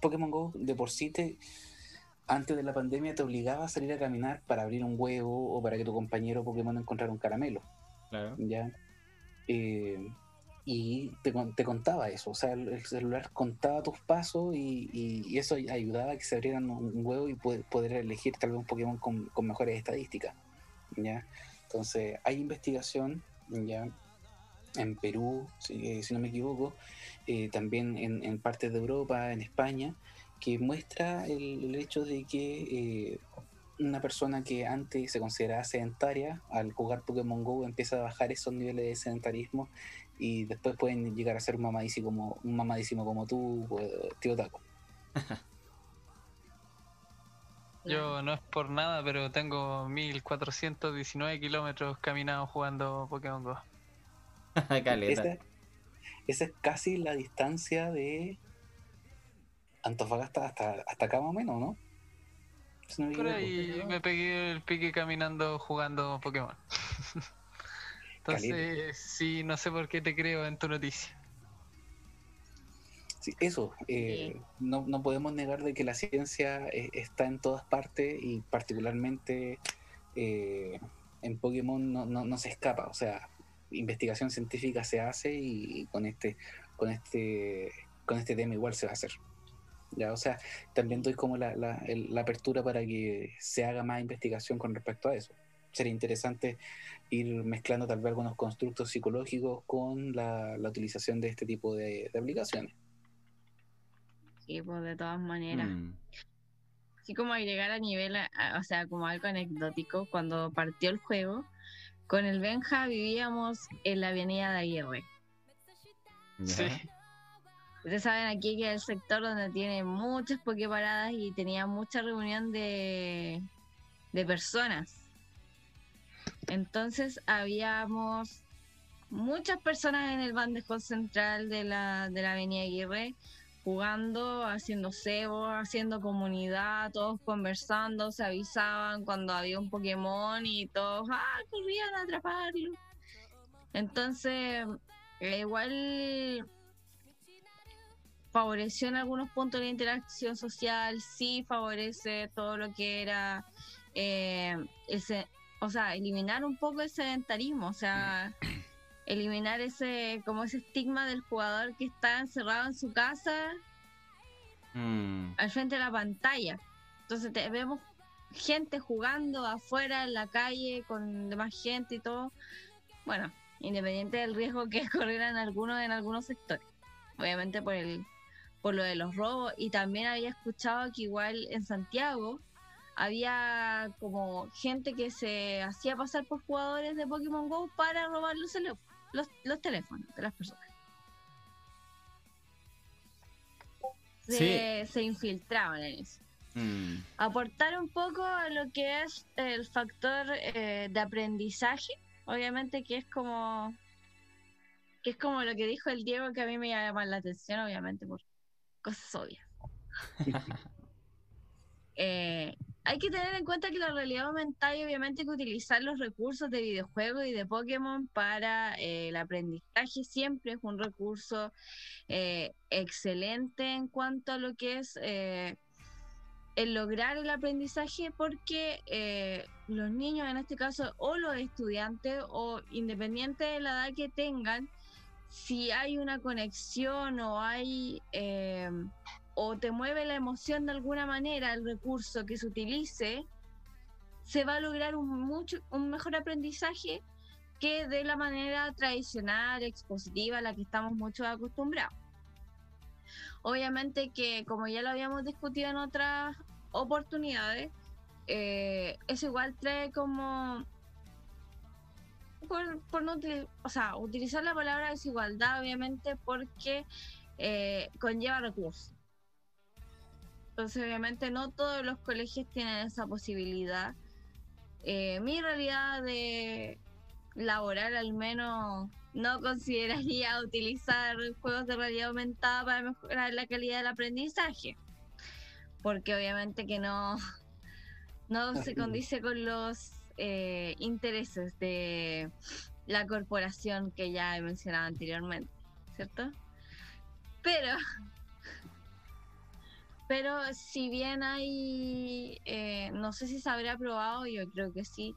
Speaker 3: Pokémon Go de por sí te, antes de la pandemia te obligaba a salir a caminar para abrir un huevo o para que tu compañero Pokémon encontrara un caramelo,
Speaker 4: Claro.
Speaker 3: ya. Eh, y te, te contaba eso, o sea, el, el celular contaba tus pasos y, y- y eso ayudaba a que se abrieran un, un huevo y poder, poder elegir tal vez un Pokémon con, con mejores estadísticas, ¿ya? Entonces, hay investigación, ¿ya? En Perú, si, no me equivoco, eh, también en, en partes de Europa, en España, que muestra el, hecho de que eh, una persona que antes se consideraba sedentaria, al jugar Pokémon Go empieza a bajar esos niveles de sedentarismo y después pueden llegar a ser un mamadísimo como, un mamadísimo como tú, tío Taco. (laughs)
Speaker 2: Yo no es por nada, pero tengo 1419 kilómetros caminados jugando Pokémon Go. (laughs)
Speaker 4: Caleta.
Speaker 3: Esa, esa es casi la distancia de Antofagasta hasta, hasta acá más o menos, ¿no? Si no
Speaker 2: Por ahí me pegué el pique caminando jugando Pokémon. (laughs) Entonces, sí, no sé por qué te creo en tu noticia.
Speaker 3: Sí, eso, eh, no, no podemos negar de que la ciencia eh, está en todas partes y particularmente eh, en Pokémon no, no, no se escapa, o sea, investigación científica se hace y con este, con este, con este tema igual se va a hacer. ¿ya? O sea, también doy como la, la, el- la apertura para que se haga más investigación con respecto a eso. Sería interesante ir mezclando tal vez algunos constructos psicológicos con la, la utilización de este tipo de, de aplicaciones.
Speaker 1: Sí, pues de todas maneras.
Speaker 4: Mm.
Speaker 1: Así como agregar a nivel, a- a- o sea, como algo anecdótico, cuando partió el juego, con el Benja vivíamos en la avenida de Aguirre.
Speaker 2: Sí.
Speaker 1: Ustedes saben aquí que es el sector donde tiene muchas pokeparadas y tenía mucha reunión de, de personas. Entonces habíamos muchas personas en el bandejón central de la, de la avenida Aguirre jugando, haciendo cebo, haciendo comunidad, todos conversando, se avisaban cuando había un Pokémon y todos ah, corrían a atraparlo. Entonces, eh, igual favoreció en algunos puntos la interacción social, sí favorece todo lo que era eh, ese, o sea, eliminar un poco el sedentarismo, o sea, eliminar ese, como ese estigma del jugador que está encerrado en su casa
Speaker 4: Mm.
Speaker 1: al frente de la pantalla. Entonces te, vemos gente jugando afuera en la calle con demás gente y todo. Bueno, independiente del riesgo que (laughs) corrieran algunos en algunos sectores. Obviamente por el por lo de los robos y también había escuchado que igual en Santiago había como gente que se hacía pasar por jugadores de Pokémon Go para robar los, los, los teléfonos de las personas. Se, se infiltraban en eso
Speaker 4: Mm.
Speaker 1: aportar un poco a lo que es el factor eh, de aprendizaje, obviamente que es como que es como lo que dijo el Diego que a mí me llama la atención, obviamente por cosas obvias. (laughs) Eh, hay que tener en cuenta que la realidad aumentada y obviamente que utilizar los recursos de videojuegos y de Pokémon para eh, el aprendizaje siempre es un recurso eh, excelente en cuanto a lo que es el lograr el aprendizaje porque los niños en este caso o los estudiantes o independiente de la edad que tengan si hay una conexión o hay o te mueve la emoción de alguna manera el recurso que se utilice se va a lograr un mucho un mejor aprendizaje que de la manera tradicional expositiva a la que estamos mucho acostumbrados Obviamente que, como ya lo habíamos discutido en otras oportunidades, eh, eso igual trae como, por, por no o sea, utilizar la palabra desigualdad, obviamente, porque eh, conlleva recursos. Entonces, obviamente, no todos los colegios tienen esa posibilidad. Eh, mi realidad de laboral, al menos, no consideraría (laughs) utilizar juegos de realidad aumentada para mejorar la calidad del aprendizaje. Porque obviamente que no, (laughs) no se condice con los eh, intereses de la corporación que ya he mencionado anteriormente, ¿cierto? Pero, pero si bien hay, eh, no sé si se habrá probado, yo creo que sí,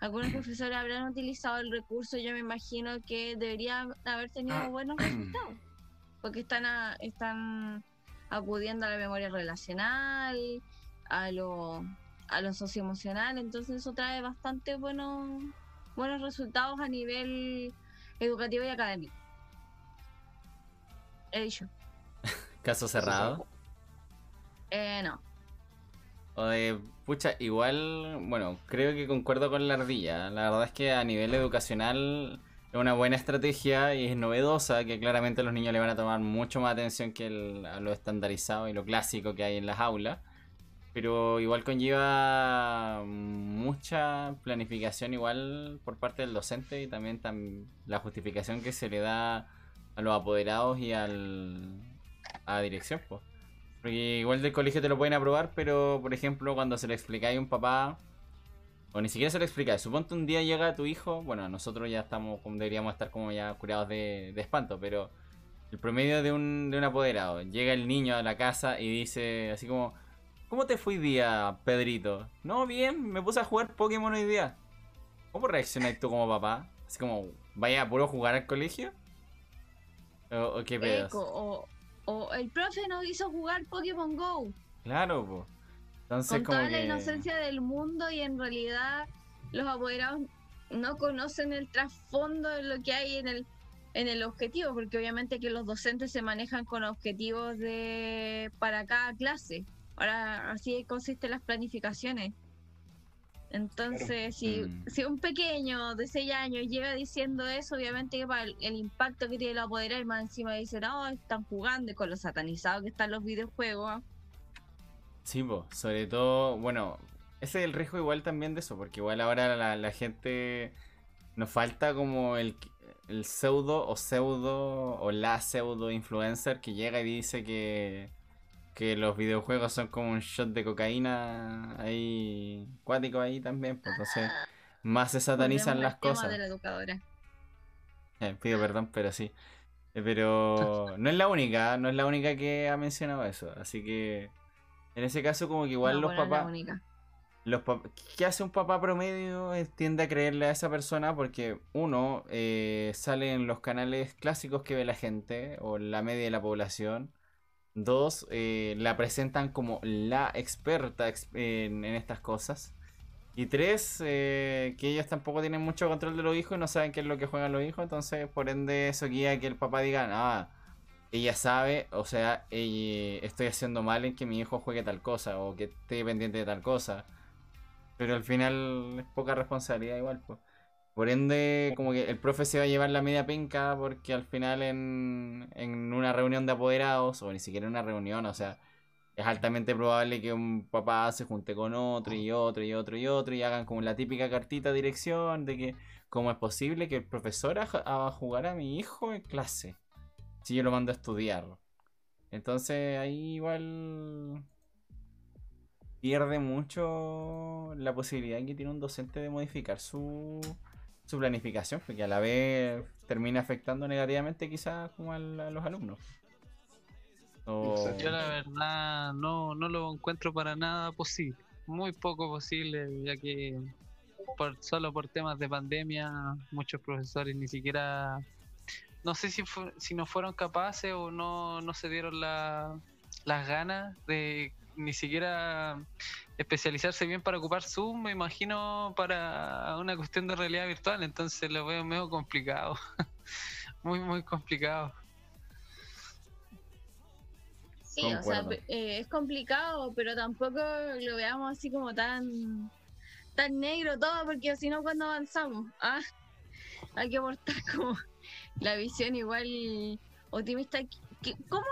Speaker 1: algunos profesores habrán utilizado el recurso, yo me imagino que deberían haber tenido buenos resultados, porque están, a- están acudiendo a la memoria relacional, a lo, a lo socioemocional, entonces eso trae bastante buenos, buenos resultados a nivel educativo y académico. He dicho. (laughs)
Speaker 4: Caso cerrado.
Speaker 1: Eh, no.
Speaker 4: De, pucha, igual, bueno, creo que concuerdo con la ardilla. La verdad es que a nivel educacional es una buena estrategia y es novedosa, que claramente los niños le van a tomar mucho más atención que a lo estandarizado y lo clásico que hay en las aulas. Pero igual conlleva mucha planificación igual por parte del docente y también tam- la justificación que se le da a los apoderados y a la dirección, pues. Porque igual del colegio te lo pueden aprobar, pero por ejemplo, cuando se le explicáis a un papá, o ni siquiera se lo explicáis, suponte un día llega tu hijo, bueno, nosotros ya estamos, como deberíamos estar como ya curados de, de espanto, pero el promedio de un, de un apoderado, llega el niño a la casa y dice así como, ¿cómo te fue hoy día, Pedrito? No, bien, me puse a jugar Pokémon hoy día. ¿Cómo reaccionas tú como papá? Así como, ¿vaya a puro jugar al colegio? ¿O, o qué pedos?
Speaker 1: Eco, o, o el profe nos hizo jugar Pokémon Go.
Speaker 4: Claro, pues. Entonces,
Speaker 1: con
Speaker 4: como
Speaker 1: toda la
Speaker 4: que-
Speaker 1: inocencia del mundo y en realidad los apoderados no conocen el trasfondo de lo que hay en el en el objetivo, porque obviamente que los docentes se manejan con objetivos de para cada clase. Ahora así consisten las planificaciones. Entonces, si,
Speaker 4: Mm.
Speaker 1: si un pequeño de 6 años llega diciendo eso, obviamente que para el, el impacto que tiene el apoderado, y más encima dicen, no, están jugando y con lo satanizado que están los videojuegos.
Speaker 4: Sí, po, sobre todo, bueno, ese es el riesgo igual también de eso, porque igual ahora la, la gente nos falta como el, el pseudo o pseudo o la pseudo influencer que llega y dice que, que los videojuegos son como un shot de cocaína ahí, cuático ahí también, pues entonces más se satanizan
Speaker 1: Volvemos
Speaker 4: las
Speaker 1: al tema
Speaker 4: cosas.
Speaker 1: de la educadora.
Speaker 4: Eh, pido perdón, pero sí. Eh, Pero no es la única, no es la única que ha mencionado eso, así que en ese caso como que igual
Speaker 1: No,
Speaker 4: los papás... Los pap- ¿Qué hace un papá promedio? Eh, Tiende a creerle a esa persona porque, uno, eh, sale en los canales clásicos que ve la gente o la media de la población. Dos, eh, la presentan como la experta ex- en, estas cosas. Y tres, eh, que ellos tampoco tienen mucho control de los hijos y no saben qué es lo que juegan los hijos. Entonces, por ende, eso guía que el papá diga, ah, ella sabe, o sea, estoy haciendo mal en que mi hijo juegue tal cosa o que esté pendiente de tal cosa. Pero al final es poca responsabilidad igual, pues. Por ende, como que el profe se va a llevar la media penca porque al final en, en una reunión de apoderados, o ni siquiera en una reunión, o sea, es altamente probable que un papá se junte con otro y otro y otro y otro y hagan como la típica cartita de dirección de que cómo es posible que el profesor a, a jugar a mi hijo en clase si yo lo mando a estudiar. Entonces ahí igual pierde mucho la posibilidad que tiene un docente de modificar su, su planificación, porque a la vez termina afectando negativamente quizás como a, los alumnos. O-.
Speaker 2: Yo la verdad no, no lo encuentro para nada posible. Muy poco posible, ya que por, solo por temas de pandemia muchos profesores ni siquiera... No sé si, fu- si no fueron capaces o no, no se dieron la- las ganas de ni siquiera especializarse bien para ocupar Zoom, me imagino, para una cuestión de realidad virtual. Entonces lo veo medio complicado. (laughs) muy, muy complicado.
Speaker 1: Sí, o sea, eh, es complicado, pero tampoco lo veamos así como tan tan negro todo, porque si no, cuando avanzamos? (laughs) Ah, hay que aportar como la visión igual optimista. ¿Cómo,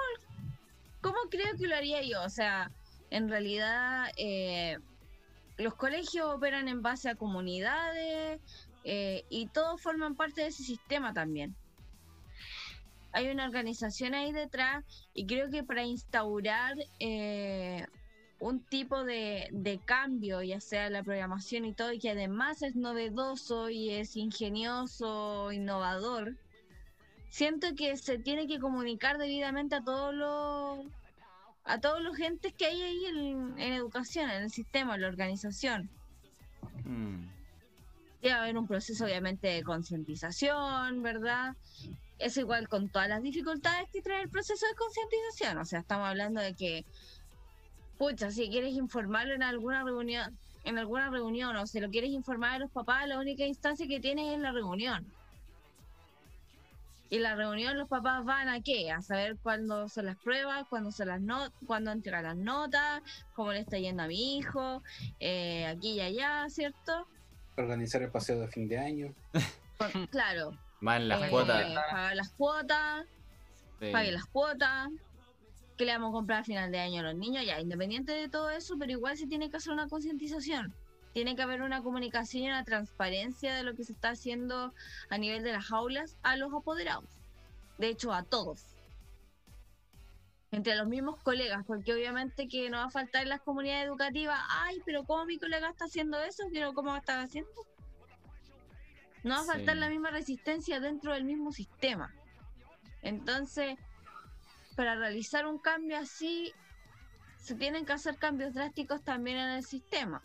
Speaker 1: ¿Cómo creo que lo haría yo? O sea, en realidad eh, los colegios operan en base a comunidades eh, y todos forman parte de ese sistema también. Hay una organización ahí detrás y creo que para instaurar eh, un tipo de, de cambio, ya sea la programación y todo, y que además es novedoso y es ingenioso, innovador, siento que se tiene que comunicar debidamente a todos los a todos los gentes que hay ahí en, en educación, en el sistema, en la organización.
Speaker 4: Mm,
Speaker 1: Debe haber un proceso obviamente de concientización, ¿verdad? Es igual con todas las dificultades que trae el proceso de concientización. O sea, estamos hablando de que, pucha, si quieres informarlo en alguna reunión, en alguna reunión, o si lo quieres informar a los papás, la única instancia que tienes es la reunión. Y la reunión los papás van a qué? A saber cuándo son las pruebas, cuándo son las not cuándo entregan las notas, cómo le está yendo a mi hijo, eh, aquí y allá, ¿cierto?
Speaker 3: Organizar el paseo de fin de año.
Speaker 1: Con- (laughs) claro,
Speaker 4: más las
Speaker 1: eh,
Speaker 4: cuotas.
Speaker 1: pagar las cuotas,
Speaker 4: sí.
Speaker 1: pague las cuotas, que le vamos a comprar a final de año a los niños, ya, independiente de todo eso, pero igual se tiene que hacer una concientización. Tiene que haber una comunicación y una transparencia de lo que se está haciendo a nivel de las aulas a los apoderados. De hecho, a todos. Entre los mismos colegas, porque obviamente que no va a faltar en las comunidades educativas, ay, pero ¿cómo mi colega está haciendo eso? Pero ¿cómo está haciendo? No va a faltar
Speaker 4: Sí.
Speaker 1: la misma resistencia dentro del mismo sistema. Entonces, para realizar un cambio así, se tienen que hacer cambios drásticos también en el sistema.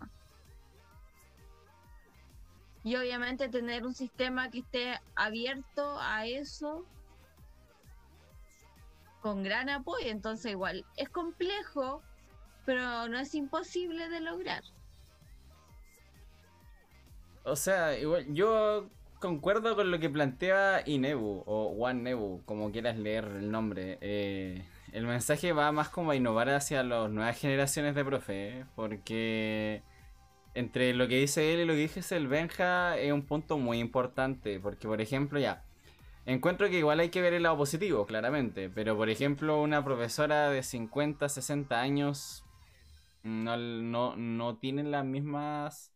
Speaker 1: Y obviamente tener un sistema que esté abierto a eso con gran apoyo. Entonces igual es complejo, pero no es imposible de lograr.
Speaker 4: O sea, igual yo concuerdo con lo que plantea Inebu o One Nebu, como quieras leer el nombre. Eh, el mensaje va más como a innovar hacia las nuevas generaciones de profe, porque entre lo que dice él y lo que dice el Benja es un punto muy importante, porque por ejemplo ya, encuentro que igual hay que ver el lado positivo, claramente, pero por ejemplo una profesora de 50, 60 años no, no, no tiene las mismas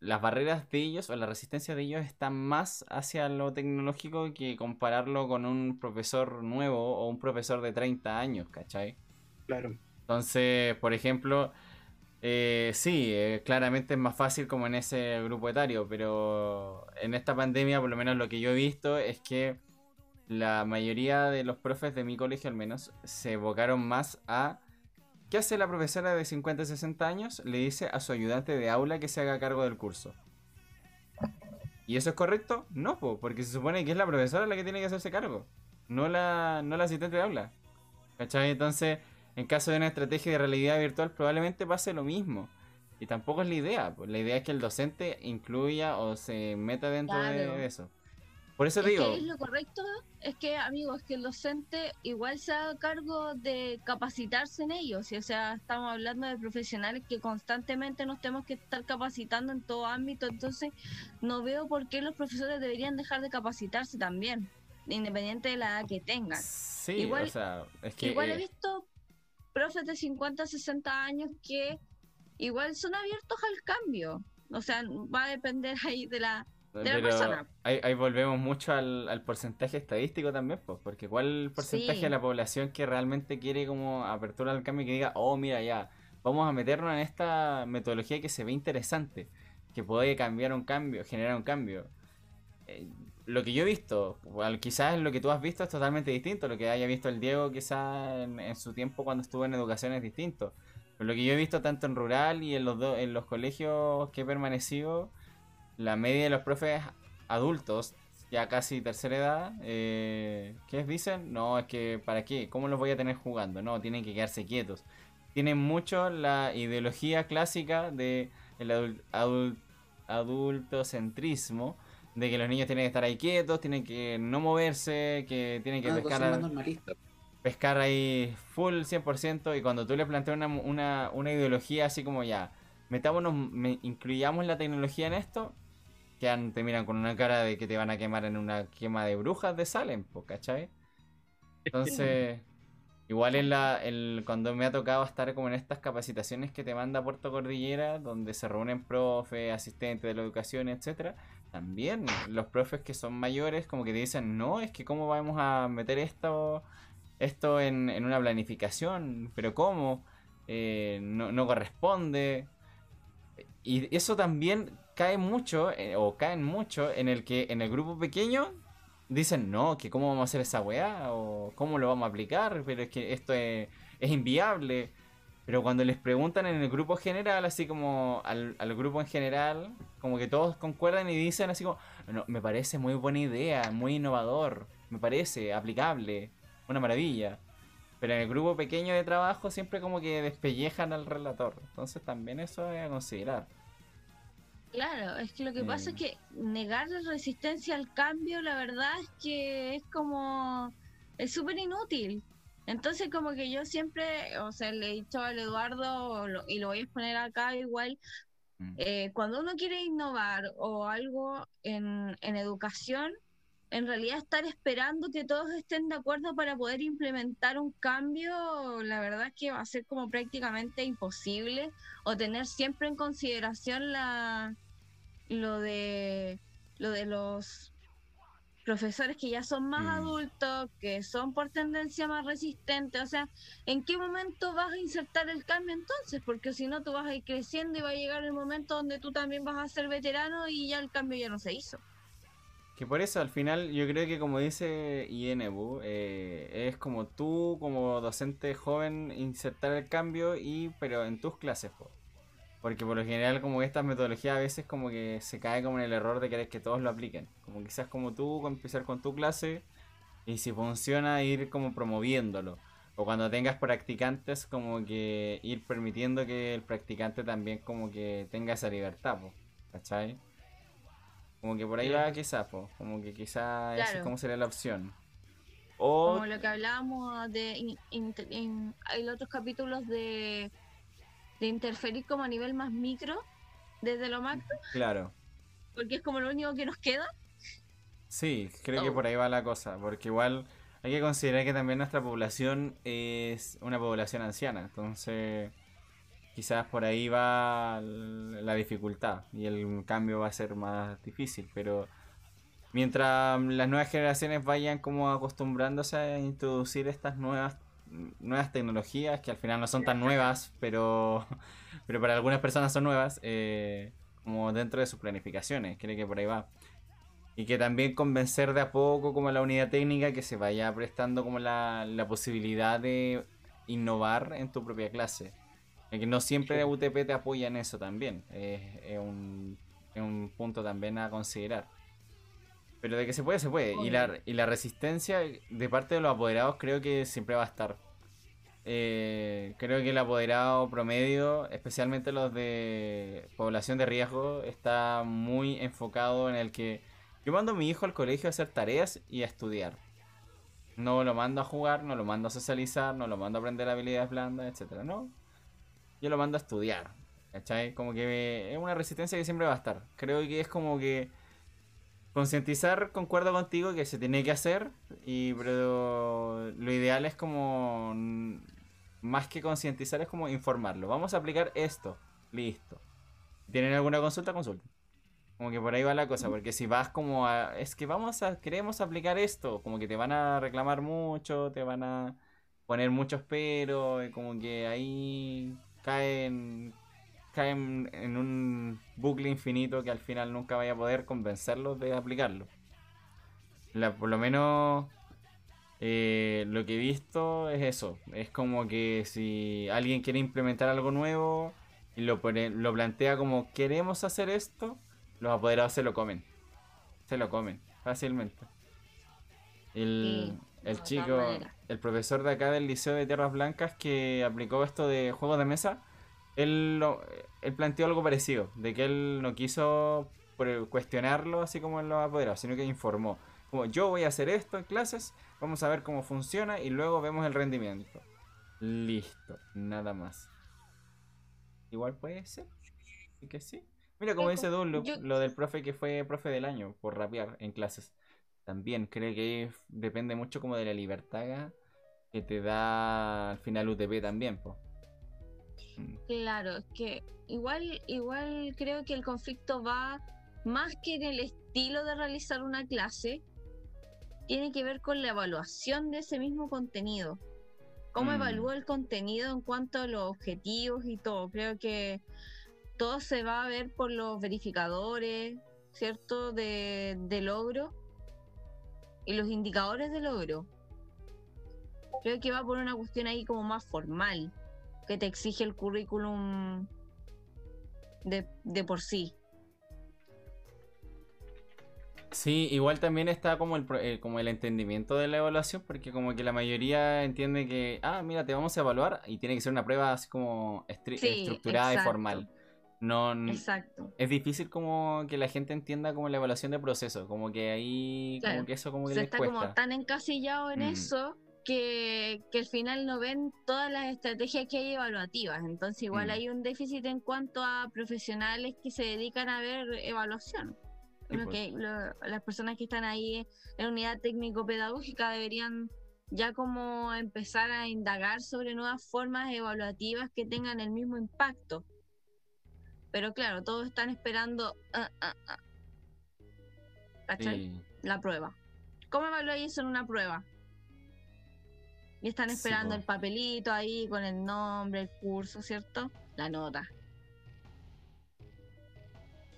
Speaker 4: las barreras de ellos o la resistencia de ellos están más hacia lo tecnológico que compararlo con un profesor nuevo o un profesor de 30 años, ¿cachai?
Speaker 3: Claro.
Speaker 4: Entonces, por ejemplo, eh, sí, eh, claramente es más fácil como en ese grupo etario, pero en esta pandemia, por lo menos lo que yo he visto es que la mayoría de los profes de mi colegio al menos se evocaron más a ¿Qué hace la profesora de 50 60 años? Le dice a su ayudante de aula que se haga cargo del curso. ¿Y eso es correcto? No, porque se supone que es la profesora la que tiene que hacerse cargo, no la, no la asistente de aula. ¿Cachai? Entonces, en caso de una estrategia de realidad virtual, probablemente pase lo mismo. Y tampoco es la idea. Pues la idea es que el docente incluya o se meta dentro de eso. Por eso digo.
Speaker 1: es lo correcto es que, amigos, que el docente igual se haga cargo de capacitarse en ellos. O sea, estamos hablando de profesionales que constantemente nos tenemos que estar capacitando en todo ámbito. Entonces, no veo por qué los profesores deberían dejar de capacitarse también, independiente de la edad que tengan.
Speaker 4: Sí, igual, o sea, es que.
Speaker 1: Igual he eh, visto profes de 50, 60 años que igual son abiertos al cambio. O sea, va a depender ahí de la
Speaker 4: pero ahí, volvemos mucho al, porcentaje estadístico también, pues, porque ¿cuál porcentaje de la población que realmente quiere como apertura al cambio y que diga, oh, mira, ya, vamos a meternos en esta metodología que se ve interesante, que puede cambiar un cambio, generar un cambio? Eh, lo que yo he visto, quizás lo que tú has visto es totalmente distinto, lo que haya visto el Diego quizás en, su tiempo cuando estuvo en educación es distinto. Pero lo que yo he visto tanto en rural y en los, en los colegios que he permanecido, la media de los profes adultos, ya casi tercera edad, eh, ¿qué dicen? No, es que ¿para qué? ¿Cómo los voy a tener jugando? No, tienen que quedarse quietos. Tienen mucho la ideología clásica de el adultocentrismo, de que los niños tienen que estar ahí quietos, tienen que no moverse, que tienen que pescar, pescar ahí full 100%, y cuando tú le planteas una, una, una ideología así como ya, metámonos, incluyamos la tecnología en esto, que te miran con una cara de que te van a quemar en una quema de brujas de Salem, ¿cachai? Entonces, (laughs) igual en la, el, cuando me ha tocado estar como en estas capacitaciones que te manda Puerto Cordillera, donde se reúnen profes, asistentes de la educación, etcétera, también los profes que son mayores como que te dicen, no, es que cómo vamos a meter esto, esto en, en una planificación, pero cómo, eh, no, no corresponde. Y eso también cae mucho, eh, o caen mucho, en el que en el grupo pequeño dicen, no, que cómo vamos a hacer esa weá, o cómo lo vamos a aplicar, pero es que esto es, inviable. Pero cuando les preguntan en el grupo general, así como al, grupo en general, como que todos concuerdan y dicen así como, no, me parece muy buena idea, muy innovador, me parece aplicable, una maravilla. Pero en el grupo pequeño de trabajo siempre como que despellejan al relator. Entonces también eso es a considerar.
Speaker 1: Claro, es que lo que pasa es que negar la resistencia al cambio, la verdad es que es como, es súper inútil. Entonces como que yo siempre, o sea, le he dicho al Eduardo, y lo voy a exponer acá igual, mm. eh, cuando uno quiere innovar o algo en, en educación, en realidad estar esperando que todos estén de acuerdo para poder implementar un cambio, la verdad es que va a ser como prácticamente imposible o tener siempre en consideración la lo de lo de los profesores que ya son más mm. adultos, que son por tendencia más resistentes, o sea, ¿en qué momento vas a insertar el cambio entonces? Porque si no, tú vas a ir creciendo y va a llegar el momento donde tú también vas a ser veterano y ya el cambio ya no se hizo.
Speaker 4: Que por eso al final yo creo que como dice INBU, eh, es como tú como docente joven insertar el cambio y pero en tus clases. Porque por lo general como que estas metodologías a veces como que se cae como en el error de querer que todos lo apliquen. Como quizás como tú, empezar con tu clase y si funciona ir como promoviéndolo. O cuando tengas practicantes como que ir permitiendo que el practicante también como que tenga esa libertad, po, ¿cachai? Como que por ahí va quizás, po, como que quizás esa es como sería la opción. O
Speaker 1: Como lo que hablábamos de in- inter- en, hay otros capítulos de, de interferir como a nivel más micro, desde lo macro,
Speaker 4: claro.
Speaker 1: porque es como lo único que nos queda.
Speaker 4: Sí, creo que por ahí va la cosa, porque igual hay que considerar que también nuestra población es una población anciana, entonces quizás por ahí va la dificultad y el cambio va a ser más difícil, pero mientras las nuevas generaciones vayan como acostumbrándose a introducir estas nuevas nuevas tecnologías que al final no son tan nuevas, pero (laughs) pero para algunas personas son nuevas, eh, como dentro de sus planificaciones, creo que por ahí va. Y que también convencer de a poco como la unidad técnica que se vaya prestando como la, la posibilidad de innovar en tu propia clase. Y que no siempre UTP te apoya en eso también. Es, es un, es un punto también a considerar. Pero de que se puede, se puede. Y la, y la resistencia de parte de los apoderados creo que siempre va a estar. Eh, creo que el apoderado promedio, especialmente los de población de riesgo, está muy enfocado en el que yo mando a mi hijo al colegio a hacer tareas y a estudiar. No lo mando a jugar, no lo mando a socializar, no lo mando a aprender habilidades blandas, etcétera, No. Yo lo mando a estudiar. ¿Cachai? Como que es una resistencia que siempre va a estar. Creo que es como que concientizar, concuerdo contigo que se tiene que hacer, y pero lo ideal es como mm, más que concientizar es como informarlo. Vamos a aplicar esto, listo. ¿Tienen alguna consulta? Consulta. Como que por ahí va la cosa, porque si vas como a... Es que vamos a... Queremos aplicar esto, como que te van a reclamar mucho, te van a poner muchos peros, y como que ahí caen caen en un bucle infinito que al final nunca vaya a poder convencerlos de aplicarlo. La- por lo menos eh, lo que he visto es eso. Es como que si alguien quiere implementar algo nuevo y lo, pone- lo plantea como queremos hacer esto, los apoderados se lo comen. Se lo comen fácilmente. El,
Speaker 1: Sí,
Speaker 4: el chico, el profesor de acá del Liceo de Tierras Blancas que aplicó esto de juegos de mesa, él, lo- él planteó algo parecido, de que él no quiso cuestionarlo así como en los apoderados, sino que informó. Como yo voy a hacer esto en clases, vamos a ver cómo funciona y luego vemos el rendimiento. Listo, nada más. Igual puede ser. Y que sí. Mira, como dice
Speaker 1: yo-
Speaker 4: lo del profe que fue profe del año por rapear en clases. También creo que depende mucho como de la libertad que te da al final UTP también, po. Mm,
Speaker 1: Claro, es que igual, igual creo que el conflicto va más que en el estilo de realizar una clase, tiene que ver con la evaluación de ese mismo contenido. Cómo
Speaker 4: Mm.
Speaker 1: evalúa el contenido en cuanto a los objetivos y todo. Creo que todo se va a ver por los verificadores, ¿cierto? De, de logro y los indicadores de logro. Creo que va por una cuestión ahí como más formal que te exige el currículum de, de por sí.
Speaker 4: Sí, igual también está como el, eh, como el entendimiento de la evaluación, porque como que la mayoría entiende que, ah, mira, te vamos a evaluar y tiene que ser una prueba así como estri-
Speaker 1: Sí,
Speaker 4: estructurada y formal. No,
Speaker 1: Exacto.
Speaker 4: es difícil como que la gente entienda como la evaluación de proceso, como que ahí, como que eso como que
Speaker 1: Se
Speaker 4: les
Speaker 1: está
Speaker 4: cuesta.
Speaker 1: como tan encasillado en
Speaker 4: Mm.
Speaker 1: eso que, que al final no ven todas las estrategias que hay evaluativas. Entonces igual
Speaker 4: Mm.
Speaker 1: hay un déficit en cuanto a profesionales que se dedican a ver evaluación.
Speaker 4: Sí,
Speaker 1: Lo
Speaker 4: pues.
Speaker 1: que, lo- las personas que están ahí en unidad técnico-pedagógica deberían ya como empezar a indagar sobre nuevas formas evaluativas que tengan el mismo impacto. Pero claro, todos están esperando ah, ah, ah. La prueba. ¿Cómo evaluáis eso en una prueba? Y están
Speaker 4: Sí,
Speaker 1: esperando
Speaker 4: po.
Speaker 1: el papelito ahí con el nombre, el curso, ¿cierto? La nota.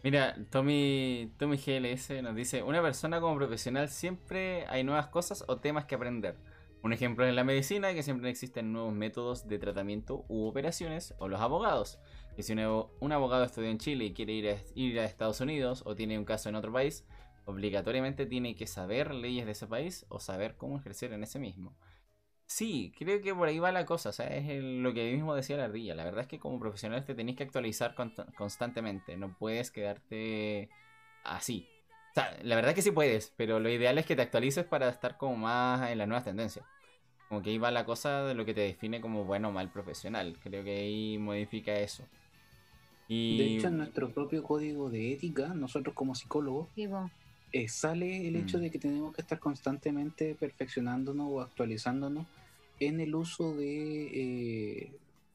Speaker 4: Mira, Tommy, Tommy GLS nos dice, una persona como profesional siempre hay nuevas cosas o temas que aprender. Un ejemplo es la medicina, que siempre existen nuevos métodos de tratamiento u operaciones, o los abogados, Y si un, abo- un abogado estudió en Chile y quiere ir a, ir a Estados Unidos o tiene un caso en otro país, obligatoriamente tiene que saber leyes de ese país o saber cómo ejercer en ese mismo. Sí, creo que por ahí va la cosa, o sea, es el- lo que mismo decía la ardilla. La verdad es que como profesional te tenés que actualizar con- constantemente, no puedes quedarte así. O sea, la verdad que sí puedes, pero lo ideal es que te actualices para estar como más en las nuevas tendencias. Como que ahí va la cosa de lo que te define como bueno o mal profesional. Creo que ahí modifica eso. Y
Speaker 3: De hecho, en nuestro propio código de ética, nosotros como psicólogos, eh, sale el hecho
Speaker 4: Mm.
Speaker 3: de que tenemos que estar constantemente perfeccionándonos o actualizándonos en el uso de, eh,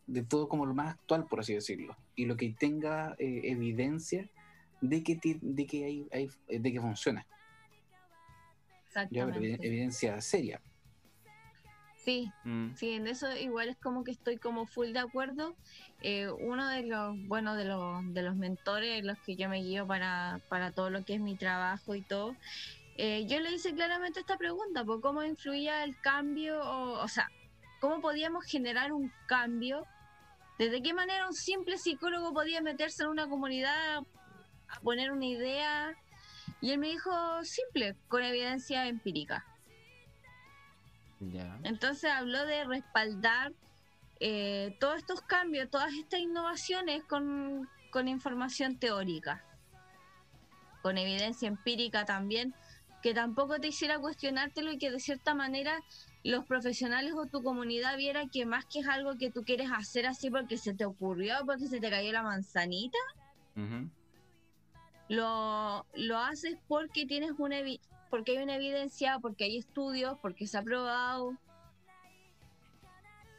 Speaker 3: de todo como lo más actual, por así decirlo. Y lo que tenga eh, evidencia de que, ti- de que, hay, hay- de que funciona. Ya, pero evidencia seria.
Speaker 1: Sí,
Speaker 4: mm,
Speaker 1: Sí, en eso igual es como que estoy como full de acuerdo. Eh, uno de los, bueno, de los, de los mentores, los que yo me guío para, para todo lo que es mi trabajo y todo, eh, yo le hice claramente esta pregunta, pues, ¿cómo influía el cambio? O, o sea, ¿cómo podíamos generar un cambio? ¿Desde qué manera un simple psicólogo podía meterse en una comunidad a poner una idea? Y él me dijo, simple, con evidencia empírica. Entonces habló de respaldar eh, todos estos cambios, todas estas innovaciones con, con información teórica, con evidencia empírica también, que tampoco te hiciera cuestionártelo y que de cierta manera los profesionales o tu comunidad viera que más que es algo que tú quieres hacer así porque se te ocurrió, porque se te cayó la manzanita, lo, lo haces porque tienes una porque hay una evidencia, porque hay estudios, porque se ha probado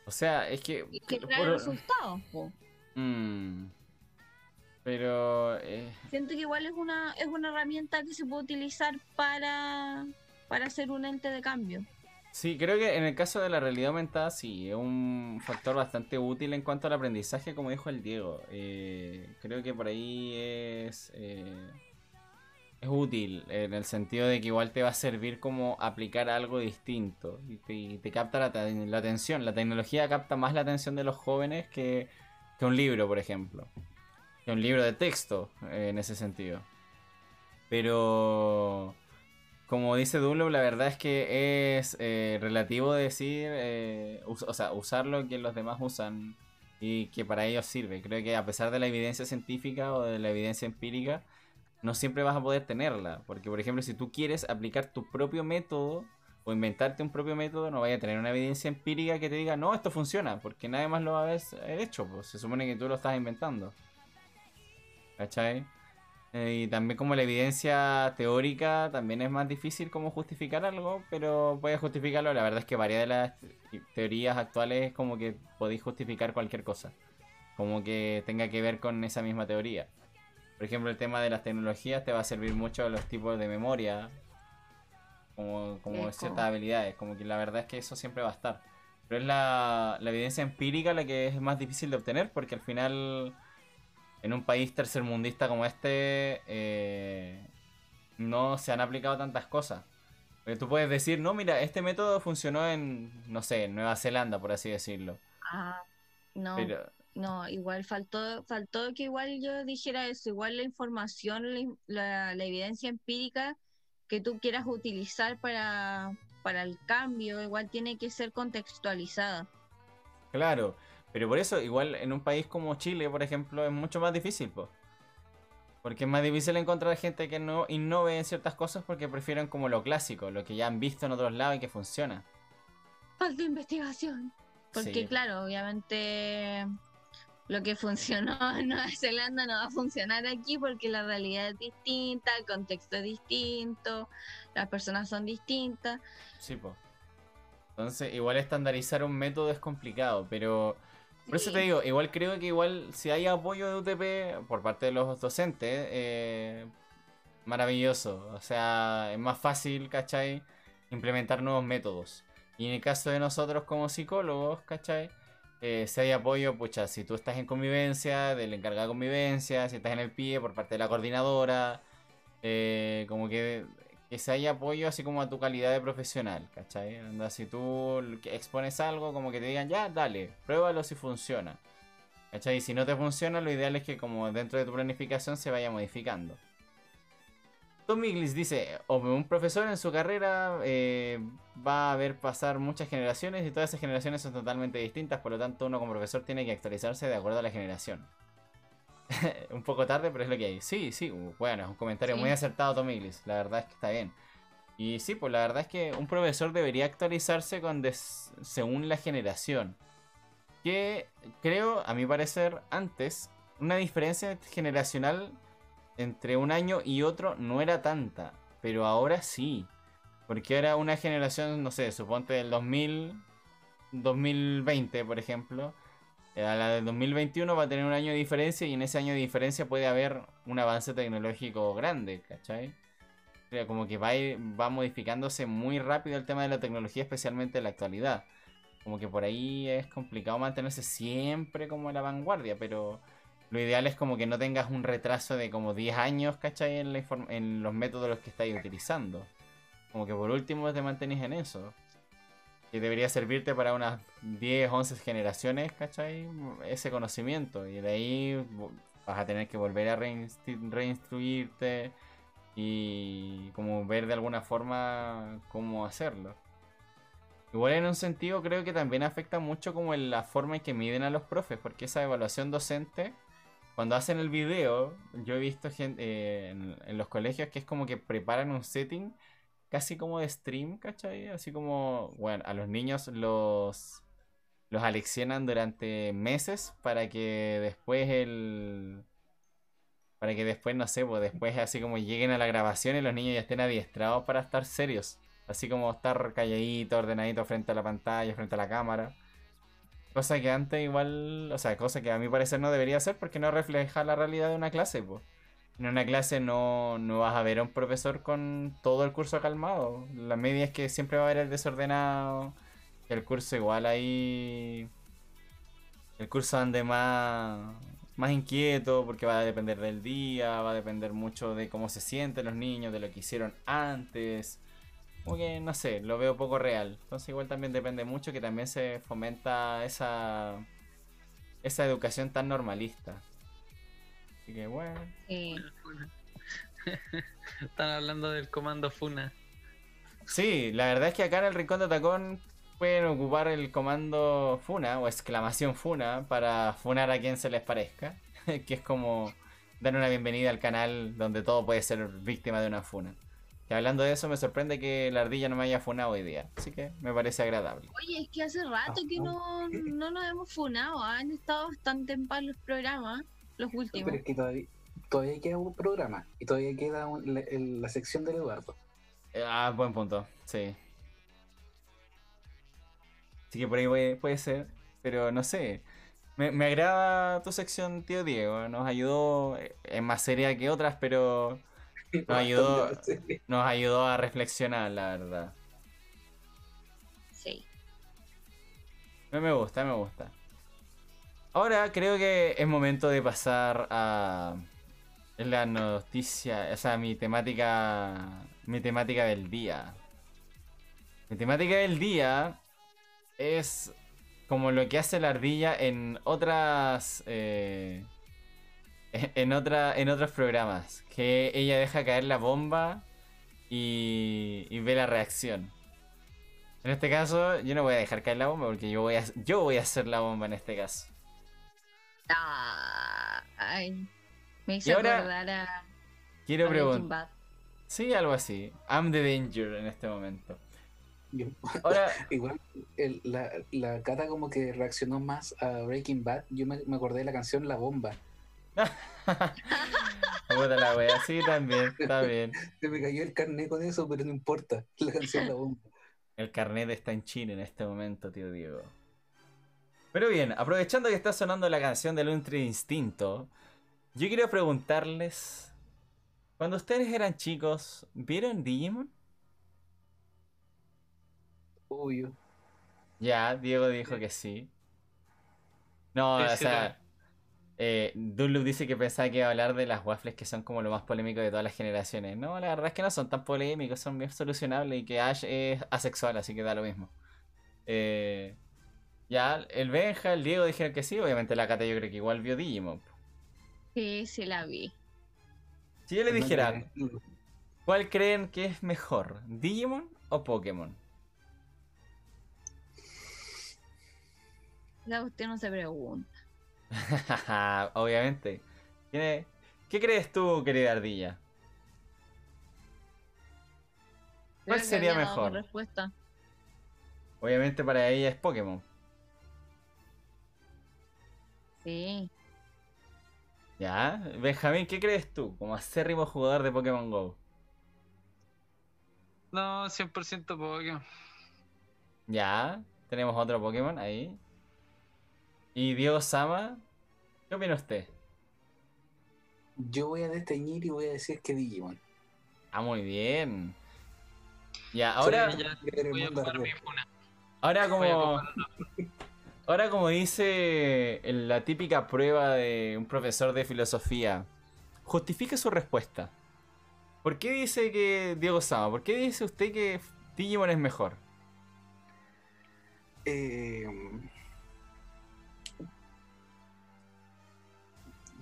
Speaker 4: O sea, es que...
Speaker 1: y que
Speaker 4: por-
Speaker 1: trae resultados. po.
Speaker 4: Mm. Pero... eh,
Speaker 1: Siento que igual es una, es una herramienta que se puede utilizar para, para hacer un ente de cambio.
Speaker 4: Sí, creo que en el caso de la realidad aumentada, sí, es un factor bastante útil en cuanto al aprendizaje, como dijo el Diego. Eh, creo que por ahí es, eh, es útil, en el sentido de que igual te va a servir como aplicar algo distinto y te, y te capta la, la atención. La tecnología capta más la atención de los jóvenes que, que un libro, por ejemplo. Que un libro de texto, eh, en ese sentido. Pero como dice Dunlop, la verdad es que es eh, relativo decir, eh, o sea, usar lo que los demás usan y que para ellos sirve. Creo que a pesar de la evidencia científica o de la evidencia empírica, no siempre vas a poder tenerla. Porque, por ejemplo, si tú quieres aplicar tu propio método o inventarte un propio método, no vaya a tener una evidencia empírica que te diga, no, esto funciona, porque nadie más lo ha haber hecho. Pues se supone que tú lo estás inventando. ¿Cachai? Eh, y también como la evidencia teórica también es más difícil como justificar algo, pero puedes justificarlo. La verdad es que varias de las te- teorías actuales como que podéis justificar cualquier cosa. Como que tenga que ver con esa misma teoría. Por ejemplo, el tema de las tecnologías te va a servir mucho los tipos de memoria, como, como ciertas habilidades. Como que la verdad es que eso siempre va a estar. Pero es la, la evidencia empírica la que es más difícil de obtener porque al final en un país tercermundista como este eh, no se han aplicado tantas cosas. Porque tú puedes decir, no, mira, este método funcionó en, no sé, en Nueva Zelanda, por así decirlo.
Speaker 1: Ah, no,
Speaker 4: Pero,
Speaker 1: no, igual faltó, faltó que igual yo dijera eso, igual la información, la, in- la- la evidencia empírica que tú quieras utilizar para, para el cambio, igual tiene que ser contextualizada.
Speaker 4: claro, pero por eso, igual en un país como Chile, por ejemplo, es mucho más difícil, pues. Porque es más difícil encontrar gente que no innove en ciertas cosas porque prefieren como lo clásico, lo que ya han visto en otros lados y que funciona.
Speaker 1: Falta investigación. Porque
Speaker 4: Sí.
Speaker 1: claro, obviamente lo que funcionó (laughs) en Nueva Zelanda no va a funcionar aquí porque la realidad es distinta, el contexto es distinto, las personas son distintas.
Speaker 4: Sí, pues. Entonces, igual estandarizar un método es complicado, pero por eso te digo, igual creo que igual si hay apoyo de UTP por parte de los docentes, eh, maravilloso. O sea, es más fácil, ¿cachai? Implementar nuevos métodos. Y en el caso de nosotros como psicólogos, ¿cachai? Eh, si hay apoyo, pucha, si tú estás en convivencia, del encargado de convivencia, si estás en el pie por parte de la coordinadora, eh, como que, que se haya apoyo así como a tu calidad de profesional, ¿cachai? Anda, si tú expones algo, como que te digan, ya, dale, pruébalo si funciona. ¿Cachai? Y si no te funciona, lo ideal es que como dentro de tu planificación se vaya modificando. Tom Miglis dice, un profesor en su carrera eh, va a ver pasar muchas generaciones y todas esas generaciones son totalmente distintas, por lo tanto uno como profesor tiene que actualizarse de acuerdo a la generación. (laughs) un poco tarde, pero es lo que hay. Sí, sí, bueno, es un comentario
Speaker 1: Sí.
Speaker 4: muy acertado Tom Miglis, la verdad es que está bien. Y sí, pues la verdad es que un profesor debería actualizarse con des- según la generación. Que creo, a mi parecer, antes, una diferencia generacional entre un año y otro no era tanta, pero ahora sí. Porque ahora una generación, no sé, suponte del 2000, 2020, por ejemplo, la del 2021 va a tener un año de diferencia y en ese año de diferencia puede haber un avance tecnológico grande, ¿cachai? Como que va, va modificándose muy rápido el tema de la tecnología, especialmente en la actualidad. Como que por ahí es complicado mantenerse siempre como a la vanguardia, pero lo ideal es como que no tengas un retraso de como 10 años, ¿cachai? En, en los métodos que estáis utilizando. Como que por último te mantenés en eso. Que debería servirte para unas 10, 11 generaciones, ¿cachai? Ese conocimiento. Y de ahí vas a tener que volver a reinstru- reinstruirte y como ver de alguna forma cómo hacerlo. Igual en un sentido creo que también afecta mucho como en la forma en que miden a los profes, porque esa evaluación docente, cuando hacen el video, yo he visto gente en, en los colegios que es como que preparan un setting casi como de stream, ¿cachai? Así como, bueno, a los niños los, los aleccionan durante meses para que después el... Para que después, no sé, pues después así como lleguen a la grabación y los niños ya estén adiestrados para estar serios. Así como estar calladito, ordenadito frente a la pantalla, frente a la cámara. Cosa que antes igual, o sea, cosa que a mi parecer no debería ser porque no refleja la realidad de una clase, pues. En una clase no, no vas a ver a un profesor con todo el curso calmado. La media es que siempre va a haber el desordenado. El curso igual ahí... El curso ande más, más inquieto porque va a depender del día, va a depender mucho de cómo se sienten los niños, de lo que hicieron antes. Como que, no sé, lo veo poco real. Entonces igual también depende mucho que también se fomenta esa, esa educación tan normalista. Así que bueno.
Speaker 1: Eh, (laughs)
Speaker 2: Están hablando del comando Funa.
Speaker 4: Sí, la verdad es que acá en el Rincón de Tacón pueden ocupar el comando Funa o exclamación Funa para funar a quien se les parezca. (laughs) que es como dar una bienvenida al canal donde todo puede ser víctima de una funa. Y hablando de eso, me sorprende que la ardilla no me haya funado hoy día. Así que me parece agradable.
Speaker 1: Oye, es que hace rato que no, no nos hemos funado. Han estado bastante en paz los programas, los últimos.
Speaker 3: Pero es que todavía, todavía queda un programa y todavía queda un- la, el- la sección del Eduardo.
Speaker 4: Eh, Ah, buen punto, sí. Así que por ahí puede, puede ser, pero no sé. Me, me agrada tu sección, tío Diego. Nos ayudó, eh, es más seria que otras, pero (laughs) nos ayudó, nos ayudó a reflexionar, la verdad.
Speaker 1: Sí.
Speaker 4: Me gusta, me gusta. Ahora creo que es momento de pasar a la noticia, o sea, mi temática, mi temática del día. Mi temática del día es como lo que hace la ardilla en otras, eh, en otra, en otros programas, que ella deja caer la bomba y, y ve la reacción. En este caso, yo no voy a dejar caer la bomba porque yo voy a, yo voy a hacer la bomba en este caso.
Speaker 1: Ah, ay, me
Speaker 4: Y
Speaker 1: hizo
Speaker 4: ahora-
Speaker 1: acordar a,
Speaker 4: Quiero preguntar.
Speaker 1: Bad.
Speaker 4: Sí, algo así. I'm the danger en este momento. Ahora, (laughs)
Speaker 3: igual el- la, la Cata como que reaccionó más a Breaking Bad. Yo me, me acordé de la canción La Bomba. (laughs)
Speaker 4: puta la wea, sí, también, está bien. (laughs)
Speaker 3: Se me cayó el carnet con eso, pero no importa. La canción La Bomba.
Speaker 4: El carnet está en Chile en este momento, tío Diego. Pero bien, aprovechando que está sonando la canción del Ultra Instinto, yo quiero preguntarles: Cuando ustedes eran chicos, ¿vieron Digimon?
Speaker 3: Obvio.
Speaker 4: Ya, Diego dijo que sí. No, o sea, eh, dice que pensaba que iba a hablar de las waffles que son como lo más polémico de todas las generaciones. No, la verdad es que no son tan polémicos, son bien solucionables y que Ash es asexual, así que da lo mismo. Eh, Ya, el Benja, el Diego dijeron que sí, obviamente la Cata yo creo que igual vio Digimon.
Speaker 1: Sí, sí la vi.
Speaker 4: Si yo le dijera, ¿cuál creen que es mejor? ¿Digimon o Pokémon?
Speaker 1: La usted no se pregunta. (laughs)
Speaker 4: obviamente. ¿Qué, ¿Qué crees tú, querida ardilla? ¿Cuál
Speaker 1: Creo
Speaker 4: sería mejor?
Speaker 1: respuesta.
Speaker 4: Obviamente para ella es Pokémon.
Speaker 1: Sí.
Speaker 4: ¿Ya? Benjamín, ¿qué crees tú como acérrimo jugador de Pokémon GO?
Speaker 2: No, 100% Pokémon.
Speaker 4: Ya, tenemos otro Pokémon ahí. Y Diego Sama, ¿qué opina usted?
Speaker 3: Yo voy a desteñir y voy a decir que Digimon.
Speaker 4: Ah, muy bien. Ya, ahora,
Speaker 2: Sí, ya voy a mi funa.
Speaker 4: ahora
Speaker 2: voy a
Speaker 4: como, ahora como dice la típica prueba de un profesor de filosofía, justifique su respuesta. ¿Por qué dice que Diego Sama? ¿Por qué dice usted que Digimon es mejor?
Speaker 3: Eh,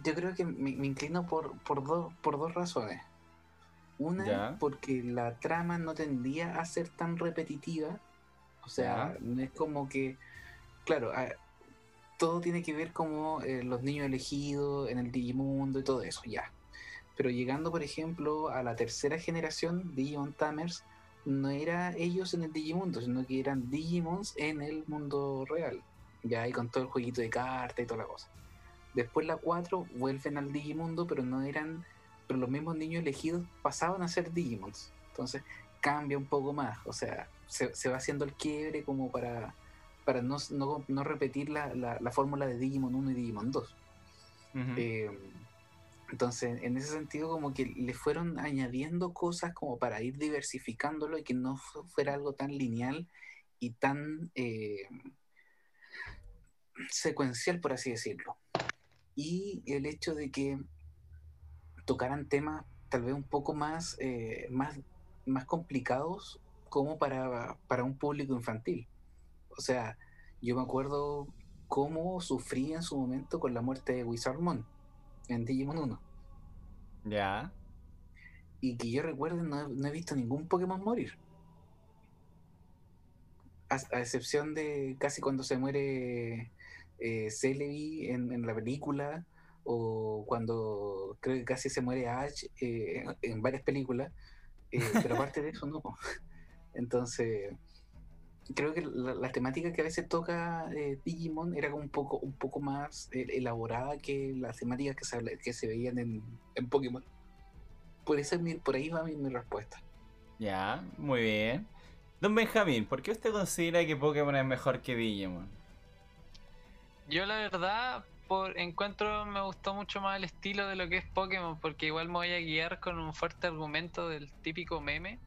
Speaker 3: yo creo que me, me inclino por, por, dos por dos razones. Una,
Speaker 4: Ya.
Speaker 3: porque la trama no tendía a ser tan repetitiva. O sea,
Speaker 4: Ya.
Speaker 3: no es como que, claro, a- todo tiene que ver como eh, los niños elegidos en el Digimundo y todo eso, ya. Pero llegando, por ejemplo, a la tercera generación, Digimon Tamers, no era ellos en el Digimundo, sino que eran Digimons en el mundo real. Ya ahí con todo el jueguito de cartas y toda la cosa. Después la 4 vuelven al Digimundo, pero no eran, pero los mismos niños elegidos pasaban a ser Digimons. Entonces cambia un poco más, o sea, se, se va haciendo el quiebre como para, para no, no, no repetir la, la, la fórmula de Digimon 1 y Digimon 2.
Speaker 4: Ujú.
Speaker 3: Eh, entonces, en ese sentido, como que le fueron añadiendo cosas como para ir diversificándolo y que no fu- fuera algo tan lineal y tan eh, secuencial, por así decirlo. Y el hecho de que tocaran temas tal vez un poco más, eh, más, más complicados como para, para un público infantil. O sea, yo me acuerdo cómo sufrí en su momento con la muerte de Wizardmon en Digimon 1.
Speaker 4: Ya.
Speaker 3: Y que yo recuerde, no, he- no he visto ningún Pokémon morir. A, a excepción de casi cuando se muere eh, Celebi en, en la película, o cuando creo que casi se muere Ash eh, en, en varias películas. eh, pero aparte de eso, no. (laughs) Entonces, creo que la, la temática que a veces toca eh, Digimon era como un poco, un poco más eh, elaborada que las temáticas que se, habla- que se veían en, en Pokémon. Por, eso es mi- por ahí va mi, mi respuesta.
Speaker 4: Ya, muy bien. Don Benjamín, ¿por qué usted considera que Pokémon es mejor que Digimon?
Speaker 2: Yo la verdad, por encuentro me gustó mucho más el estilo de lo que es Pokémon, porque igual me voy a guiar con un fuerte argumento del típico meme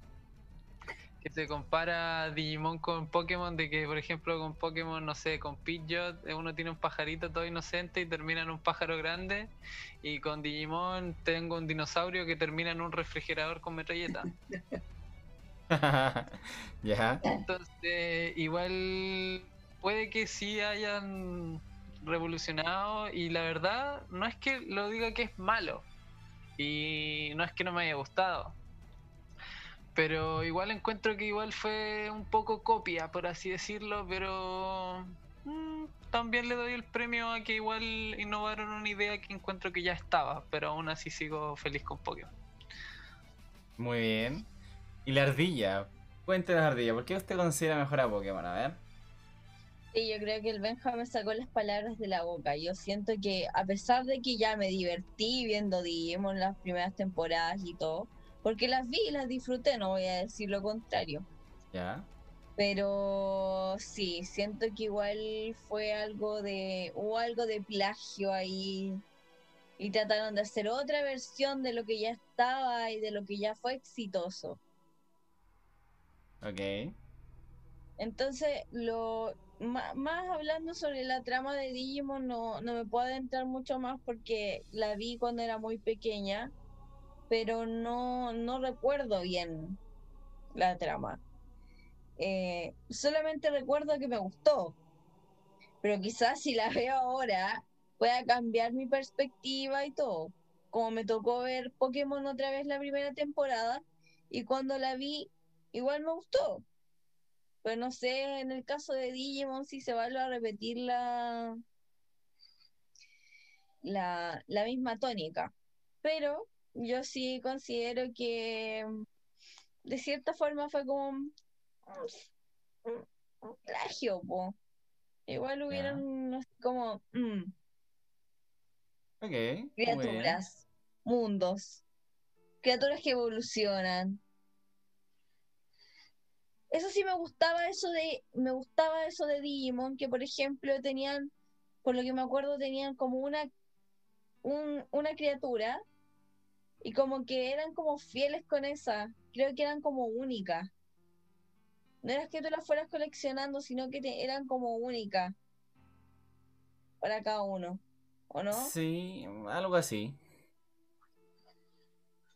Speaker 2: que te compara Digimon con Pokémon, de que por ejemplo con Pokémon, no sé, con Pidgeot eh, uno tiene un pajarito todo inocente y termina en un pájaro grande, y con Digimon tengo un dinosaurio que termina en un refrigerador con metralleta. (laughs) (laughs)
Speaker 4: ya.
Speaker 2: Entonces, igual puede que sí hayan revolucionado y la verdad no es que lo diga que es malo y no es que no me haya gustado. Pero igual encuentro que igual fue un poco copia, por así decirlo, pero mm, también le doy el premio a que igual innovaron una idea que encuentro que ya estaba, pero aún así sigo feliz con Pokémon.
Speaker 4: Muy bien. Y la ardilla. Cuéntenos, ardilla, ¿por qué usted considera mejor a Pokémon? A ver.
Speaker 1: Sí, yo creo que el Benja me sacó las palabras de la boca. Yo siento que a pesar de que ya me divertí viendo Digimon las primeras temporadas y todo, porque las vi y las disfruté, no voy a decir lo contrario.
Speaker 4: Ya.
Speaker 1: Pero sí, siento que igual fue algo de, hubo algo de plagio ahí y trataron de hacer otra versión de lo que ya estaba y de lo que ya fue exitoso.
Speaker 4: Ok.
Speaker 1: Entonces, lo ma- más, hablando sobre la trama de Digimon, no, no me puedo adentrar mucho más porque la vi cuando era muy pequeña, pero no, no recuerdo bien la trama. Eh, solamente recuerdo que me gustó. Pero quizás si la (laughs) veo ahora pueda cambiar mi perspectiva y todo. Como me tocó ver Pokémon otra vez la primera temporada y cuando la vi igual me gustó. Pero no sé en el caso de Digimon si se va a repetir la, la, la misma tónica. Pero yo sí considero que de cierta forma fue como un, un plagio, po. Igual hubieron como mm,
Speaker 4: Ok. muy bien.
Speaker 1: criaturas, mundos, criaturas que evolucionan. Eso sí me gustaba eso de, me gustaba eso de Digimon, que por ejemplo tenían, por lo que me acuerdo, tenían como una, un- una criatura y como que eran como fieles con esa, creo que eran como únicas. No era que tú las fueras coleccionando, sino que te- eran como únicas para cada uno, ¿o no?
Speaker 4: Sí, algo así.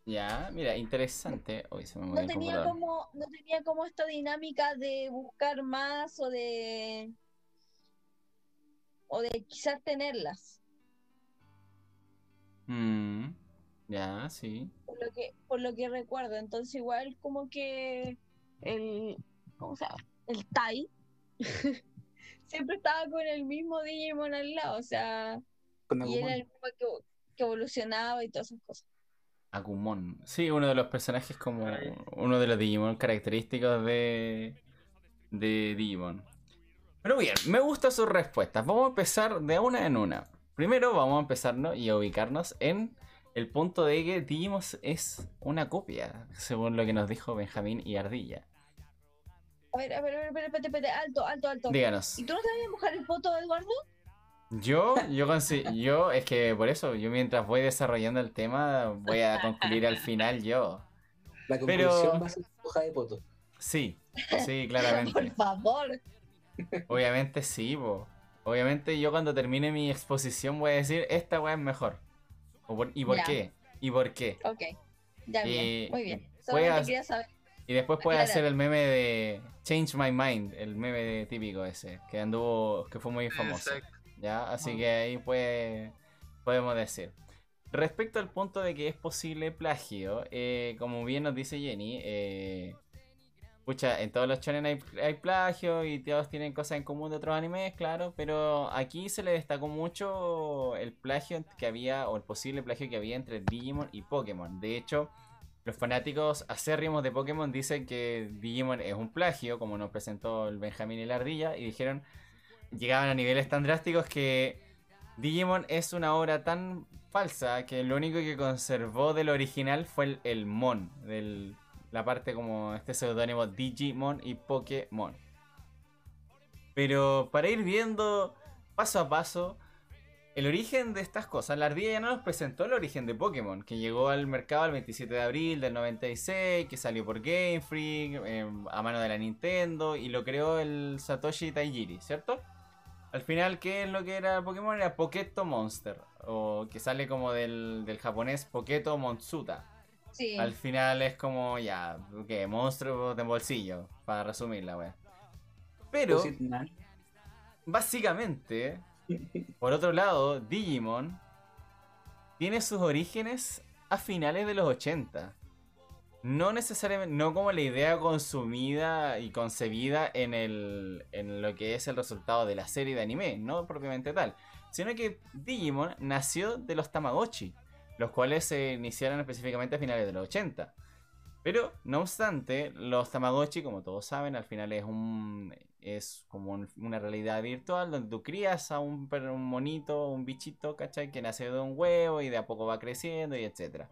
Speaker 4: Ya, mira, interesante. Hoy se me
Speaker 1: no tenía como no tenía como esta dinámica de buscar más o de o de quizás tenerlas
Speaker 4: Mm, ya, sí.
Speaker 1: por lo que por lo que recuerdo entonces igual como que el ¿cómo se llama? el Tai (laughs) siempre estaba con el mismo Digimon al lado o sea
Speaker 3: Con
Speaker 1: y era el mismo que, que evolucionaba y todas esas cosas
Speaker 4: Agumon. Sí, uno de los personajes como uno de los Digimon característicos de, de Digimon. Pero bien, me gustan sus respuestas. Vamos a empezar de una en una. Primero vamos a empezarnos y a ubicarnos en el punto de que Digimon es una copia, según lo que nos dijo Benjamín y Ardilla.
Speaker 1: a ver a ver a ver espérate, espérate, espérate, alto alto alto
Speaker 4: Díganos.
Speaker 1: ¿y tú no te vas a mojar el foto Eduardo?
Speaker 4: Yo, yo, yo, es que por eso, yo mientras voy desarrollando el tema, voy a concluir al final yo.
Speaker 3: La
Speaker 4: Pero-
Speaker 3: conclusión va a ser hoja de poto.
Speaker 4: Sí, sí,
Speaker 1: por
Speaker 4: claramente.
Speaker 1: favor
Speaker 4: Obviamente sí, po. Obviamente yo cuando termine mi exposición voy a decir, esta weá es mejor. O por- ¿Y por
Speaker 1: Ya.
Speaker 4: qué? ¿Y por qué?
Speaker 1: Ok, ya
Speaker 4: Y
Speaker 1: bien, muy bien. Solamente quería saber.
Speaker 4: Y después
Speaker 1: Aclarar.
Speaker 4: hacer el meme de Change My Mind, el meme típico ese, que anduvo, que fue muy famoso.
Speaker 2: Exacto.
Speaker 4: ¿ya? Así
Speaker 2: Ah.
Speaker 4: que ahí puede, podemos decir. Respecto al punto de que es posible plagio, eh, como bien nos dice Jenny, eh, pucha, en todos los shonen hay, plagio y todos tienen cosas en común de otros animes, claro, pero aquí se le destacó mucho el plagio que había, o el posible plagio que había entre Digimon y Pokémon. De hecho, los fanáticos acérrimos de Pokémon dicen que Digimon es un plagio, como nos presentó el Benjamín y la Ardilla, y dijeron llegaban a niveles tan drásticos que Digimon es una obra tan falsa que lo único que conservó del original fue el, el Mon, del, la parte como este seudónimo Digimon y Pokémon. Pero para ir viendo paso a paso el origen de estas cosas, la ardilla ya no nos presentó el origen de Pokémon, que llegó al mercado el 27 de abril del 96, que salió por Game Freak, eh, a mano de la Nintendo, y lo creó el Satoshi Taijiri, ¿cierto? Al final, ¿qué es lo que era Pokémon? Era Poketo Monster, o que sale como del, del japonés Poketo Monsuta.
Speaker 1: Sí.
Speaker 4: Al final es como, ya, ¿qué? Monstruo de bolsillo, para resumir la wea. Pero,
Speaker 3: Man.
Speaker 4: básicamente, (laughs) por otro lado, Digimon tiene sus orígenes a finales de los 80. No necesariamente, no como la idea consumida y concebida en, el, en lo que es el resultado de la serie de anime, no propiamente tal, sino que Digimon nació de los Tamagotchi, los cuales se iniciaron específicamente a finales de los 80. Pero, no obstante, los Tamagotchi, como todos saben, al final es un es como un- una realidad virtual donde tú crías a un, un monito, un bichito, ¿cachai? Que nace de un huevo y de a poco va creciendo y etcétera.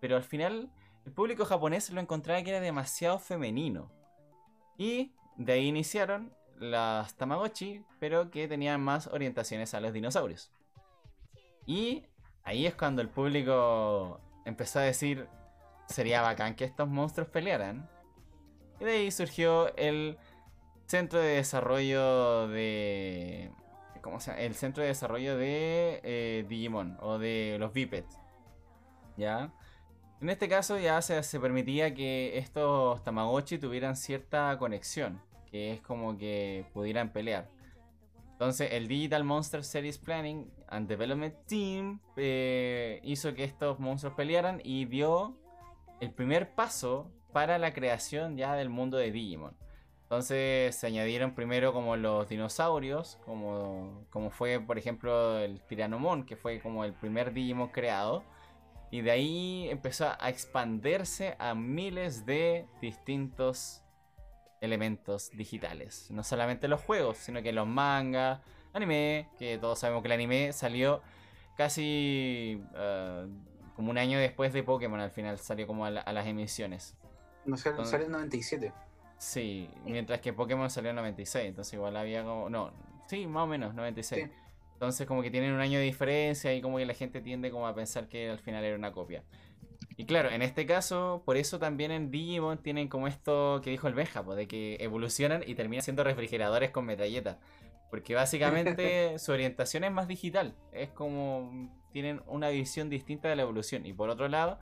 Speaker 4: Pero al final, el público japonés lo encontraba que era demasiado femenino. Y de ahí iniciaron las Tamagotchi, pero que tenían más orientaciones a los dinosaurios. Y ahí es cuando el público empezó a decir, sería bacán que estos monstruos pelearan. Y de ahí surgió el Centro de Desarrollo de... ¿Cómo se llama? El Centro de Desarrollo de eh, Digimon o de los Bipeds. ¿Ya? En este caso ya se, se permitía que estos Tamagotchi tuvieran cierta conexión, que es como que pudieran pelear. Entonces, el Digital Monster Series Planning and Development Team eh, hizo que estos monstruos pelearan y dio el primer paso para la creación ya del mundo de Digimon. Entonces se añadieron primero como los dinosaurios, como, como fue por ejemplo el Tiranomon, que fue como el primer Digimon creado. Y de ahí empezó a expandirse a miles de distintos elementos digitales. No solamente los juegos, sino que los mangas, anime, que todos sabemos que el anime salió casi uh, como un año después de Pokémon al final, salió como a, la, a las emisiones.
Speaker 3: No sé, sale en 97.
Speaker 4: Sí, mientras que Pokémon salió en 96, entonces igual había como... No, sí, más o menos, 96. Sí. Entonces como que tienen un año de diferencia y como que la gente tiende como a pensar que al final era una copia. Y claro, en este caso, por eso también en Digimon tienen como esto que dijo el Benja, pues, de que evolucionan y terminan siendo refrigeradores con metralletas. Porque básicamente (laughs) su orientación es más digital. Es como tienen una visión distinta de la evolución. Y por otro lado,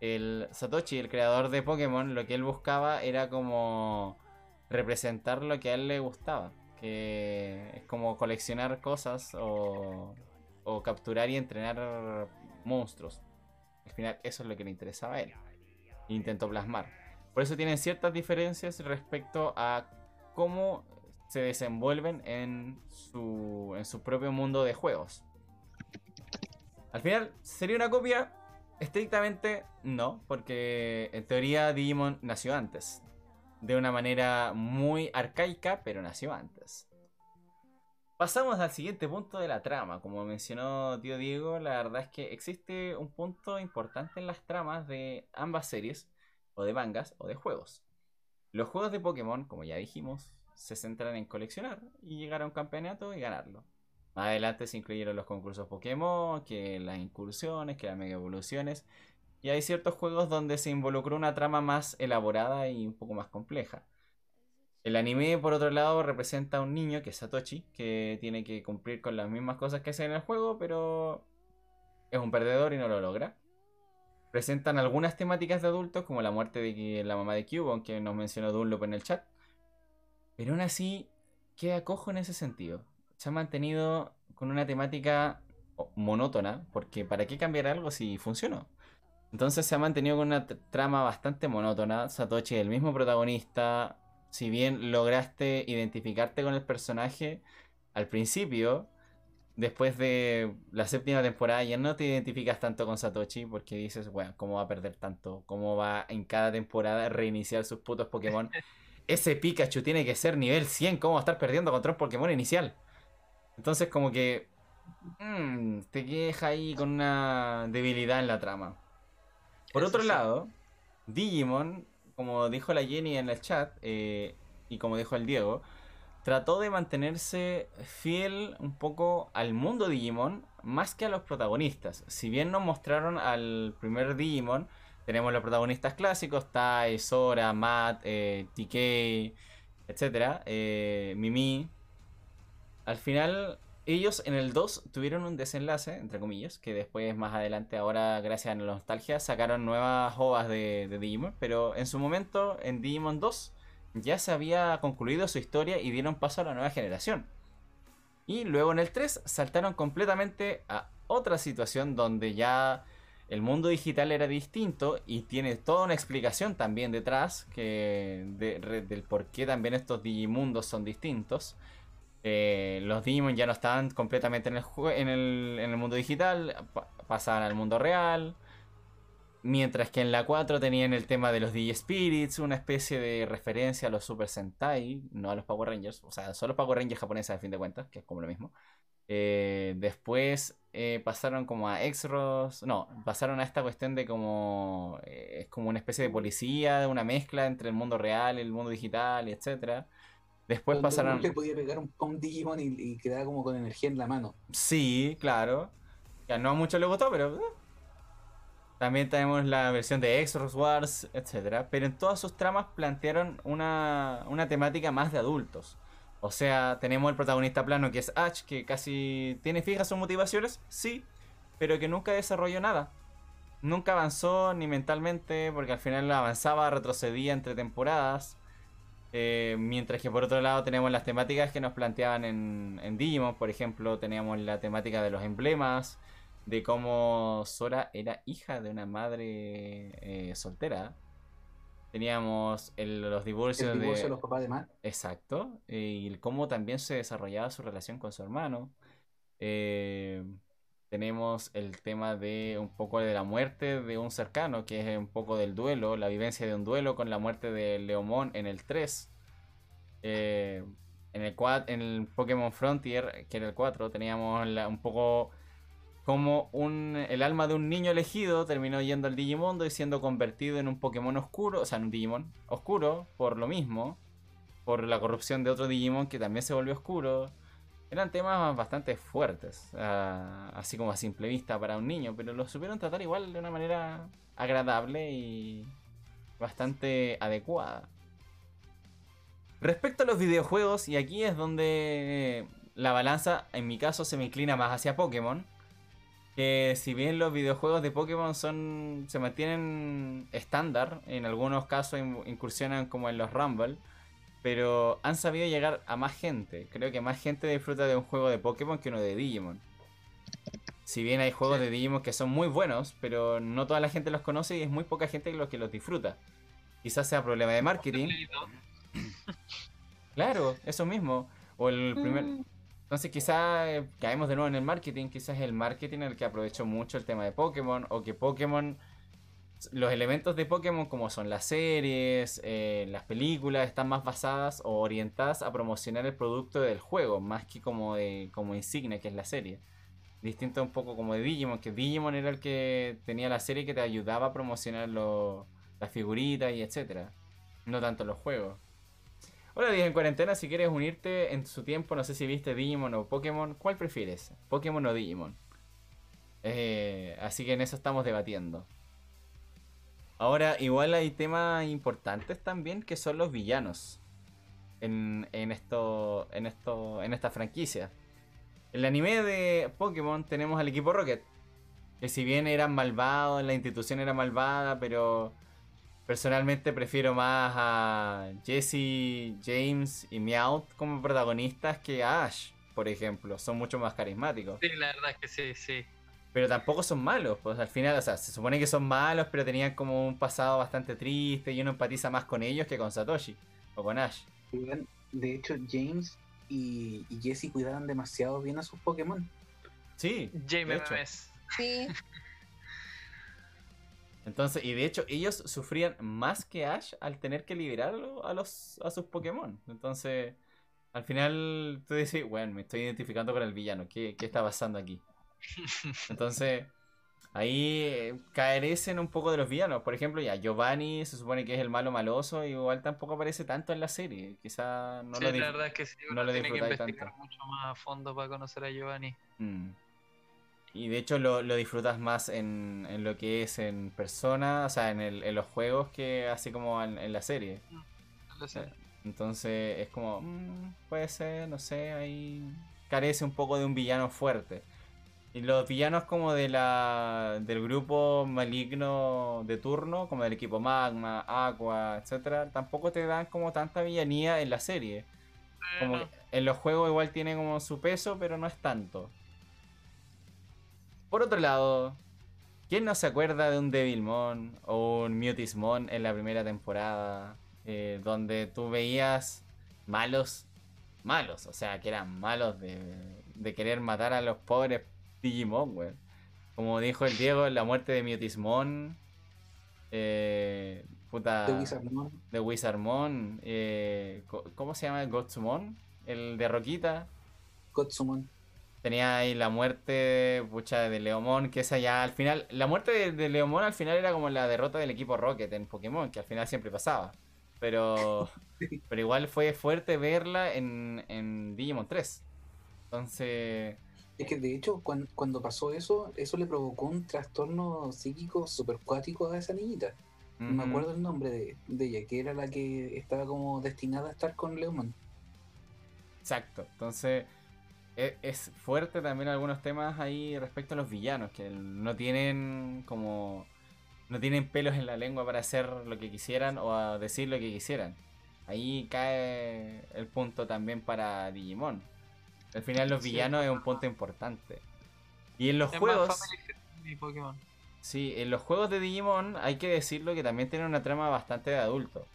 Speaker 4: el Satoshi, el creador de Pokémon, lo que él buscaba era como representar lo que a él le gustaba. Que es como coleccionar cosas o, o capturar y entrenar monstruos. Al final eso es lo que le interesaba a él. Intentó plasmar. Por eso tienen ciertas diferencias respecto a cómo se desenvuelven en su, en su propio mundo de juegos. Al final, ¿sería una copia? Estrictamente no, porque en teoría Digimon nació antes. De una manera muy arcaica, pero nació antes. Pasamos al siguiente punto de la trama. Como mencionó tío Diego, la verdad es que existe un punto importante en las tramas de ambas series, o de mangas, o de juegos. Los juegos de Pokémon, como ya dijimos, se centran en coleccionar y llegar a un campeonato y ganarlo. Más adelante se incluyeron los concursos Pokémon, que las incursiones, que las mega evoluciones. Y hay ciertos juegos donde se involucró una trama más elaborada y un poco más compleja. El anime, por otro lado, representa a un niño, que es Satoshi, que tiene que cumplir con las mismas cosas que hace en el juego, pero es un perdedor y no lo logra. Presentan algunas temáticas de adultos, como la muerte de la mamá de Cube, aunque nos mencionó Dunlop en el chat. Pero aún así, queda cojo en ese sentido se ha mantenido con una temática monótona, porque ¿para qué cambiar algo si funcionó? Entonces se ha mantenido con una trama bastante monótona. Satoshi, el mismo protagonista, si bien lograste identificarte con el personaje al principio, después de la séptima temporada ya no te identificas tanto con Satoshi porque dices, bueno, ¿cómo va a perder tanto? ¿Cómo va en cada temporada a reiniciar sus putos Pokémon? (laughs) Ese Pikachu tiene que ser nivel 100, ¿cómo va a estar perdiendo contra un Pokémon inicial? Entonces como que mmm, te queja ahí con una debilidad en la trama. Por otro lado, Digimon, como dijo la Jenny en el chat, eh, y como dijo el Diego, trató de mantenerse fiel un poco al mundo Digimon más que a los protagonistas. Si bien nos mostraron al primer Digimon, tenemos los protagonistas clásicos, Tai, Sora, Matt, eh, TK, etc. Eh, Mimi, al final, ellos en el 2 tuvieron un desenlace, entre comillas, que después, más adelante, ahora, gracias a la nostalgia, sacaron nuevas ovas de, Digimon. Pero en su momento, en Digimon 2, ya se había concluido su historia y dieron paso a la nueva generación. Y luego en el 3 saltaron completamente a otra situación donde ya el mundo digital era distinto y tiene toda una explicación también detrás que del por qué también estos Digimundos son distintos. Eh, los Digimon ya no estaban completamente en el, mundo digital, pasaban al mundo real. Mientras que en la 4 tenían el tema de los Digi-Spirits, una especie de referencia a los Super Sentai, no a los Power Rangers, o sea, son los Power Rangers japoneses a fin de cuentas, que es como lo mismo. Eh, después eh, pasaron como a Exros, no, pasaron a esta cuestión de como es como una especie de policía, una mezcla entre el mundo real, el mundo digital, y Después pasaron.
Speaker 3: Le podía pegar un, un Digimon y, quedaba como con energía en la mano.
Speaker 4: Sí, claro. Ya no a muchos les gustó, pero. Eh. También tenemos la versión de Exos Wars, etc. Pero en todas sus tramas plantearon una, una temática más de adultos. O sea, tenemos el protagonista plano que es Ash, que casi tiene fijas sus motivaciones, sí, pero que nunca desarrolló nada. Nunca avanzó ni mentalmente, porque al final avanzaba, retrocedía entre temporadas. Eh, mientras que por otro lado tenemos las temáticas que nos planteaban en, en Digimon, por ejemplo, teníamos la temática de los emblemas, de cómo Sora era hija de una madre eh, soltera. Teníamos el- los divorcios
Speaker 3: El divorcio
Speaker 4: de...
Speaker 3: de los papás de Matt.
Speaker 4: Exacto. Y el cómo también se desarrollaba su relación con su hermano. Eh, tenemos el tema de un poco de la muerte de un cercano, que es un poco del duelo, la vivencia de un duelo con la muerte de Leomon en el 3. Eh, en, el cua- en el Pokémon Frontier, que era el 4, teníamos un poco como un, el alma de un niño elegido terminó yendo al Digimondo y siendo convertido en un Pokémon oscuro, o sea, en un Digimon oscuro, por lo mismo, por la corrupción de otro Digimon que también se volvió oscuro. Eran temas bastante fuertes, ah, así como a simple vista para un niño, pero lo supieron tratar igual de una manera agradable y bastante adecuada. Respecto a los videojuegos, y aquí es donde la balanza, en mi caso, se me inclina más hacia Pokémon. Que si bien los videojuegos de Pokémon son se mantienen estándar, en algunos casos in- incursionan como en los Rumble, pero han sabido llegar a más gente. Creo que más gente disfruta de un juego de Pokémon que uno de Digimon. Si bien hay juegos
Speaker 2: Sí.
Speaker 4: de Digimon que son muy buenos, pero no toda la gente los conoce y es muy poca gente los que los disfruta. Quizás sea problema de marketing. (clears throat) Claro, eso mismo. O el primer,
Speaker 1: Mm,
Speaker 4: entonces quizás eh, caemos de nuevo en el marketing, quizás el marketing el que aprovechó mucho el tema de Pokémon, o que Pokémon, los elementos de Pokémon como son las series, eh, las películas, están más basadas o orientadas a promocionar el producto del juego, más que como, de, como insignia que es la serie. Distinto un poco como de Digimon, que Digimon era el que tenía la serie que te ayudaba a promocionar las figuritas y etcétera, no tanto los juegos. Hola, Díaz en cuarentena, si quieres unirte en su tiempo, no sé si viste Digimon o Pokémon, ¿cuál prefieres? ¿Pokémon o Digimon? Eh, así que en eso estamos debatiendo. Ahora, igual hay temas importantes también que son los villanos en, en esto, en esto, en esta franquicia. En el anime de Pokémon tenemos al equipo Rocket, que si bien eran malvados, la institución era malvada, pero Personalmente prefiero más a Jesse, James y Meowth como protagonistas que a Ash, por ejemplo. Son mucho más carismáticos.
Speaker 2: Sí, la verdad es que sí, sí.
Speaker 4: Pero tampoco son malos, pues al final, o sea, se supone que son malos, pero tenían como un pasado bastante triste y uno empatiza más con ellos que con Satoshi o con Ash.
Speaker 3: De hecho, James y, y Jesse cuidaban demasiado bien a sus Pokémon.
Speaker 4: Sí,
Speaker 2: James
Speaker 4: de hecho.
Speaker 2: MMS.
Speaker 1: sí, (laughs)
Speaker 4: Entonces, y de hecho, ellos sufrían más que Ash al tener que liberarlo a los a sus Pokémon. Entonces, al final tú dices, bueno, me estoy identificando con el villano. ¿Qué, qué está pasando aquí? (laughs) Entonces, ahí eh, carecen un poco de los villanos. Por ejemplo, ya Giovanni se supone que es el malo maloso, y igual tampoco aparece tanto en la serie. Quizá no
Speaker 2: sí,
Speaker 4: lo
Speaker 2: la verdad es que sí,
Speaker 4: no
Speaker 2: uno
Speaker 4: lo
Speaker 2: tiene que investigar
Speaker 4: tanto.
Speaker 2: mucho más a fondo para conocer a Giovanni.
Speaker 4: Mm. Y de hecho lo, lo disfrutas más en, en lo que es en persona, o sea, en, el- en los juegos que así como en, en la serie.
Speaker 2: Lo sé.
Speaker 4: Entonces es como, mm, puede ser, no sé, ahí carece un poco de un villano fuerte. Y los villanos como de la del grupo maligno de turno, como del equipo Magma, Aqua, etcétera, tampoco te dan como tanta villanía en la serie. Como en los juegos igual tiene como su peso, pero no es tanto. Por otro lado, ¿quién no se acuerda de un Devilmon o un Mutismon en la primera temporada? eh, donde tú veías malos, malos, o sea, que eran malos de, de querer matar a los pobres Digimon, güey. Como dijo el Diego, la muerte de Mutismon. Eh, puta
Speaker 3: De Wizardmon.
Speaker 4: de Wizardmon, eh, ¿cómo se llama? Gotsumon, el de Roquita.
Speaker 3: Gotsumon.
Speaker 4: Tenía ahí la muerte, pucha, de Leomon, que esa ya al final, la muerte de, de Leomon al final era como la derrota del equipo Rocket en Pokémon, que al final siempre pasaba. Pero, (laughs) pero igual fue fuerte verla en, en Digimon 3. Entonces,
Speaker 3: Es que de hecho, cuan- cuando, pasó eso, eso le provocó un trastorno psíquico super cuático a esa niñita. No me acuerdo el nombre de, de ella, que era la que estaba como destinada a estar con Leomon.
Speaker 4: Exacto. Entonces, e- es, fuerte también algunos temas ahí respecto a los villanos, que no tienen como. No tienen pelos en la lengua para hacer lo que quisieran o a decir lo que quisieran. Ahí cae el punto también para Digimon. Al final los
Speaker 2: Sí.
Speaker 4: villanos es un punto importante. Y en los
Speaker 2: Es
Speaker 4: juegos...
Speaker 2: Pokémon.
Speaker 4: Sí, en los juegos de Digimon hay que decirlo que también tienen una trama bastante de adulto.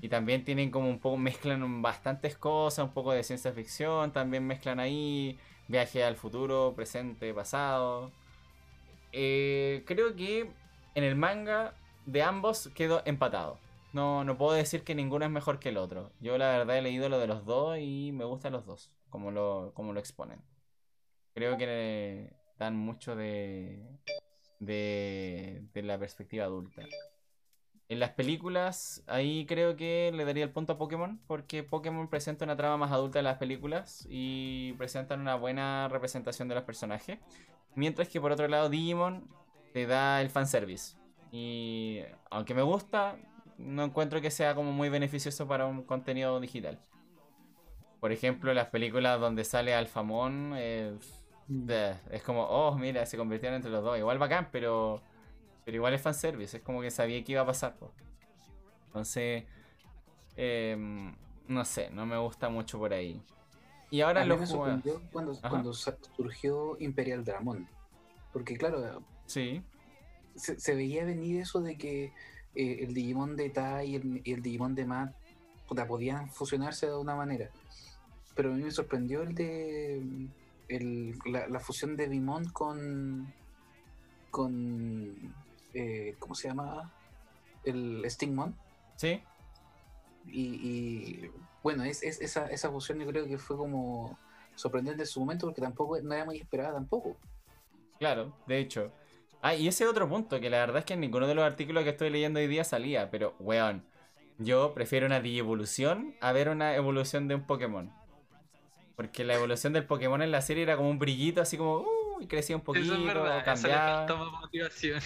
Speaker 4: Y también tienen como un poco, mezclan bastantes cosas, un poco de ciencia ficción, también mezclan ahí viaje al futuro, presente, pasado. Eh, creo que en el manga de ambos quedó empatado. No, no puedo decir que ninguno es mejor que el otro. Yo la verdad he leído lo de los dos y me gustan los dos, como lo, como lo exponen. Creo que dan mucho de, de, de la perspectiva adulta. En las películas, ahí creo que le daría el punto a Pokémon, porque Pokémon presenta una trama más adulta en las películas y presentan una buena representación de los personajes. Mientras que por otro lado, Digimon te da el fanservice. Y aunque me gusta, no encuentro que sea como muy beneficioso para un contenido digital. Por ejemplo, las películas donde sale Alfamón, eh, Es como, oh, mira, se convirtieron entre los dos. Igual bacán, pero. Pero igual es fanservice. Es como que sabía que iba a pasar. po. Entonces. em, no sé, no me gusta mucho por ahí. Y ahora
Speaker 3: A
Speaker 4: los
Speaker 3: me sorprendió cuando, cuando surgió Imperial Dramon. Porque claro,
Speaker 4: Sí,
Speaker 3: se, se veía venir eso de que eh, el Digimon de Tai y el, y el Digimon de Matt puta, podían fusionarse de una manera. Pero a mí me sorprendió el de el- la, la fusión de Bimon con con eh, ¿cómo se llama? el Stingmon
Speaker 4: sí,
Speaker 3: y, y, bueno es, es- esa, esa fusión yo creo que fue como sorprendente en su momento porque tampoco no era muy esperada tampoco
Speaker 4: claro, de hecho. Ah, y ese otro punto, que la verdad es que en ninguno de los artículos que estoy leyendo hoy día salía, pero, weón, yo prefiero una Digievolución a ver una evolución de un Pokémon. Porque la evolución del Pokémon en la serie era como un brillito, así como, uh, y crecía un poquito,
Speaker 2: es verdad,
Speaker 4: cambiaba.
Speaker 2: motivación.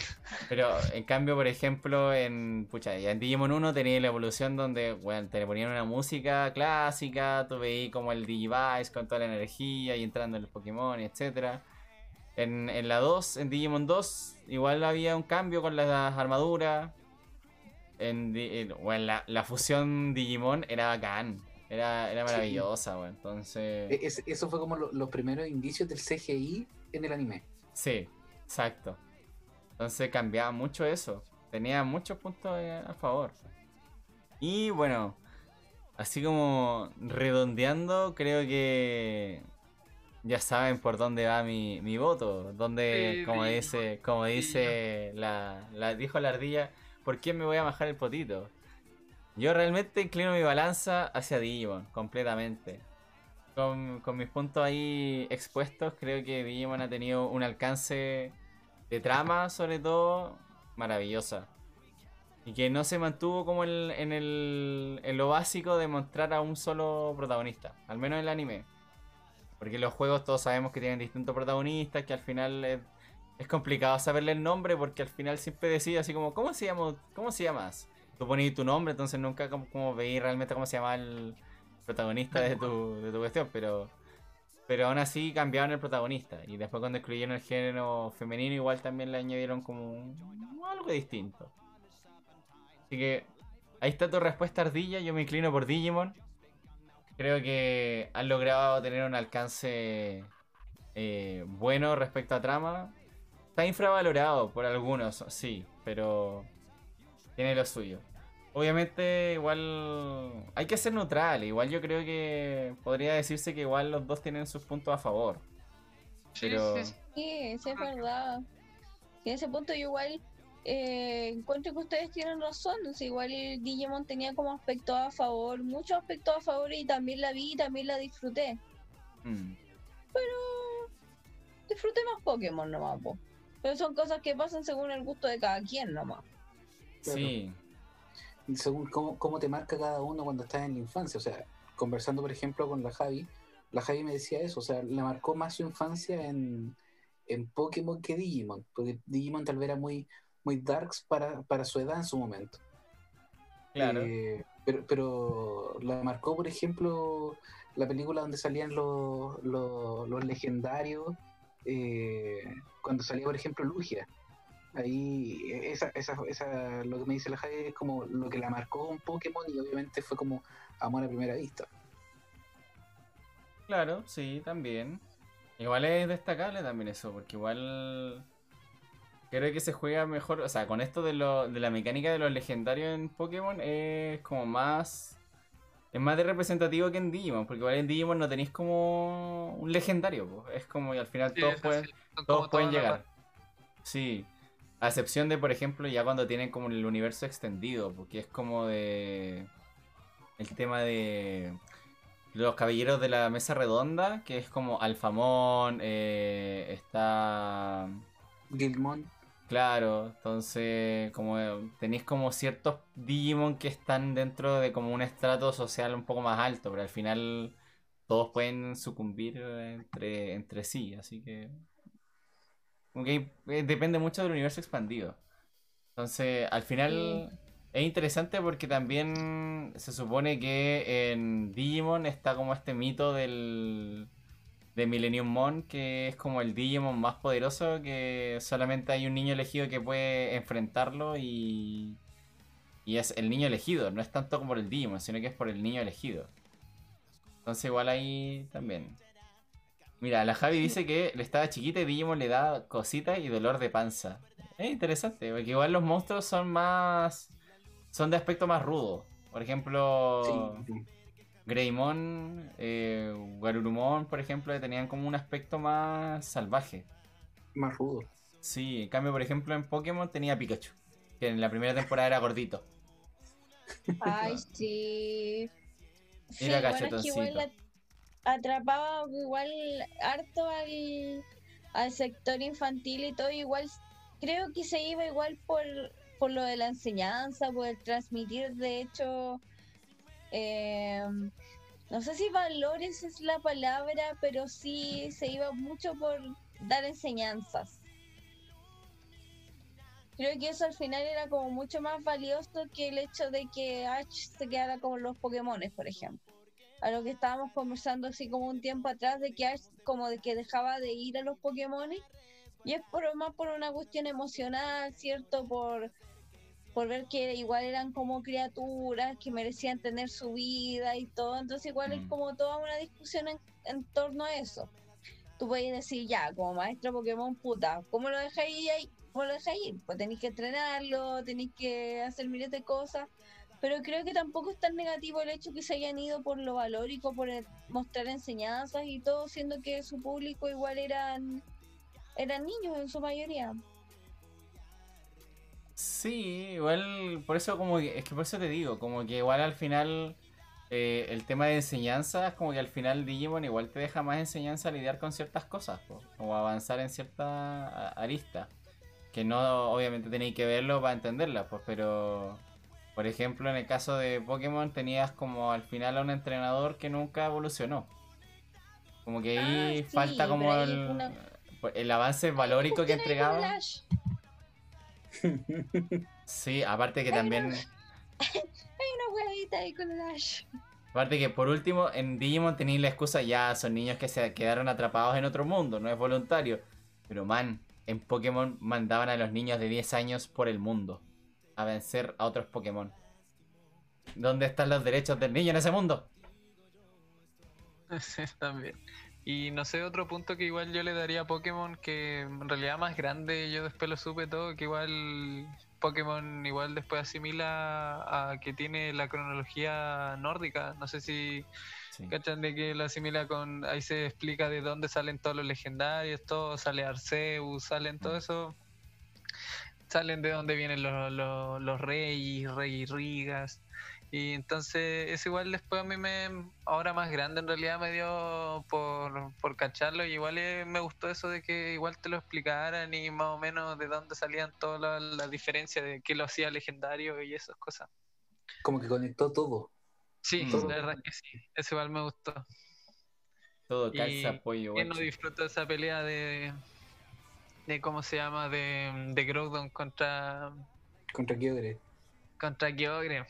Speaker 4: Pero en cambio, por ejemplo, en, pucha, ya en Digimon 1 tenía la evolución donde, bueno, te ponían una música clásica, tú veías como el Digivice con toda la energía y entrando en los Pokémon, etcétera. En, en la 2, en Digimon 2, igual había un cambio con las armaduras. En, en- bueno, la, la fusión Digimon era bacán. Era, era
Speaker 3: Sí.
Speaker 4: maravillosa, bueno, entonces...
Speaker 3: E- es- eso fue como lo- los primeros indicios del CGI en el anime
Speaker 4: Sí, exacto. Entonces cambiaba mucho eso. Tenía muchos puntos eh, a favor. Y bueno, así como redondeando, creo que ya saben por dónde va mi, mi voto. Donde,
Speaker 2: Sí,
Speaker 4: como dice, como dice la, la, dijo la ardilla, ¿por qué me voy a bajar el potito? Yo realmente inclino mi balanza hacia Digimon, completamente con, con mis puntos ahí expuestos, creo que Digimon ha tenido un alcance de trama, sobre todo, maravillosa. Y que no se mantuvo como el- en, el, en lo básico de mostrar a un solo protagonista, al menos en el anime. Porque los juegos todos sabemos que tienen distintos protagonistas, que al final es, complicado saberle el nombre, porque al final siempre decide así como, ¿cómo se llama? ¿Cómo se llamas? Tú pones tu nombre, entonces nunca como, veis realmente cómo se llama el protagonista de tu, de tu cuestión, pero pero aún así cambiaron el protagonista. Y después cuando excluyeron el género femenino, igual también le añadieron como algo distinto. Así que ahí está tu respuesta, Ardilla. Yo me inclino por Digimon. Creo que han logrado tener un alcance eh, bueno respecto a trama. Está infravalorado por algunos, sí, pero tiene lo suyo. Obviamente, igual hay que ser neutral. Igual yo creo que podría decirse que igual los dos tienen sus puntos a favor.
Speaker 2: Sí,
Speaker 4: Pero-
Speaker 2: sí, sí.
Speaker 1: Sí, sí, es verdad. Y en ese punto yo igual eh, encuentro que ustedes tienen razón. o sea, igual el Digimon tenía como aspectos a favor, muchos aspectos a favor y también la vi y también la disfruté.
Speaker 4: Mm,
Speaker 1: Pero disfruté más Pokémon nomás, po. Pero son cosas que pasan según el gusto de cada quien nomás.
Speaker 4: Sí,
Speaker 3: según cómo, cómo te marca cada uno cuando estás en la infancia. O sea, conversando, por ejemplo, con la Javi, la Javi me decía eso, o sea, le marcó más su infancia en, en Pokémon que Digimon, porque Digimon tal vez era muy, muy darks para, para su edad en su momento.
Speaker 4: claro.
Speaker 3: Eh, pero, pero la marcó, por ejemplo, la película donde salían los, los, los legendarios, eh, cuando salía, por ejemplo, Lugia. Ahí, esa, esa, esa, lo que me dice la Javi es como lo que la marcó un Pokémon y obviamente fue como amor a primera vista.
Speaker 4: Claro, sí, también. Igual es destacable también eso, porque igual creo que se juega mejor, o sea, con esto de, lo, de la mecánica de los legendarios en Pokémon es como más... Es más de representativo que en Digimon, porque igual en Digimon no tenéis como un legendario, es como y al final
Speaker 2: Sí,
Speaker 4: todos pueden, todos pueden llegar. Sí. A excepción de, por ejemplo, ya cuando tienen como el universo extendido, porque es como de. El tema de. Los caballeros de la mesa redonda, que es como Alfamón, eh, está.
Speaker 3: Guildmon,
Speaker 4: Claro, entonces como eh, tenéis como ciertos Digimon que están dentro de como un estrato social un poco más alto, pero al final todos pueden sucumbir entre, entre sí, así que como que eh, depende mucho del universo expandido. Entonces, al final es interesante porque también se supone que en Digimon está como este mito del de Millennium Mon, que es como el Digimon más poderoso, que solamente hay un niño elegido que puede enfrentarlo y, y es el niño elegido, no es tanto como por el Digimon, sino que es por el niño elegido. Entonces igual ahí también. Mira, la Javi dice que le estaba chiquita y Digimon le da cositas y dolor de panza. Es interesante, porque igual los monstruos son más... son de aspecto más rudo. Por ejemplo...
Speaker 3: sí, sí.
Speaker 4: Greymon, eh, Garurumon, por ejemplo, tenían como un aspecto más salvaje.
Speaker 3: más rudo.
Speaker 4: Sí, en cambio, por ejemplo, en Pokémon tenía Pikachu, que en la primera temporada era gordito.
Speaker 1: Ay, sí. Sí,
Speaker 4: Era
Speaker 1: bueno, es que
Speaker 4: cachetoncito.
Speaker 1: igual la- atrapaba igual harto al, al sector infantil y todo, igual creo que se iba igual por, por lo de la enseñanza, por el transmitir, de hecho, eh, no sé si valores es la palabra, pero sí se iba mucho por dar enseñanzas. Creo que eso al final era como mucho más valioso que el hecho de que Ash se quedara como los Pokémones, por ejemplo. A lo que estábamos conversando así como un tiempo atrás de que Ash como de que dejaba de ir a los Pokémones y es por más por una cuestión emocional, ¿cierto? Por por ver que igual eran como criaturas que merecían tener su vida y todo, entonces igual es
Speaker 4: Mm.
Speaker 1: como toda una discusión en, en torno a eso. Tú puedes decir ya, como maestro Pokémon puta, ¿cómo lo dejáis ahí? ¿Cómo lo dejáis ir? Pues tenéis que entrenarlo, tenéis que hacer miles de cosas, pero creo que tampoco es tan negativo el hecho que se hayan ido por lo valórico, por mostrar enseñanzas y todo, siendo que su público igual eran eran niños en su mayoría.
Speaker 4: Sí, igual, por eso como es que por eso te digo, como que igual al final eh, el tema de enseñanza es como que al final Digimon igual te deja más enseñanza a lidiar con ciertas cosas, po, o avanzar en cierta arista, que no obviamente tenéis que verlo para entenderlas, pues, pero por ejemplo en el caso de Pokémon tenías como al final a un entrenador que nunca evolucionó. Como que ahí
Speaker 1: Ah, sí,
Speaker 4: falta como el,
Speaker 1: una-
Speaker 4: el avance valórico que entregaba. Sí, aparte que también... (laughs)
Speaker 1: Hay una huevita ahí con el Ash.
Speaker 4: Aparte que por último, en Digimon tenéis la excusa, ya son niños que se quedaron atrapados en otro mundo, no es voluntario. Pero man, en Pokémon mandaban a los niños de 10 años por el mundo a vencer a otros Pokémon. ¿Dónde están los derechos del niño en ese mundo?
Speaker 2: Sí, (laughs) también. Y no sé, otro punto que igual yo le daría a Pokémon, que en realidad más grande, yo después lo supe todo, que igual Pokémon igual después asimila a que tiene la cronología nórdica. No sé si
Speaker 4: Sí.
Speaker 2: cachan de que lo asimila con, ahí se explica de dónde salen todos los legendarios, todo, sale Arceus, salen todo
Speaker 4: Mm.
Speaker 2: eso. Salen de dónde vienen los, los, los reyes, rey Rigas. Y entonces es igual después a mí me, ahora más grande en realidad me dio por, por cacharlo y igual eh, me gustó eso de que igual te lo explicaran y más o menos de dónde salían todas las diferencias de qué lo hacía legendario y esas cosas.
Speaker 3: Como que conectó todo.
Speaker 2: Sí, la verdad es que sí, eso igual me gustó.
Speaker 4: Todo
Speaker 2: Y
Speaker 4: calza, pollo,
Speaker 2: ¿Quién no disfrutó esa pelea de, de cómo se llama, de, de Groudon contra,
Speaker 3: Contra Kyogre.
Speaker 2: contra Kyogre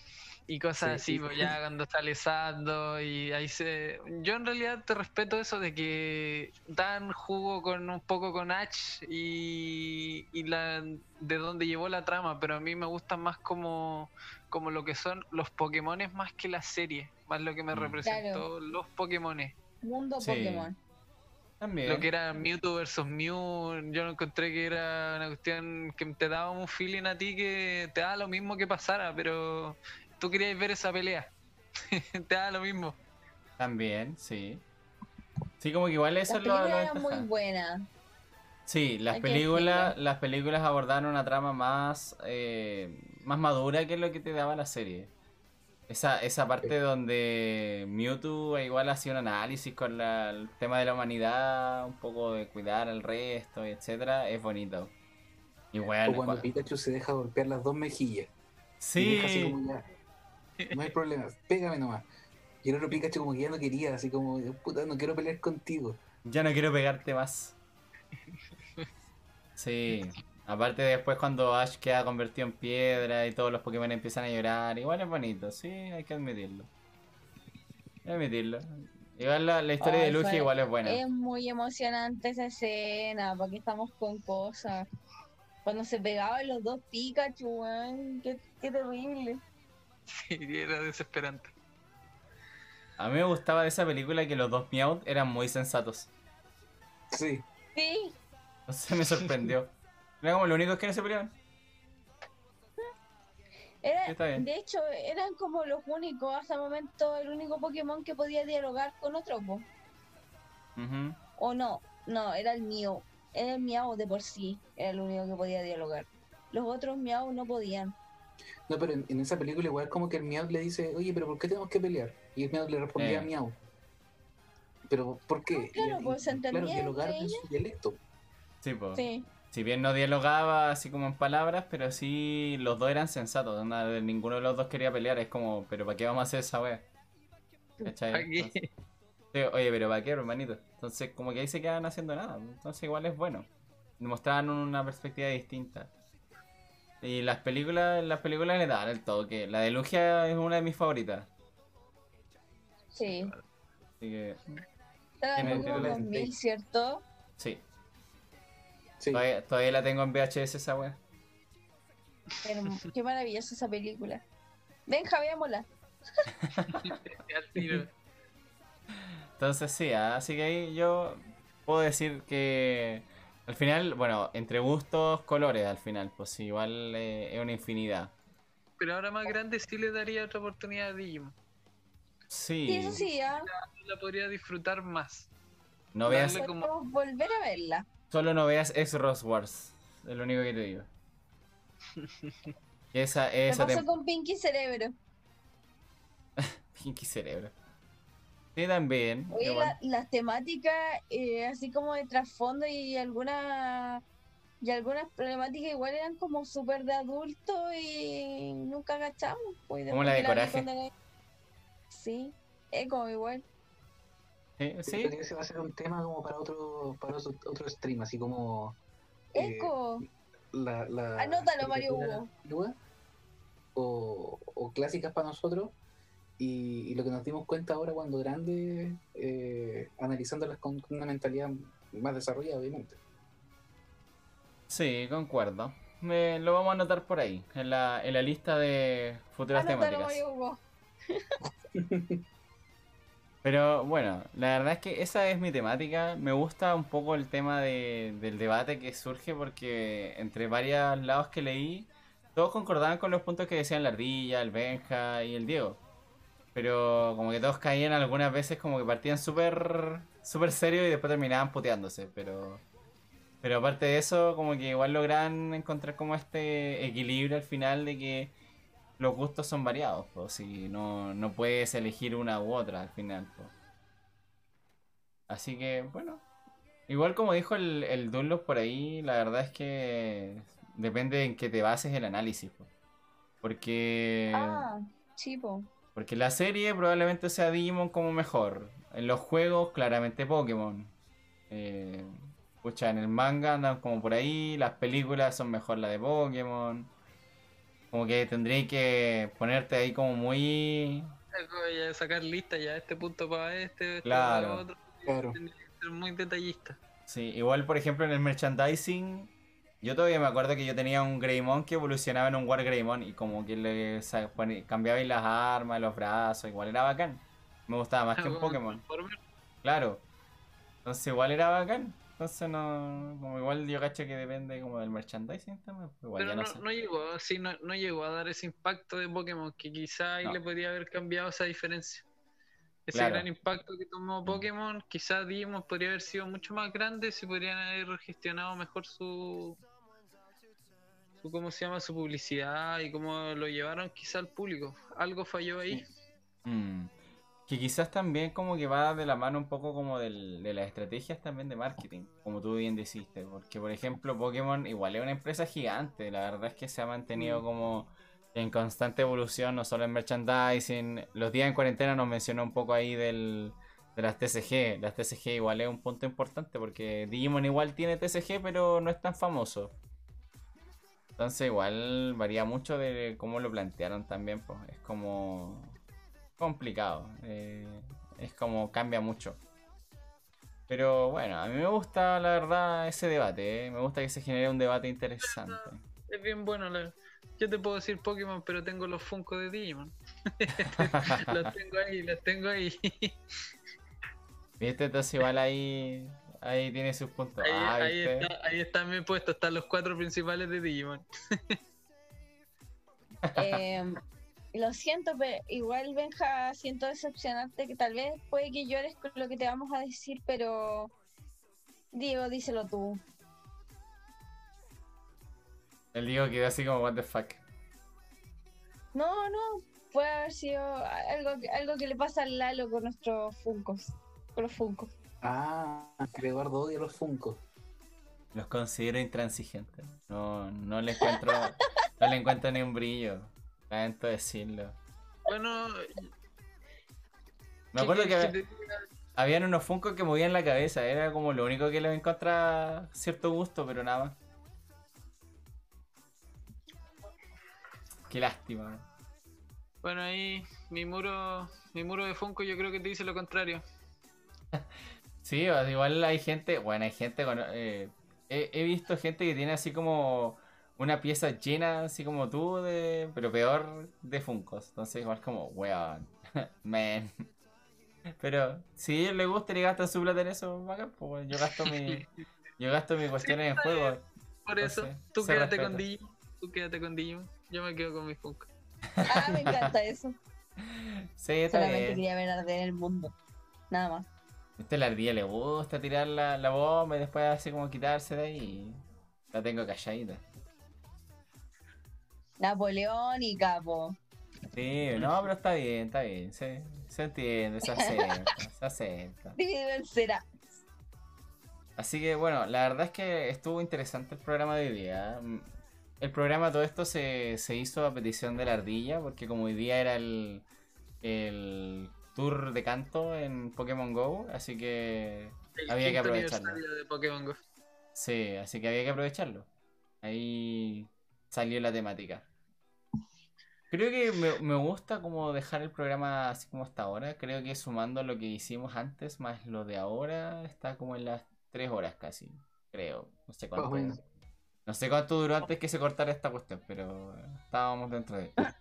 Speaker 2: y cosas
Speaker 3: Sí,
Speaker 2: así,
Speaker 3: sí.
Speaker 2: pues ya cuando sale Sando y ahí se... Yo en realidad te respeto eso de que dan jugo con un poco con Ash y, y la de dónde llevó la trama, pero a mí me gustan más como, como lo que son los Pokémones más que la serie, más lo que me
Speaker 4: Mm.
Speaker 2: representó los Pokémones.
Speaker 1: Mundo
Speaker 4: Sí.
Speaker 1: Pokémon.
Speaker 4: También.
Speaker 2: Lo que era Mewtwo versus Mew, yo no encontré que era una cuestión que te daba un feeling a ti que te daba lo mismo que pasara, pero tú querías ver esa pelea. (laughs) te daba lo mismo.
Speaker 4: También, sí. Sí, como que igual eso
Speaker 1: Las
Speaker 4: es lo, lo
Speaker 1: eran muy buenas.
Speaker 4: Sí, las películas, las películas abordaron una trama más, eh, más madura que lo que te daba la serie. Esa, esa parte donde Mewtwo igual hacía un análisis con la- el tema de la humanidad, un poco de cuidar al resto, etcétera, es bonito. Igual,
Speaker 3: O cuando
Speaker 4: cua-
Speaker 3: Pikachu se deja golpear las dos mejillas.
Speaker 4: Sí,
Speaker 3: deja así como ya. No hay problema, pégame nomás. Y el otro Pikachu como que ya no quería, así como, puta, no quiero pelear contigo.
Speaker 4: ya no quiero pegarte más. Sí, aparte después cuando Ash queda convertido en piedra y todos los Pokémon empiezan a llorar, igual es bonito, sí, hay que admitirlo. Hay que admitirlo. Igual la, la historia de Lugia igual es buena.
Speaker 1: Es muy emocionante esa escena, porque estamos con cosas. Cuando se pegaban los dos Pikachu, qué, qué terrible.
Speaker 2: Sí, era desesperante.
Speaker 4: A mí me gustaba de esa película que los dos Meowth eran muy sensatos.
Speaker 3: Sí,
Speaker 1: Sí,
Speaker 4: Entonces me sorprendió. (laughs) Era como lo único que no se peleaban.
Speaker 1: era, de hecho eran como los únicos, hasta el momento, el único Pokémon que podía dialogar con otro, po. O no, no, era el mío, era el Miau de por sí, era el único que podía dialogar. Los otros Miau no podían.
Speaker 3: no, pero en, en esa película igual como que el Meow le dice, oye, pero ¿por qué tenemos que pelear? Y el Meow le respondía
Speaker 4: Eh.
Speaker 3: Miau. Pero, ¿por qué?
Speaker 1: Ah, claro,
Speaker 3: Y-
Speaker 1: pues,
Speaker 3: y- Claro, dialogar en su dialecto.
Speaker 4: Sí, po.
Speaker 1: Sí,
Speaker 4: Si bien no dialogaba así como en palabras, pero sí los dos eran sensatos. onda, de- ninguno de los dos quería pelear. Es como, ¿pero para qué vamos a hacer esa wea? Oye, pero ¿para qué, hermanito? Entonces, como que ahí se quedan haciendo nada. Entonces, igual es bueno. Mostraban una perspectiva distinta. Y las películas, las películas le dan el toque. La de Lugia es una de mis favoritas.
Speaker 1: sí.
Speaker 4: Así que,
Speaker 1: Estaba en el
Speaker 4: la-
Speaker 1: 2000, ¿cierto?
Speaker 4: sí.
Speaker 3: Sí,
Speaker 4: Todavía, todavía la tengo en VHS esa wea.
Speaker 1: Pero qué maravillosa esa película. Benja, veámosla. (laughs)
Speaker 4: Entonces sí, ah, así que ahí yo puedo decir que al final, bueno, entre gustos, colores al final, pues igual eh, es una infinidad.
Speaker 2: Pero ahora más grande sí le daría otra oportunidad a Digimon.
Speaker 1: Sí,
Speaker 4: Sí,
Speaker 1: eso sí, ¿ah?
Speaker 2: La podría disfrutar más.
Speaker 4: no veas,
Speaker 2: como-
Speaker 1: volver a verla.
Speaker 4: Solo no veas X Rose Wars, es lo único que te digo. Y (laughs) esa,
Speaker 1: Me
Speaker 4: esa
Speaker 1: pasó
Speaker 4: tem-
Speaker 1: con Pinky Cerebro. (laughs)
Speaker 4: Pinky Cerebro. Sí, también.
Speaker 1: Oye, la- las temáticas, eh, así como de trasfondo y algunas y algunas problemáticas igual eran como súper de adulto y nunca agachamos. Pues,
Speaker 4: Como la de Coraje.
Speaker 1: Sí, es como igual.
Speaker 4: Sí,
Speaker 3: Siento que ese va a ser un tema como para otro, para otro, otro stream, así como eh,
Speaker 1: Eco.
Speaker 3: la, la
Speaker 1: Anótalo, Mario Hugo.
Speaker 3: antigua o, o clásicas para nosotros y, y lo que nos dimos cuenta ahora cuando grandes, eh, analizándolas con, con una mentalidad más desarrollada, obviamente.
Speaker 4: sí, concuerdo. Me- lo vamos a anotar por ahí, en la, en la lista de futuras
Speaker 1: Anótalo,
Speaker 4: temáticas.
Speaker 1: Mario Hugo. (laughs)
Speaker 4: Pero bueno, la verdad es que esa es mi temática. Me gusta un poco el tema de- del debate que surge porque entre varios lados que leí, todos concordaban con los puntos que decían la ardilla, el Benja y el Diego. Pero como que todos caían algunas veces como que partían súper súper serios y después terminaban puteándose. Pero, pero aparte de eso, como que igual logran encontrar como este equilibrio al final de que los gustos son variados, pues, si no, no puedes elegir una u otra al final, po. Así que, bueno. Igual como dijo el, el Dunlop por ahí, la verdad es que depende en qué te bases el análisis, po. Porque,
Speaker 1: Ah,
Speaker 4: porque la serie probablemente sea Digimon como mejor. En los juegos, claramente Pokémon. Eh, pucha, en el manga andan como por ahí, las películas son mejor la de Pokémon. Como que tendrías que ponerte ahí como muy...
Speaker 2: Voy a sacar lista ya, este punto para este, este
Speaker 4: Claro.
Speaker 2: para otro.
Speaker 3: Claro.
Speaker 2: Tendría que ser muy detallista.
Speaker 4: Sí, igual por ejemplo en el merchandising, yo todavía me acuerdo que yo tenía un Greymon que evolucionaba en un War Greymon y como que le cambiaba las armas, los brazos, igual era bacán. Me gustaba más que un Pokémon,
Speaker 2: Transformer.
Speaker 4: claro. Entonces igual era bacán. Entonces no, como igual yo cacho que depende como del merchandising también, pero igual
Speaker 2: Pero no,
Speaker 4: no
Speaker 2: llegó, sí, no, no llegó a dar ese impacto de Pokémon que quizá ahí le podría haber cambiado esa diferencia. Ese
Speaker 4: Claro.
Speaker 2: gran impacto que tomó Pokémon, quizá Digimon podría haber sido mucho más grande si podrían haber gestionado mejor su, su cómo se llama su publicidad y cómo lo llevaron quizá al público. Algo falló ahí.
Speaker 4: Mm. Que quizás también como que va de la mano un poco como del- de las estrategias también de marketing, como tú bien dijiste, porque por ejemplo Pokémon igual es una empresa gigante, la verdad es que se ha mantenido
Speaker 2: Mm.
Speaker 4: como en constante evolución, no solo en merchandising, los días en cuarentena nos mencionó un poco ahí del, de las TCG, las TCG igual es un punto importante porque Digimon igual tiene TCG pero no es tan famoso. Entonces igual varía mucho de cómo lo plantearon también, pues es como complicado. eh, es como cambia mucho. Pero bueno, a mí me gusta la verdad ese debate. eh, Me gusta que se genere un debate interesante.
Speaker 2: Es bien bueno. la- Yo te puedo decir Pokémon, pero tengo los Funko de Digimon. (laughs) los tengo ahí, los tengo ahí. (laughs)
Speaker 4: ¿Viste? Entonces igual ahí, ahí tiene sus puntos.
Speaker 2: Ahí,
Speaker 4: Ah,
Speaker 2: ahí está, ahí están bien puestos, están los cuatro principales de Digimon. (laughs)
Speaker 1: Eh, lo siento, pero igual, Benja, siento decepcionarte que tal vez puede que llores con lo que te vamos a decir, pero Diego, díselo tú.
Speaker 4: El Diego quedó así como, what the fuck.
Speaker 1: No, no, puede haber sido algo, que- algo que le pasa al Lalo con nuestros Funcos, con los Funcos.
Speaker 3: Ah, que Eduardo odia los Funko.
Speaker 4: Los considero intransigentes. No, no le encuentro, no le encuentro ni un brillo. Lamento decirlo.
Speaker 2: Bueno,
Speaker 4: Me acuerdo
Speaker 2: ¿qué
Speaker 4: que habían unos Funko que movían la cabeza. Era como lo único que les encontraba cierto gusto, pero nada más. Qué lástima.
Speaker 2: Bueno, ahí mi muro, mi muro de Funko yo creo que te dice lo contrario. (laughs)
Speaker 4: Sí, igual hay gente, bueno, hay gente con... eh, he, he visto gente que tiene así como una pieza llena, así como tú, de, pero peor de Funkos. Entonces igual como, weón, (laughs) man. Pero si a ellos les gusta y le gastan su plata en eso, bacán, pues bueno, yo gasto mi, (laughs) yo gasto mis cuestiones en
Speaker 2: está bien.
Speaker 4: juego.
Speaker 2: Por eso,
Speaker 4: Entonces,
Speaker 2: tú quédate con Digimon, tú quédate con Digimon, yo me quedo con mi Funko. (laughs)
Speaker 1: Ah, me encanta eso.
Speaker 4: Sí, está
Speaker 1: Solamente
Speaker 4: bien.
Speaker 1: quería ver arder el mundo. Nada más.
Speaker 4: Este la ardilla le gusta tirar la, la bomba y después así como quitarse de ahí. y La tengo calladita.
Speaker 1: Napoleónica, po.
Speaker 4: Sí, no, pero está bien, está bien. Se, se entiende, se acepta, se acepta. Así que bueno, la verdad es que estuvo interesante el programa de hoy día. Mm, El programa, todo esto se, se hizo a petición de la ardilla, porque como hoy día era el, el tour de canto en Pokémon Go, así que
Speaker 2: El
Speaker 4: Había que aprovecharlo.
Speaker 2: de Pokémon Go.
Speaker 4: sí, así que había que aprovecharlo. Ahí salió la temática. Creo que me, me gusta como dejar el programa así como hasta ahora. Creo que sumando lo que hicimos antes más lo de ahora, está como en las tres horas casi. Creo. No sé cuánto.
Speaker 3: Bueno.
Speaker 4: No sé cuánto duró antes que se cortara esta cuestión, pero estábamos dentro de. (laughs)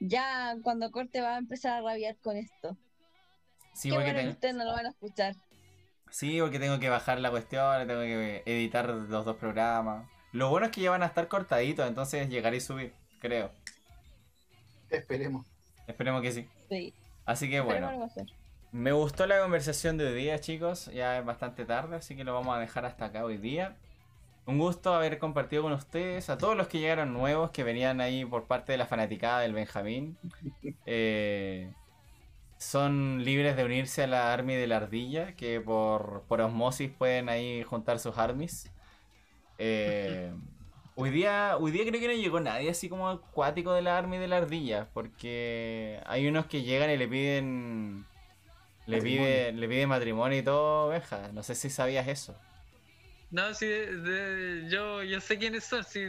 Speaker 1: Ya cuando corte va a empezar a rabiar con esto.
Speaker 4: Sí,
Speaker 1: Qué
Speaker 4: porque,
Speaker 1: bueno que
Speaker 4: ten-
Speaker 1: ustedes no lo van a escuchar.
Speaker 4: sí, porque tengo que bajar la cuestión, tengo que editar los dos programas. Lo bueno es que ya van a estar cortaditos, entonces llegaré y subir, creo.
Speaker 3: Esperemos.
Speaker 4: Esperemos que sí.
Speaker 1: Sí.
Speaker 4: Así que
Speaker 1: Esperemos
Speaker 4: bueno. Me gustó la conversación de hoy día, chicos. Ya es bastante tarde, así que lo vamos a dejar hasta acá hoy día. Un gusto haber compartido con ustedes, a todos los que llegaron nuevos, que venían ahí por parte de la fanaticada del Benjamín. (laughs) Eh, son libres de unirse a la Army de la Ardilla, que por, por osmosis pueden ahí juntar sus armies. Eh, (laughs) hoy, día, hoy día creo que no llegó nadie así como acuático de la Army de la Ardilla, porque hay unos que llegan y le piden... Le pide, le pide matrimonio y todo, Benja. No sé si sabías eso.
Speaker 2: No, sí, de- de- yo, yo sé quiénes son, sí,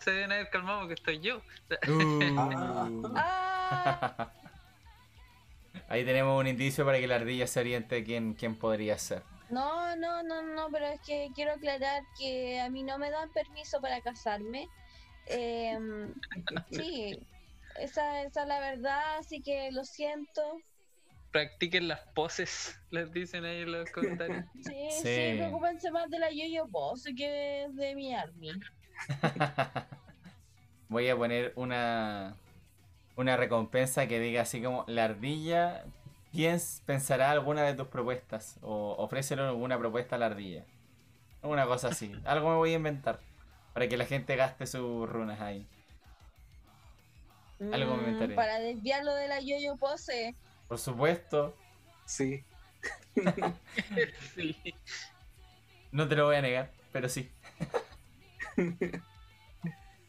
Speaker 2: se deben haber calmado porque estoy yo.
Speaker 4: Uh. (laughs)
Speaker 1: Ah, (laughs)
Speaker 4: Ahí tenemos un indicio para que la ardilla se oriente quién, quién podría ser.
Speaker 1: No, no, no, no, pero es que quiero aclarar que a mí no me dan permiso para casarme. Em, (laughs) sí, esa, esa es la verdad, así que lo siento.
Speaker 2: Practiquen las poses, (laughs) les dicen ahí en los comentarios. (laughs)
Speaker 1: Sí,
Speaker 4: Sí.
Speaker 1: sí, preocupense más de la yo-yo pose que de mi army.
Speaker 4: Voy a poner una, una recompensa que diga así como la ardilla piens- pensará alguna de tus propuestas o ofrécele alguna propuesta a la ardilla. Una cosa así. (laughs) Algo me voy a inventar para que la gente gaste sus runas ahí. Algo me
Speaker 1: Mm,
Speaker 4: inventaré.
Speaker 1: Para desviarlo de la yo-yo pose.
Speaker 4: Por supuesto,
Speaker 3: Sí. (laughs)
Speaker 2: Sí.
Speaker 4: no te lo voy a negar, pero sí. (laughs)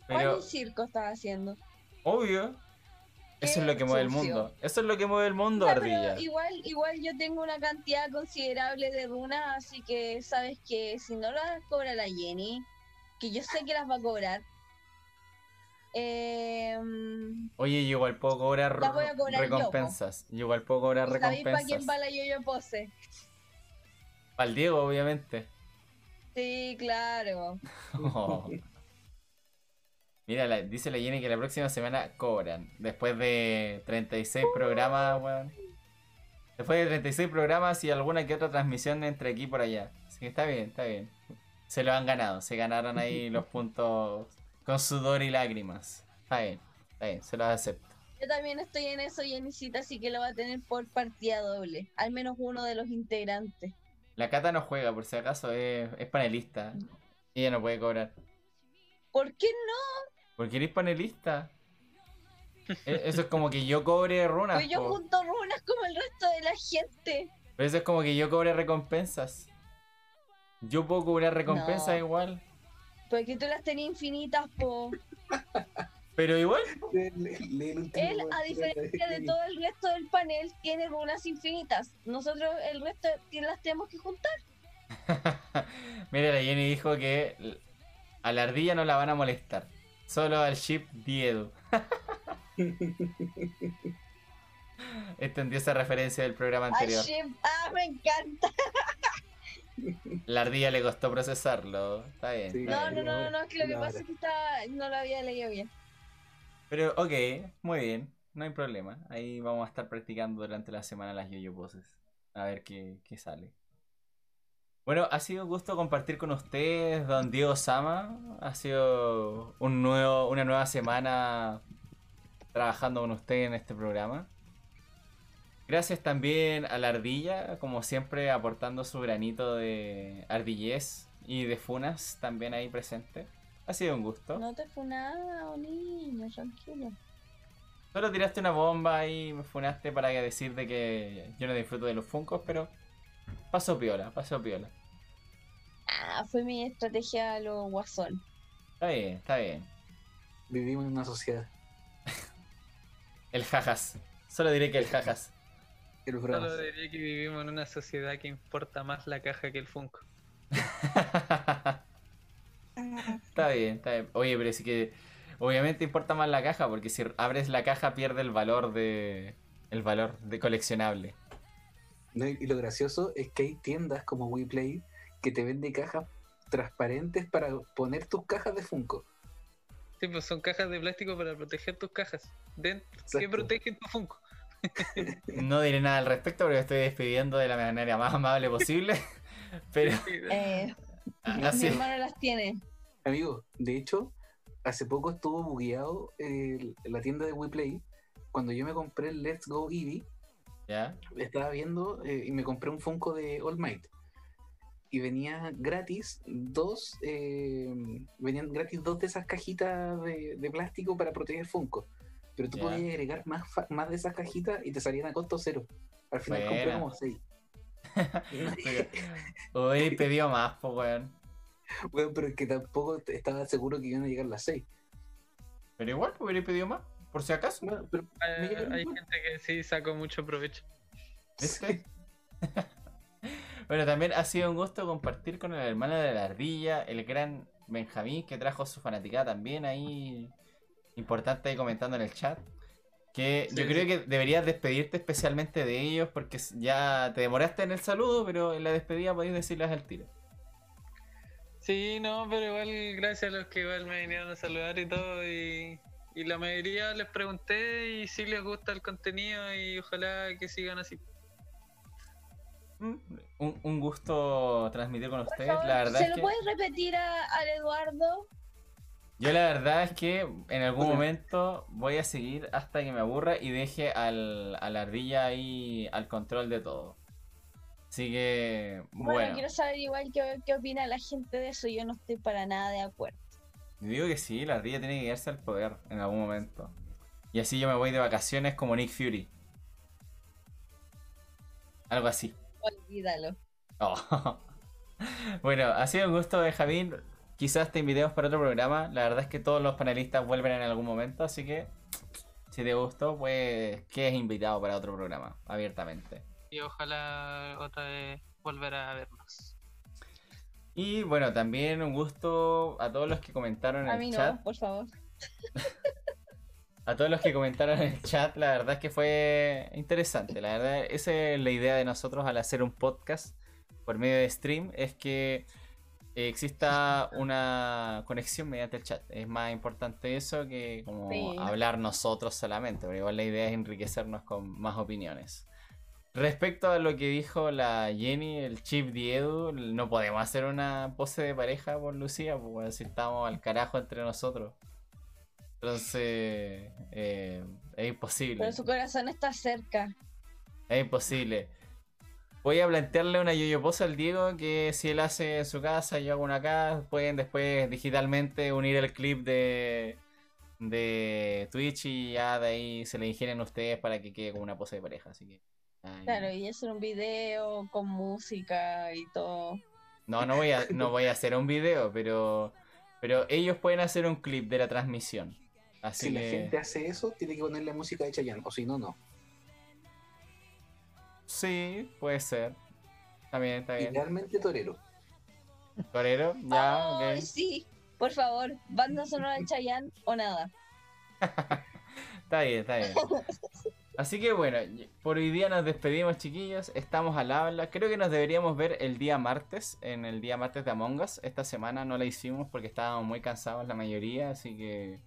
Speaker 4: Pero
Speaker 1: ¿Cuál circo estás haciendo?
Speaker 4: obvio, eso es lo que mueve el mundo. Eso es lo que mueve el mundo, ardilla.
Speaker 1: igual, igual yo tengo una cantidad considerable de runas, así que sabes que si no las cobra la Jenny, que yo sé que las va a cobrar. Eh,
Speaker 4: Oye, yo igual puedo cobrar
Speaker 1: a cobrar
Speaker 4: recompensas. Yo igual puedo cobrar
Speaker 1: ¿y ¿Sabéis para quién
Speaker 4: recompensas.
Speaker 1: va la yo-yo pose?
Speaker 4: Para el Diego, obviamente.
Speaker 1: Sí, claro. (laughs)
Speaker 4: Oh. Mira, la- dice la Jenny que la próxima semana cobran. Después de 36 programas, weón. Después de 36 programas y alguna que otra transmisión entre aquí y por allá. Así que está bien, está bien. Se lo han ganado. Se ganaron ahí (laughs) los puntos con sudor y lágrimas. Está bien, está bien, se los acepto.
Speaker 1: Yo también estoy en eso, Jennycita, así que lo va a tener por partida doble. Al menos uno de los integrantes.
Speaker 4: La Cata no juega, por si acaso, es, es panelista. Ella no puede cobrar.
Speaker 1: ¿Por qué no?
Speaker 4: Porque eres panelista. E- Eso es como que yo cobre runas.
Speaker 1: Pues yo
Speaker 4: po.
Speaker 1: junto runas como el resto de la gente.
Speaker 4: Pero eso es como que yo cobre recompensas. Yo puedo cobrar recompensas
Speaker 1: No.
Speaker 4: igual.
Speaker 1: Porque tú las tenías infinitas, po.
Speaker 4: Pero igual.
Speaker 1: Él, a diferencia de todo el resto del panel, tiene runas infinitas. Nosotros el resto las tenemos que juntar. (laughs)
Speaker 4: Mira, la Jenny dijo que a la ardilla no la van a molestar. Solo al ship Diedu. Entendió esa referencia del programa anterior.
Speaker 1: shit, ah, me encanta.
Speaker 4: La ardilla le costó procesarlo. Está bien.
Speaker 3: Sí.
Speaker 4: está
Speaker 1: No,
Speaker 4: bien.
Speaker 1: no, no, no, no, es que lo que pasa es que estaba, no lo había leído bien.
Speaker 4: Pero ok, muy bien, no hay problema. Ahí vamos a estar practicando durante la semana las yo-yo poses. A ver qué, qué sale. Bueno, ha sido un gusto compartir con ustedes, don Diego Sama. Ha sido un nuevo, una nueva semana trabajando con usted en este programa. Gracias también a la ardilla, como siempre aportando su granito de ardillez y de funas también ahí presente. Ha sido un gusto.
Speaker 1: No te fue nada, niño, tranquilo.
Speaker 4: Solo tiraste una bomba y me funaste para que decir de que yo no disfruto de los funcos, pero pasó piola, pasó piola.
Speaker 1: Ah, fue mi estrategia a lo guasón.
Speaker 4: Está bien, está bien.
Speaker 3: Vivimos en una sociedad. (laughs)
Speaker 4: El jajas. Solo diré que el jajas.
Speaker 3: El
Speaker 2: Solo diría que vivimos en una sociedad que importa más la caja que el Funko. (laughs)
Speaker 4: está bien, está bien. Oye, pero sí que obviamente importa más la caja, porque si abres la caja pierde el valor de. el valor de coleccionable.
Speaker 3: No, y lo gracioso es que hay tiendas como WePlay que te venden cajas transparentes para poner tus cajas de Funko.
Speaker 2: Sí, pues son cajas de plástico para proteger tus cajas. Dent- que protegen tu Funko. (laughs)
Speaker 4: No diré nada al respecto porque me estoy despidiendo de la manera más amable posible. (laughs) Pero
Speaker 1: Eh, mi
Speaker 4: así.
Speaker 1: hermano las tiene.
Speaker 3: Amigo, de hecho, hace poco estuvo bugueado el- la tienda de WePlay. Cuando yo me compré el Let's Go Eevee,
Speaker 4: ¿Ya?
Speaker 3: estaba viendo eh, y me compré un Funko de All Might. Y venía gratis dos, eh, venían gratis dos de esas cajitas de, de plástico para proteger Funko. Pero tú podías agregar más, más de esas cajitas y te salían a costo cero. Al final como seis. (laughs)
Speaker 4: Hubiera pedido más, pues, weón.
Speaker 3: Bueno, pero es que tampoco estaba seguro que iban a llegar las seis.
Speaker 4: Pero igual, pues, hubiera pedido más, por si acaso.
Speaker 3: Bueno, pero llegaron
Speaker 2: hay gente que sí sacó mucho provecho.
Speaker 4: ¿Viste? (laughs) Bueno, también ha sido un gusto compartir con el hermano de la ardilla, el gran Benjamín, que trajo su fanaticada también ahí. Importante ahí comentando en el chat. Que yo creo
Speaker 3: sí.
Speaker 4: que deberías despedirte especialmente de ellos porque ya te demoraste en el saludo, pero en la despedida podéis decirles al tiro.
Speaker 2: Sí, no, pero igual gracias a los que igual me vinieron a saludar y todo y, y la mayoría les pregunté y si les gusta el contenido y ojalá que sigan así.
Speaker 4: Mm, Un, un gusto transmitir con ustedes.
Speaker 1: favor,
Speaker 4: La verdad
Speaker 1: ¿Se
Speaker 4: es
Speaker 1: lo
Speaker 4: que
Speaker 1: puedes repetir a- al Eduardo?
Speaker 4: yo la verdad es que en algún
Speaker 3: Hola.
Speaker 4: momento voy a seguir hasta que me aburra y deje al, a la ardilla ahí al control de todo. Así que,
Speaker 1: Bueno,
Speaker 4: bueno,
Speaker 1: quiero saber igual qué, qué opina la gente de eso. Yo no estoy para nada de acuerdo.
Speaker 4: digo que sí, la ardilla tiene que quedarse al poder en algún momento. Y así yo me voy de vacaciones como Nick Fury. Algo así.
Speaker 1: Olvídalo.
Speaker 4: Oh. (laughs) Bueno, ha sido un gusto, Benjamín. Quizás te invitemos para otro programa. La verdad es que todos los panelistas vuelven en algún momento, así que si te gustó, pues quedes invitado para otro programa, abiertamente.
Speaker 2: Y ojalá otra vez volver a vernos.
Speaker 4: Y bueno, también un gusto a todos los que comentaron en
Speaker 1: A
Speaker 4: el
Speaker 1: mí
Speaker 4: chat.
Speaker 1: no, por favor. (laughs)
Speaker 4: A todos los que comentaron en el chat, la verdad es que fue interesante. La verdad, esa es la idea de nosotros al hacer un podcast por medio de stream, es que eh, exista una conexión mediante el chat. Es más importante eso que como
Speaker 1: Sí.
Speaker 4: hablar nosotros solamente, pero igual la idea es enriquecernos con más opiniones. Respecto a lo que dijo la Jenny, el chip Diedu, no podemos hacer una pose de pareja por Lucía, bueno, si estamos al carajo entre nosotros. Entonces, eh, es imposible.
Speaker 1: Pero su corazón está cerca.
Speaker 4: Es imposible. Voy a plantearle una yo-yo pose al Diego que si él hace en su casa, yo hago una acá. Pueden después digitalmente unir el clip de, de Twitch y ya de ahí se le ingenian ustedes para que quede como una pose de pareja. Así que. ay,
Speaker 1: Claro, y hacer un video con música y todo.
Speaker 4: No, no voy a, no voy a hacer un video, pero, pero ellos pueden hacer un clip de la transmisión. Así
Speaker 3: Si
Speaker 4: que.
Speaker 3: la gente hace eso, tiene que ponerle música de Chayanne, o si no, no.
Speaker 4: Sí, puede ser. Está bien, está bien.
Speaker 3: Idealmente torero.
Speaker 4: Torero, ya,
Speaker 1: Ay,
Speaker 4: ok.
Speaker 1: sí, por favor, banda sonora de Chayanne o nada. (laughs)
Speaker 4: Está bien, está bien. Así que bueno, por hoy día nos despedimos, chiquillos. Estamos al habla. Creo que nos deberíamos ver el día martes, en el día martes de Among Us. Esta semana no la hicimos porque estábamos muy cansados la mayoría, así que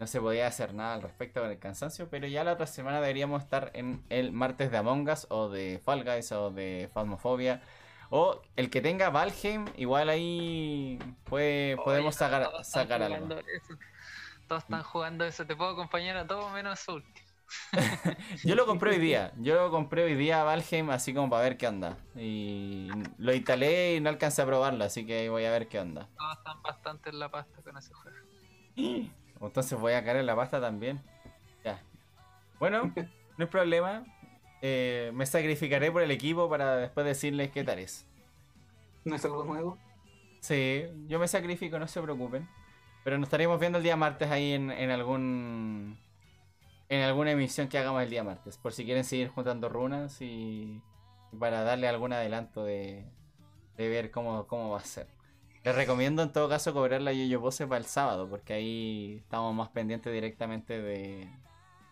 Speaker 4: no se podía hacer nada al respecto con el cansancio. Pero ya la otra semana deberíamos estar en el martes de Among Us, o de Fall Guys, o de Phasmophobia. O el que tenga Valheim, igual ahí puede, podemos sacar,
Speaker 2: todos están
Speaker 4: sacar algo.
Speaker 2: eso. Todos están jugando eso. Te puedo acompañar a todos menos a último. (laughs) (laughs)
Speaker 4: Yo lo compré hoy día. Yo lo compré hoy día a Valheim así como para ver qué onda. Y lo instalé y no alcancé a probarlo, así que ahí voy a ver qué onda.
Speaker 2: Todos están bastante en la pasta con ese juego. (laughs)
Speaker 4: Entonces voy a caer en la pasta también. Ya. Bueno, (laughs) no hay problema. Eh, me sacrificaré por el equipo para después decirles qué tal es.
Speaker 3: ¿No es algo nuevo?
Speaker 4: Sí, yo me sacrifico, no se preocupen. Pero nos estaremos viendo el día martes ahí en, en algún. En alguna emisión que hagamos el día martes. Por si quieren seguir juntando runas y. para darle algún adelanto de. de ver cómo, cómo va a ser. Les recomiendo en todo caso cobrar la yo pose para el sábado. Porque ahí estamos más pendientes directamente de,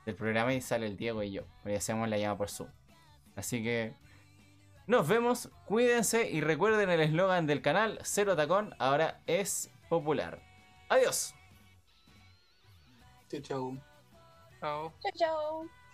Speaker 4: del programa y sale el Diego y yo. Hoy hacemos la llama por Zoom. Así que. Nos vemos, cuídense y recuerden el eslogan del canal, Cero Tacón, ahora es popular. Adiós.
Speaker 3: Chau, chau.
Speaker 2: Chao.
Speaker 1: Chao, chao.